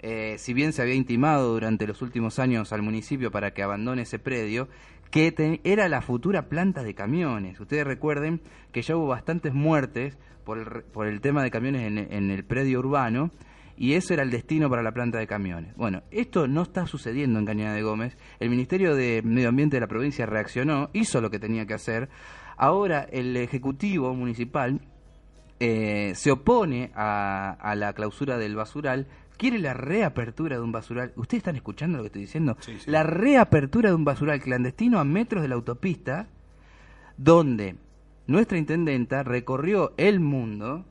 Eh, si bien se había intimado durante los últimos años al municipio para que abandone ese predio, que era la futura planta de camiones. Ustedes recuerden que ya hubo bastantes muertes por el, por el tema de camiones en el predio urbano y eso era el destino para la planta de camiones. Bueno, esto no está sucediendo en Cañada de Gómez. El Ministerio de Medio Ambiente de la provincia reaccionó, hizo lo que tenía que hacer. Ahora el Ejecutivo Municipal eh, se opone a, a la clausura del basural, quiere la reapertura de un basural. ¿Ustedes están escuchando lo que estoy diciendo? La reapertura de un basural clandestino a metros de la autopista, donde nuestra intendenta recorrió el mundo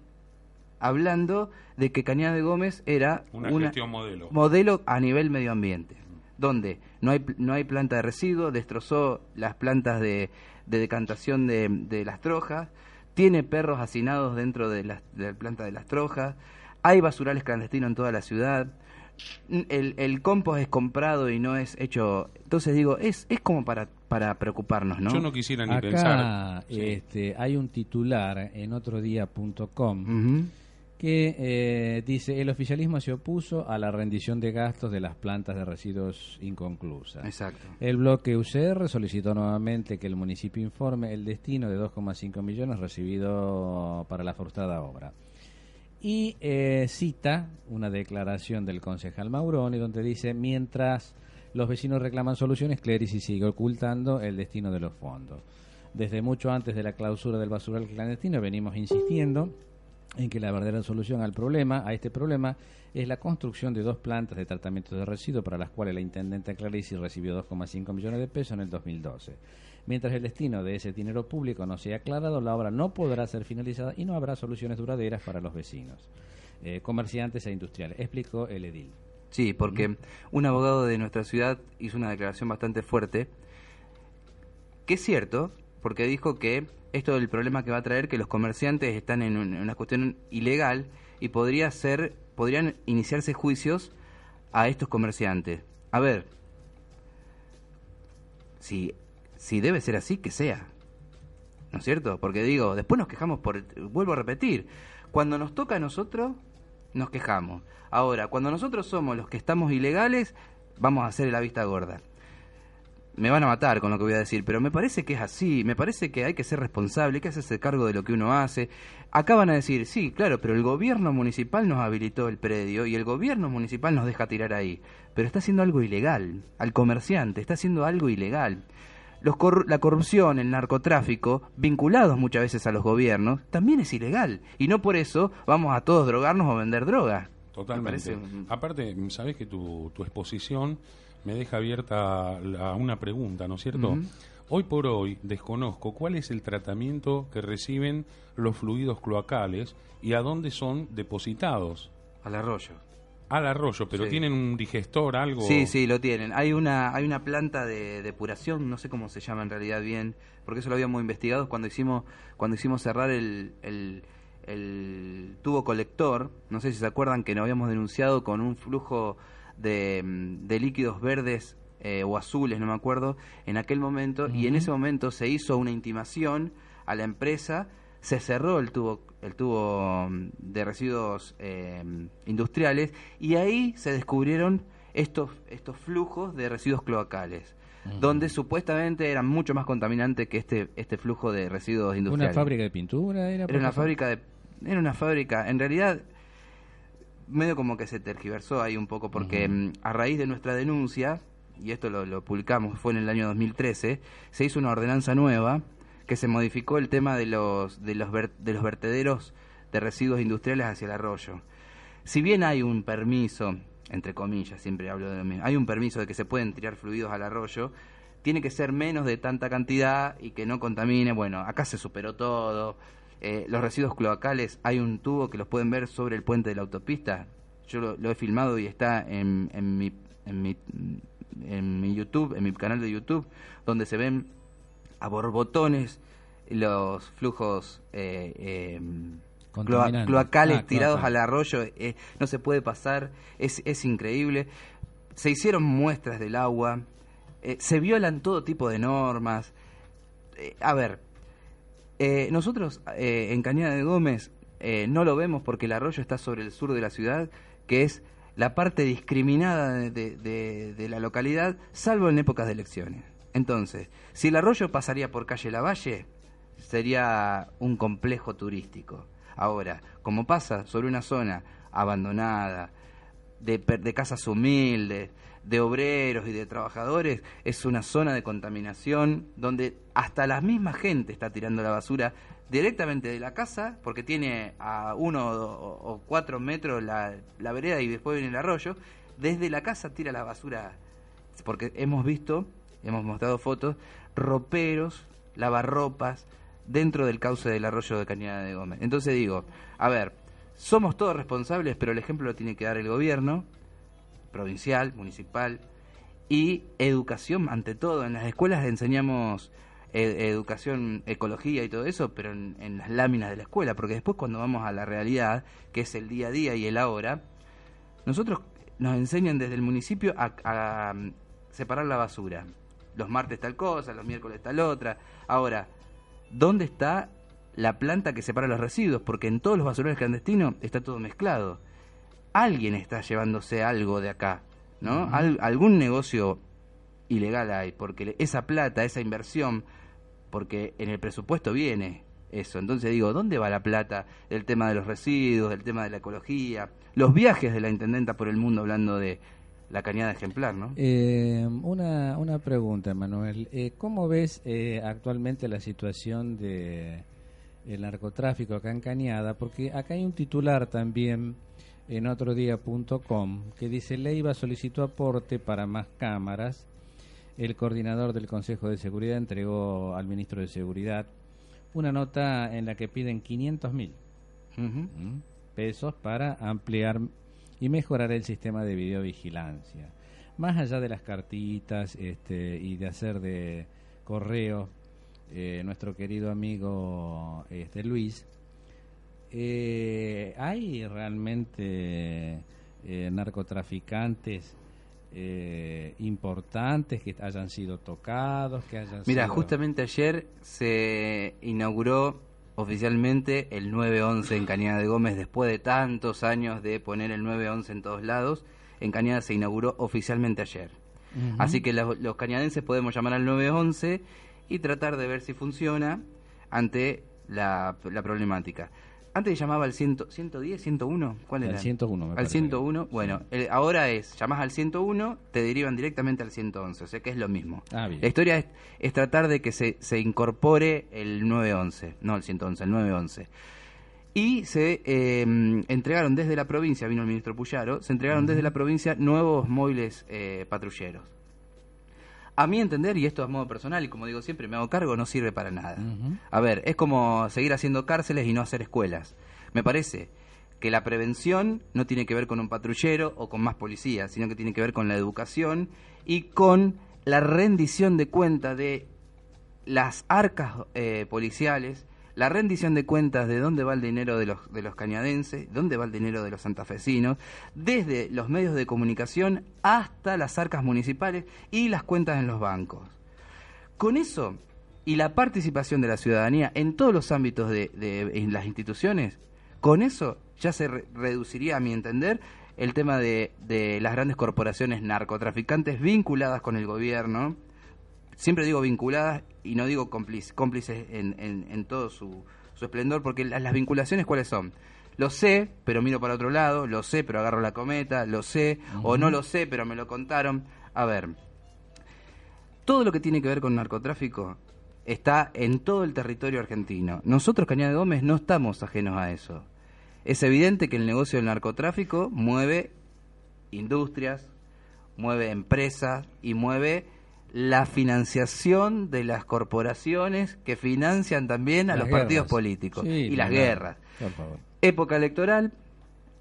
hablando de que Cañada de Gómez era Una gestión modelo. modelo a nivel medio ambiente, donde no hay, no hay planta de residuos, destrozó las plantas de, de decantación de, de las trojas, tiene perros hacinados dentro de la, de la planta de las trojas, hay basurales clandestinos en toda la ciudad, el, el compost es comprado y no es hecho... Entonces digo, es, es como para, para preocuparnos, ¿no? Yo no quisiera ni Acá pensar. Sí. este, hay un titular en otrodía.com que eh, dice el oficialismo se opuso a la rendición de gastos de las plantas de residuos inconclusas. Exacto. El bloque UCR solicitó nuevamente que el municipio informe el destino de 2,5 millones recibido para la frustrada obra. Y eh, cita una declaración del concejal Mauroni donde dice, mientras los vecinos reclaman soluciones, Clerici sigue ocultando el destino de los fondos. Desde mucho antes de la clausura del basural clandestino venimos insistiendo en que la verdadera solución al problema, a este problema, es la construcción de dos plantas de tratamiento de residuos para las cuales la intendente Clarici recibió 2,5 millones de pesos en el 2012. Mientras el destino de ese dinero público no sea aclarado, la obra no podrá ser finalizada y no habrá soluciones duraderas para los vecinos, eh, comerciantes e industriales, explicó el edil. Sí, porque un abogado de nuestra ciudad hizo una declaración bastante fuerte, que es cierto, porque dijo que esto del problema que va a traer que los comerciantes están en, un- en una cuestión ilegal y podría ser, podrían iniciarse juicios a estos comerciantes. A ver, si, si debe ser así, que sea. ¿No es cierto? Porque digo, después nos quejamos por, vuelvo a repetir, cuando nos toca a nosotros, nos quejamos. Ahora, cuando nosotros somos los que estamos ilegales, vamos a hacer la vista gorda. Me van a matar con lo que voy a decir, pero me parece que es así, me parece que hay que ser responsable, hay que hacerse cargo de lo que uno hace. Acá van a decir, sí, claro, pero el gobierno municipal nos habilitó el predio y el gobierno municipal nos deja tirar ahí, pero está haciendo algo ilegal, al comerciante, está haciendo algo ilegal. Los corru- la corrupción, el narcotráfico, vinculados muchas veces a los gobiernos, también es ilegal. Y no por eso vamos a todos drogarnos o vender droga. Totalmente. Aparte, sabes que tu, tu exposición me deja abierta la- una pregunta, ¿no es cierto? Hoy por hoy desconozco cuál es el tratamiento que reciben los fluidos cloacales y a dónde son depositados. Al arroyo. Al arroyo, pero Sí. tienen un digestor, algo. Sí, sí, lo tienen. Hay una, hay una planta de depuración, no sé cómo se llama en realidad bien, porque eso lo habíamos investigado cuando hicimos, cuando hicimos cerrar el, el, el tubo colector. No sé si se acuerdan que nos habíamos denunciado con un flujo de, mm, de líquidos verdes eh, o azules, no me acuerdo, en aquel momento, y en ese momento se hizo una intimación a la empresa, se cerró el tubo, el tubo mm, de residuos eh, industriales, y ahí se descubrieron estos, estos flujos de residuos cloacales. Donde supuestamente eran mucho más contaminantes que este este flujo de residuos ¿Una industriales. fábrica de pintura era? Era una fábrica de era una fábrica, en realidad medio como que se tergiversó ahí un poco porque mm, a raíz de nuestra denuncia y esto lo, lo publicamos fue en el año 2013 se hizo una ordenanza nueva que se modificó el tema de los de los ver- de los vertederos de residuos industriales hacia el arroyo. Si bien hay un permiso, entre comillas, siempre hablo de lo mismo, hay un permiso de que se pueden tirar fluidos al arroyo, tiene que ser menos de tanta cantidad y que no contamine. Bueno, acá se superó todo. Eh, los residuos cloacales, hay un tubo que los pueden ver sobre el puente de la autopista. Yo lo, lo he filmado y está en, en, mi, en, mi, en mi YouTube, en mi canal de YouTube, donde se ven a borbotones los flujos eh, eh, cloa- Contaminantes. cloacales Ah, tirados al arroyo. eh, no se puede pasar, es, es increíble. Se hicieron muestras del agua, se violan todo tipo de normas. A ver, eh, nosotros eh, en Cañada de Gómez eh, no lo vemos porque el arroyo está sobre el sur de la ciudad, que es la parte discriminada de, la localidad, salvo en épocas de elecciones. Entonces, si el arroyo pasaría por calle Lavalle, sería un complejo turístico. Ahora, como pasa sobre una zona abandonada, de, de casas humildes, de obreros y de trabajadores, es una zona de contaminación donde hasta la misma gente está tirando la basura directamente de la casa, porque tiene a uno o, cuatro metros la, la vereda y después viene el arroyo, desde la casa tira la basura, porque hemos visto, hemos mostrado fotos, roperos, lavarropas, dentro del cauce del arroyo de Cañada de Gómez. Entonces digo, a ver, somos todos responsables, pero el ejemplo lo tiene que dar el gobierno, provincial, municipal, y educación ante todo. En las escuelas enseñamos eh, educación, ecología y todo eso, pero en, en las láminas de la escuela, porque después cuando vamos a la realidad, que es el día a día y el ahora, nosotros nos enseñan desde el municipio a, a, mm, separar la basura. Los martes tal cosa, los miércoles tal otra. Ahora, ¿dónde está la planta que separa los residuos? Porque en todos los basurales clandestinos está todo mezclado. Alguien está llevándose algo de acá, ¿no? Al- algún negocio ilegal hay, porque esa plata, esa inversión, porque en el presupuesto viene eso. Entonces digo, ¿dónde va la plata del tema de los residuos, del tema de la ecología? Los viajes de la intendenta por el mundo hablando de la cañada ejemplar, ¿no? Eh, una, una pregunta, Manuel. Eh, ¿Cómo ves eh, actualmente la situación de el narcotráfico acá en Cañada? Porque acá hay un titular también en otrodía.com que dice Leiva solicitó aporte para más cámaras. El coordinador del Consejo de Seguridad entregó al ministro de Seguridad una nota en la que piden 500 mil ¿m? pesos para ampliar y mejorar el sistema de videovigilancia. Más allá de las cartitas este, y de hacer de correo, eh, nuestro querido amigo este, Luis, eh, ¿hay realmente eh, narcotraficantes eh, importantes que hayan sido tocados, que hayan Mira, sido... justamente ayer se inauguró oficialmente el 911 en Cañada de Gómez después de tantos años de poner el 911 en todos lados. En Cañada se inauguró oficialmente ayer. Así que los, los cañadenses podemos llamar al 911 y tratar de ver si funciona ante la, la problemática. Antes llamaba al 100, 110, 101, ¿cuál Al era? 101 me Al parece 101, bueno, el- ahora es, llamás al 101, te derivan directamente al 111, o sea que es lo mismo. Ah, bien. La historia es, es tratar de que se, se incorpore el 911, no el 111, el 911. Y se eh, entregaron desde la provincia, vino el ministro Puyaro, se entregaron desde la provincia nuevos móviles eh, patrulleros. A mi entender, y esto a modo personal, y como digo siempre, me hago cargo, no sirve para nada. A ver, es como seguir haciendo cárceles y no hacer escuelas. Me parece que la prevención no tiene que ver con un patrullero o con más policías, sino que tiene que ver con la educación y con la rendición de cuenta de las arcas eh, policiales, la rendición de cuentas de dónde va el dinero de los, de los cañadenses, dónde va el dinero de los santafesinos, desde los medios de comunicación hasta las arcas municipales y las cuentas en los bancos. Con eso y la participación de la ciudadanía en todos los ámbitos de, de- en las instituciones, con eso ya se re- reduciría, a mi entender, el tema de, de las grandes corporaciones narcotraficantes vinculadas con el gobierno. Siempre digo vinculadas y no digo cómplices, cómplices en, en- en todo su, su esplendor, porque las, las vinculaciones cuáles son. Lo sé, pero miro para otro lado, lo sé, pero agarro la cometa, lo sé, o no lo sé, pero me lo contaron. A ver, todo lo que tiene que ver con narcotráfico está en todo el territorio argentino. Nosotros, Cañada de Gómez, no estamos ajenos a eso. Es evidente que el negocio del narcotráfico mueve industrias, mueve empresas y mueve la financiación de las corporaciones que financian también a Las los partidos políticos Sí, y las guerras. Por favor. Época electoral,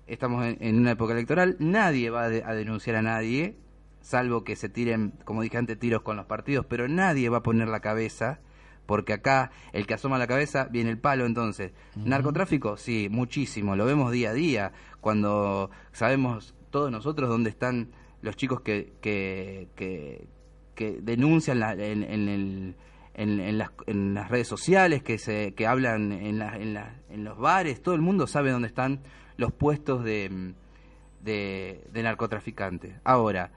estamos en, en una época electoral, nadie va de- a denunciar a nadie, salvo que se tiren, como dije antes, tiros con los partidos, pero nadie va a poner la cabeza, porque acá el que asoma la cabeza viene el palo entonces. Narcotráfico, sí, muchísimo, lo vemos día a día, cuando sabemos todos nosotros dónde están los chicos que, que, que, que denuncian la- en, en el- en, en las, en las redes sociales, que, se, que hablan en, la- en, la- en los bares, todo el mundo sabe dónde están los puestos de, de, narcotraficantes. Ahora,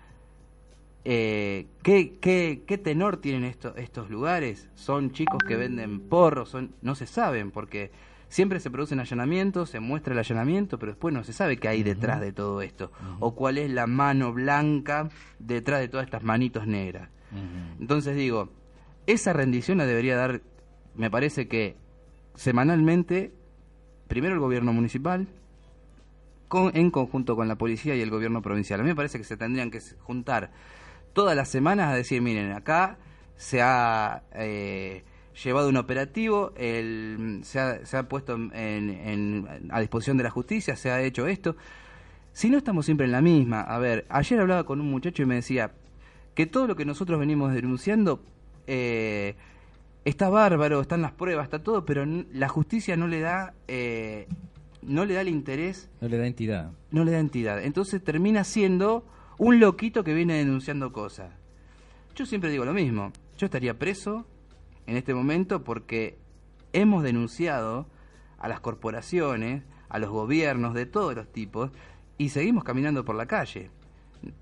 eh, ¿qué, qué, qué tenor tienen esto- estos lugares? ¿Son chicos que venden porros? Son, no se saben, porque siempre se producen allanamientos, se muestra el allanamiento, pero después no se sabe qué hay detrás de todo esto, o cuál es la mano blanca detrás de todas estas manitos negras. Entonces digo, esa rendición la debería dar, me parece que semanalmente, primero el gobierno municipal, con- en conjunto con la policía y el gobierno provincial. A mí me parece que se tendrían que juntar todas las semanas a decir, miren, acá se ha eh, llevado un operativo, el, se, ha, se ha puesto en- en- a disposición de la justicia, se ha hecho esto. Si no estamos siempre en la misma, a ver, ayer hablaba con un muchacho y me decía que todo lo que nosotros venimos denunciando eh, está bárbaro, están las pruebas, está todo, pero la justicia no le da eh, no le da el interés No le da entidad. no le da entidad. Entonces termina siendo un loquito que viene denunciando cosas. Yo siempre digo lo mismo. Yo estaría preso en este momento porque hemos denunciado a las corporaciones, a los gobiernos de todos los tipos y seguimos caminando por la calle.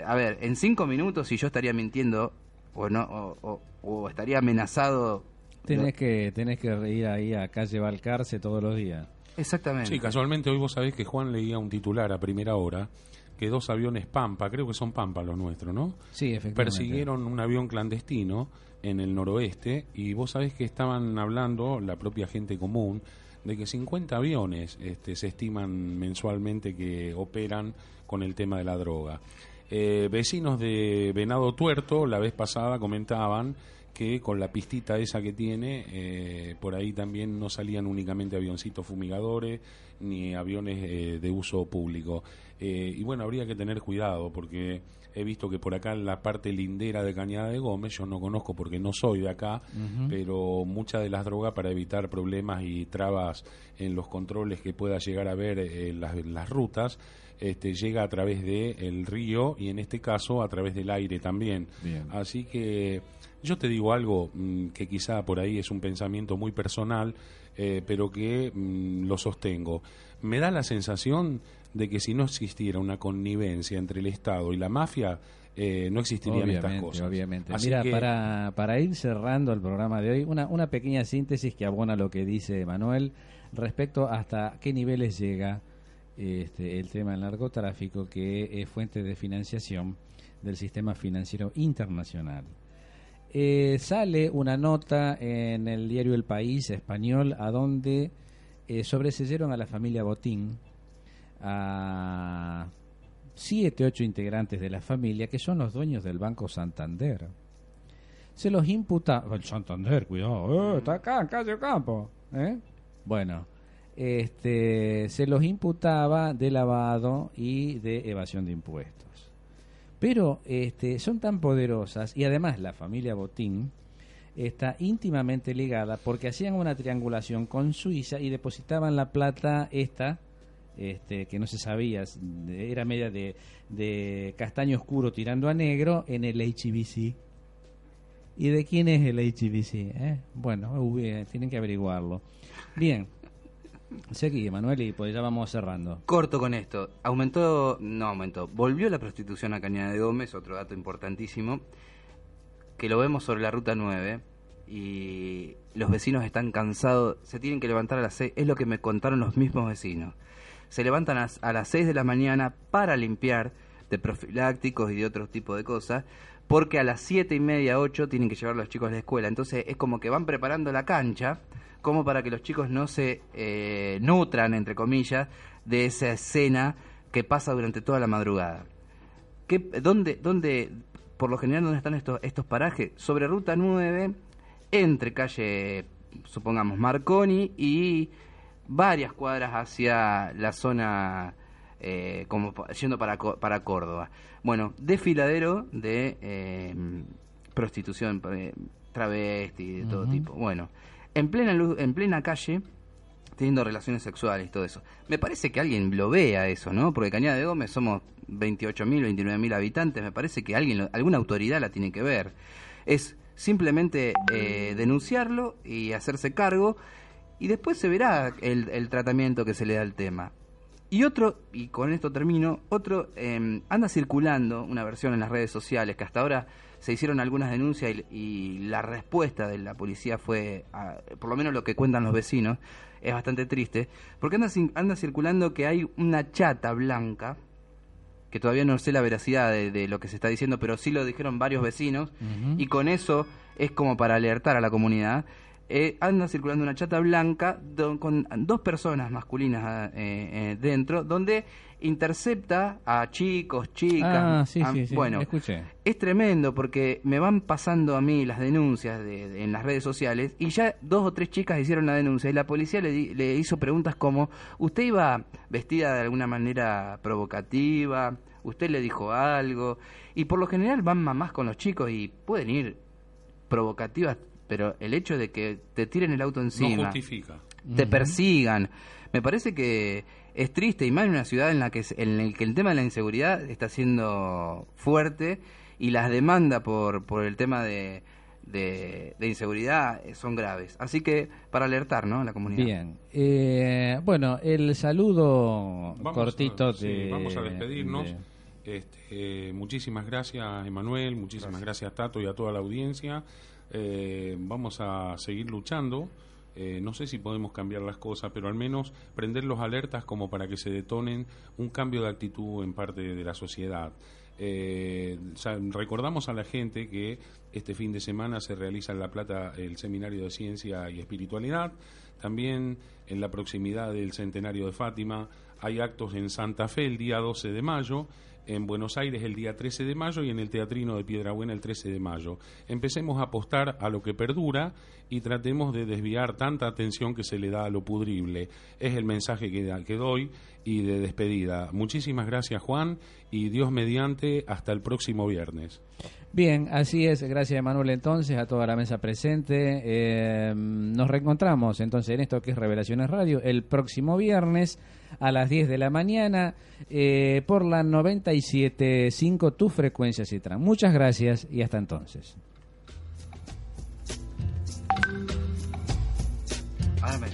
A ver, en cinco minutos si yo estaría mintiendo o no o, o- o estaría amenazado. Tenés que, tenés que ir ahí a calle Balcarce todos los días. Exactamente. Sí, casualmente hoy vos sabés que Juan leía un titular a primera hora que dos aviones Pampa, creo que son Pampa los nuestros, ¿no? Sí, efectivamente. Persiguieron un avión clandestino en el noroeste y vos sabés que estaban hablando, la propia gente común, de que 50 aviones este, se estiman mensualmente que operan con el tema de la droga. Eh, vecinos de Venado Tuerto la vez pasada comentaban que con la pistita esa que tiene, eh, por ahí también no salían únicamente avioncitos fumigadores ni aviones eh, de uso público. Eh, y bueno, habría que tener cuidado porque he visto que por acá en la parte lindera de Cañada de Gómez, yo no conozco porque no soy de acá, pero muchas de las drogas para evitar problemas y trabas en los controles que pueda llegar a haber en las, en las rutas, este, llega a través del río y en este caso a través del aire también. Bien. Así que yo te digo algo mm, que quizá por ahí es un pensamiento muy personal, eh, pero que mm, lo sostengo. Me da la sensación de que si no existiera una connivencia entre el Estado y la mafia, eh, no existirían estas cosas. obviamente. Así Mira, que- para, para ir cerrando el programa de hoy, una, una pequeña síntesis que abona lo que dice Manuel respecto hasta qué niveles llega este, el tema del narcotráfico, que es fuente de financiación del sistema financiero internacional. Eh, sale una nota en el diario El País español a donde eh, sobreseyeron a la familia Botín, a siete, ocho integrantes de la familia que son los dueños del Banco Santander. Se los imputa... El Santander, cuidado, eh, está acá en calle Campo. ¿eh? Bueno, este, se los imputaba de lavado y de evasión de impuestos. Pero este, son tan poderosas y además la familia Botín está íntimamente ligada porque hacían una triangulación con Suiza y depositaban la plata esta este, que no se sabía, era media de, de castaño oscuro tirando a negro en el HBC. ¿Y de quién es el HBC? eh? Bueno, uh, eh, tienen que averiguarlo. Bien, seguí, Manuel, y pues ya vamos cerrando. Corto con esto. Aumentó, no aumentó, volvió la prostitución a Cañada de Gómez, otro dato importantísimo, que lo vemos sobre la ruta 9 y los vecinos están cansados, se tienen que levantar a las 6, es lo que me contaron los mismos vecinos. Se levantan a, las 6 de la mañana para limpiar de profilácticos y de otro tipo de cosas, porque a las siete y media, 8 tienen que llevar los chicos a la escuela. Entonces es como que van preparando la cancha como para que los chicos no se eh, nutran, entre comillas, de esa escena que pasa durante toda la madrugada. ¿Qué, dónde, dónde, por lo general, dónde están estos, estos parajes? Sobre Ruta 9, entre calle, supongamos, Marconi y varias cuadras hacia la zona, eh, como yendo para, para Córdoba. Bueno, desfiladero de eh, prostitución, eh, travesti, de todo tipo. Bueno, en plena, luz, en plena calle, teniendo relaciones sexuales y todo eso. Me parece que alguien lo vea eso, ¿no? Porque Cañada de Gómez somos 28.000, 29.000 habitantes, me parece que alguien, alguna autoridad la tiene que ver. Es simplemente eh, denunciarlo y hacerse cargo y después se verá el, el tratamiento que se le da al tema. Y otro, y con esto termino, otro, eh, anda circulando una versión en las redes sociales que hasta ahora se hicieron algunas denuncias y, y la respuesta de la policía fue, ah, por lo menos lo que cuentan los vecinos, es bastante triste, porque anda, anda circulando que hay una chata blanca, que todavía no sé la veracidad de, de lo que se está diciendo, pero sí lo dijeron varios vecinos, y con eso es como para alertar a la comunidad. Eh, anda circulando una chata blanca do- con dos personas masculinas ah, eh, eh, dentro, donde intercepta a chicos, chicas. Ah, sí, a- sí, sí, bueno, escuché. es tremendo porque me van pasando a mí las denuncias de- de- en las redes sociales y ya dos o tres chicas hicieron la denuncia y la policía le, di- le hizo preguntas como, ¿usted iba vestida de alguna manera provocativa? ¿Usted le dijo algo? Y por lo general van mamás con los chicos y pueden ir provocativas, pero el hecho de que te tiren el auto encima justifica. te persigan. Me parece que es triste y más en una ciudad en la que en el que el tema de la inseguridad está siendo fuerte y las demandas por, por el tema de, de, de inseguridad eh, son graves. Así que para alertar, ¿no? a la comunidad. Bien. Eh, bueno, el saludo Vamos cortito a, sí, vamos a despedirnos. de- Este, eh, muchísimas gracias, Emanuel. Muchísimas gracias. Tato, y a toda la audiencia. Eh, vamos a seguir luchando eh, no sé si podemos cambiar las cosas, pero al menos prender los alertas como para que se detonen un cambio de actitud en parte de la sociedad. Eh, recordamos a la gente que este fin de semana se realiza en La Plata el Seminario de Ciencia y Espiritualidad. También en la proximidad del centenario de Fátima hay actos en Santa Fe el día 12 de mayo, en Buenos Aires el día 13 de mayo y en el Teatrino de Piedrabuena el 13 de mayo. Empecemos a apostar a lo que perdura y tratemos de desviar tanta atención que se le da a lo pudrible. Es el mensaje que, que doy y de despedida. Muchísimas gracias Juan y Dios mediante hasta el próximo viernes. Bien, así es. Gracias, Emanuel, entonces, a toda la mesa presente. Eh, nos reencontramos entonces en esto que es Revelaciones Radio el próximo viernes a las 10 de la mañana eh, por la 97.5 Tu Frecuencia Citran. Muchas gracias y hasta entonces. Me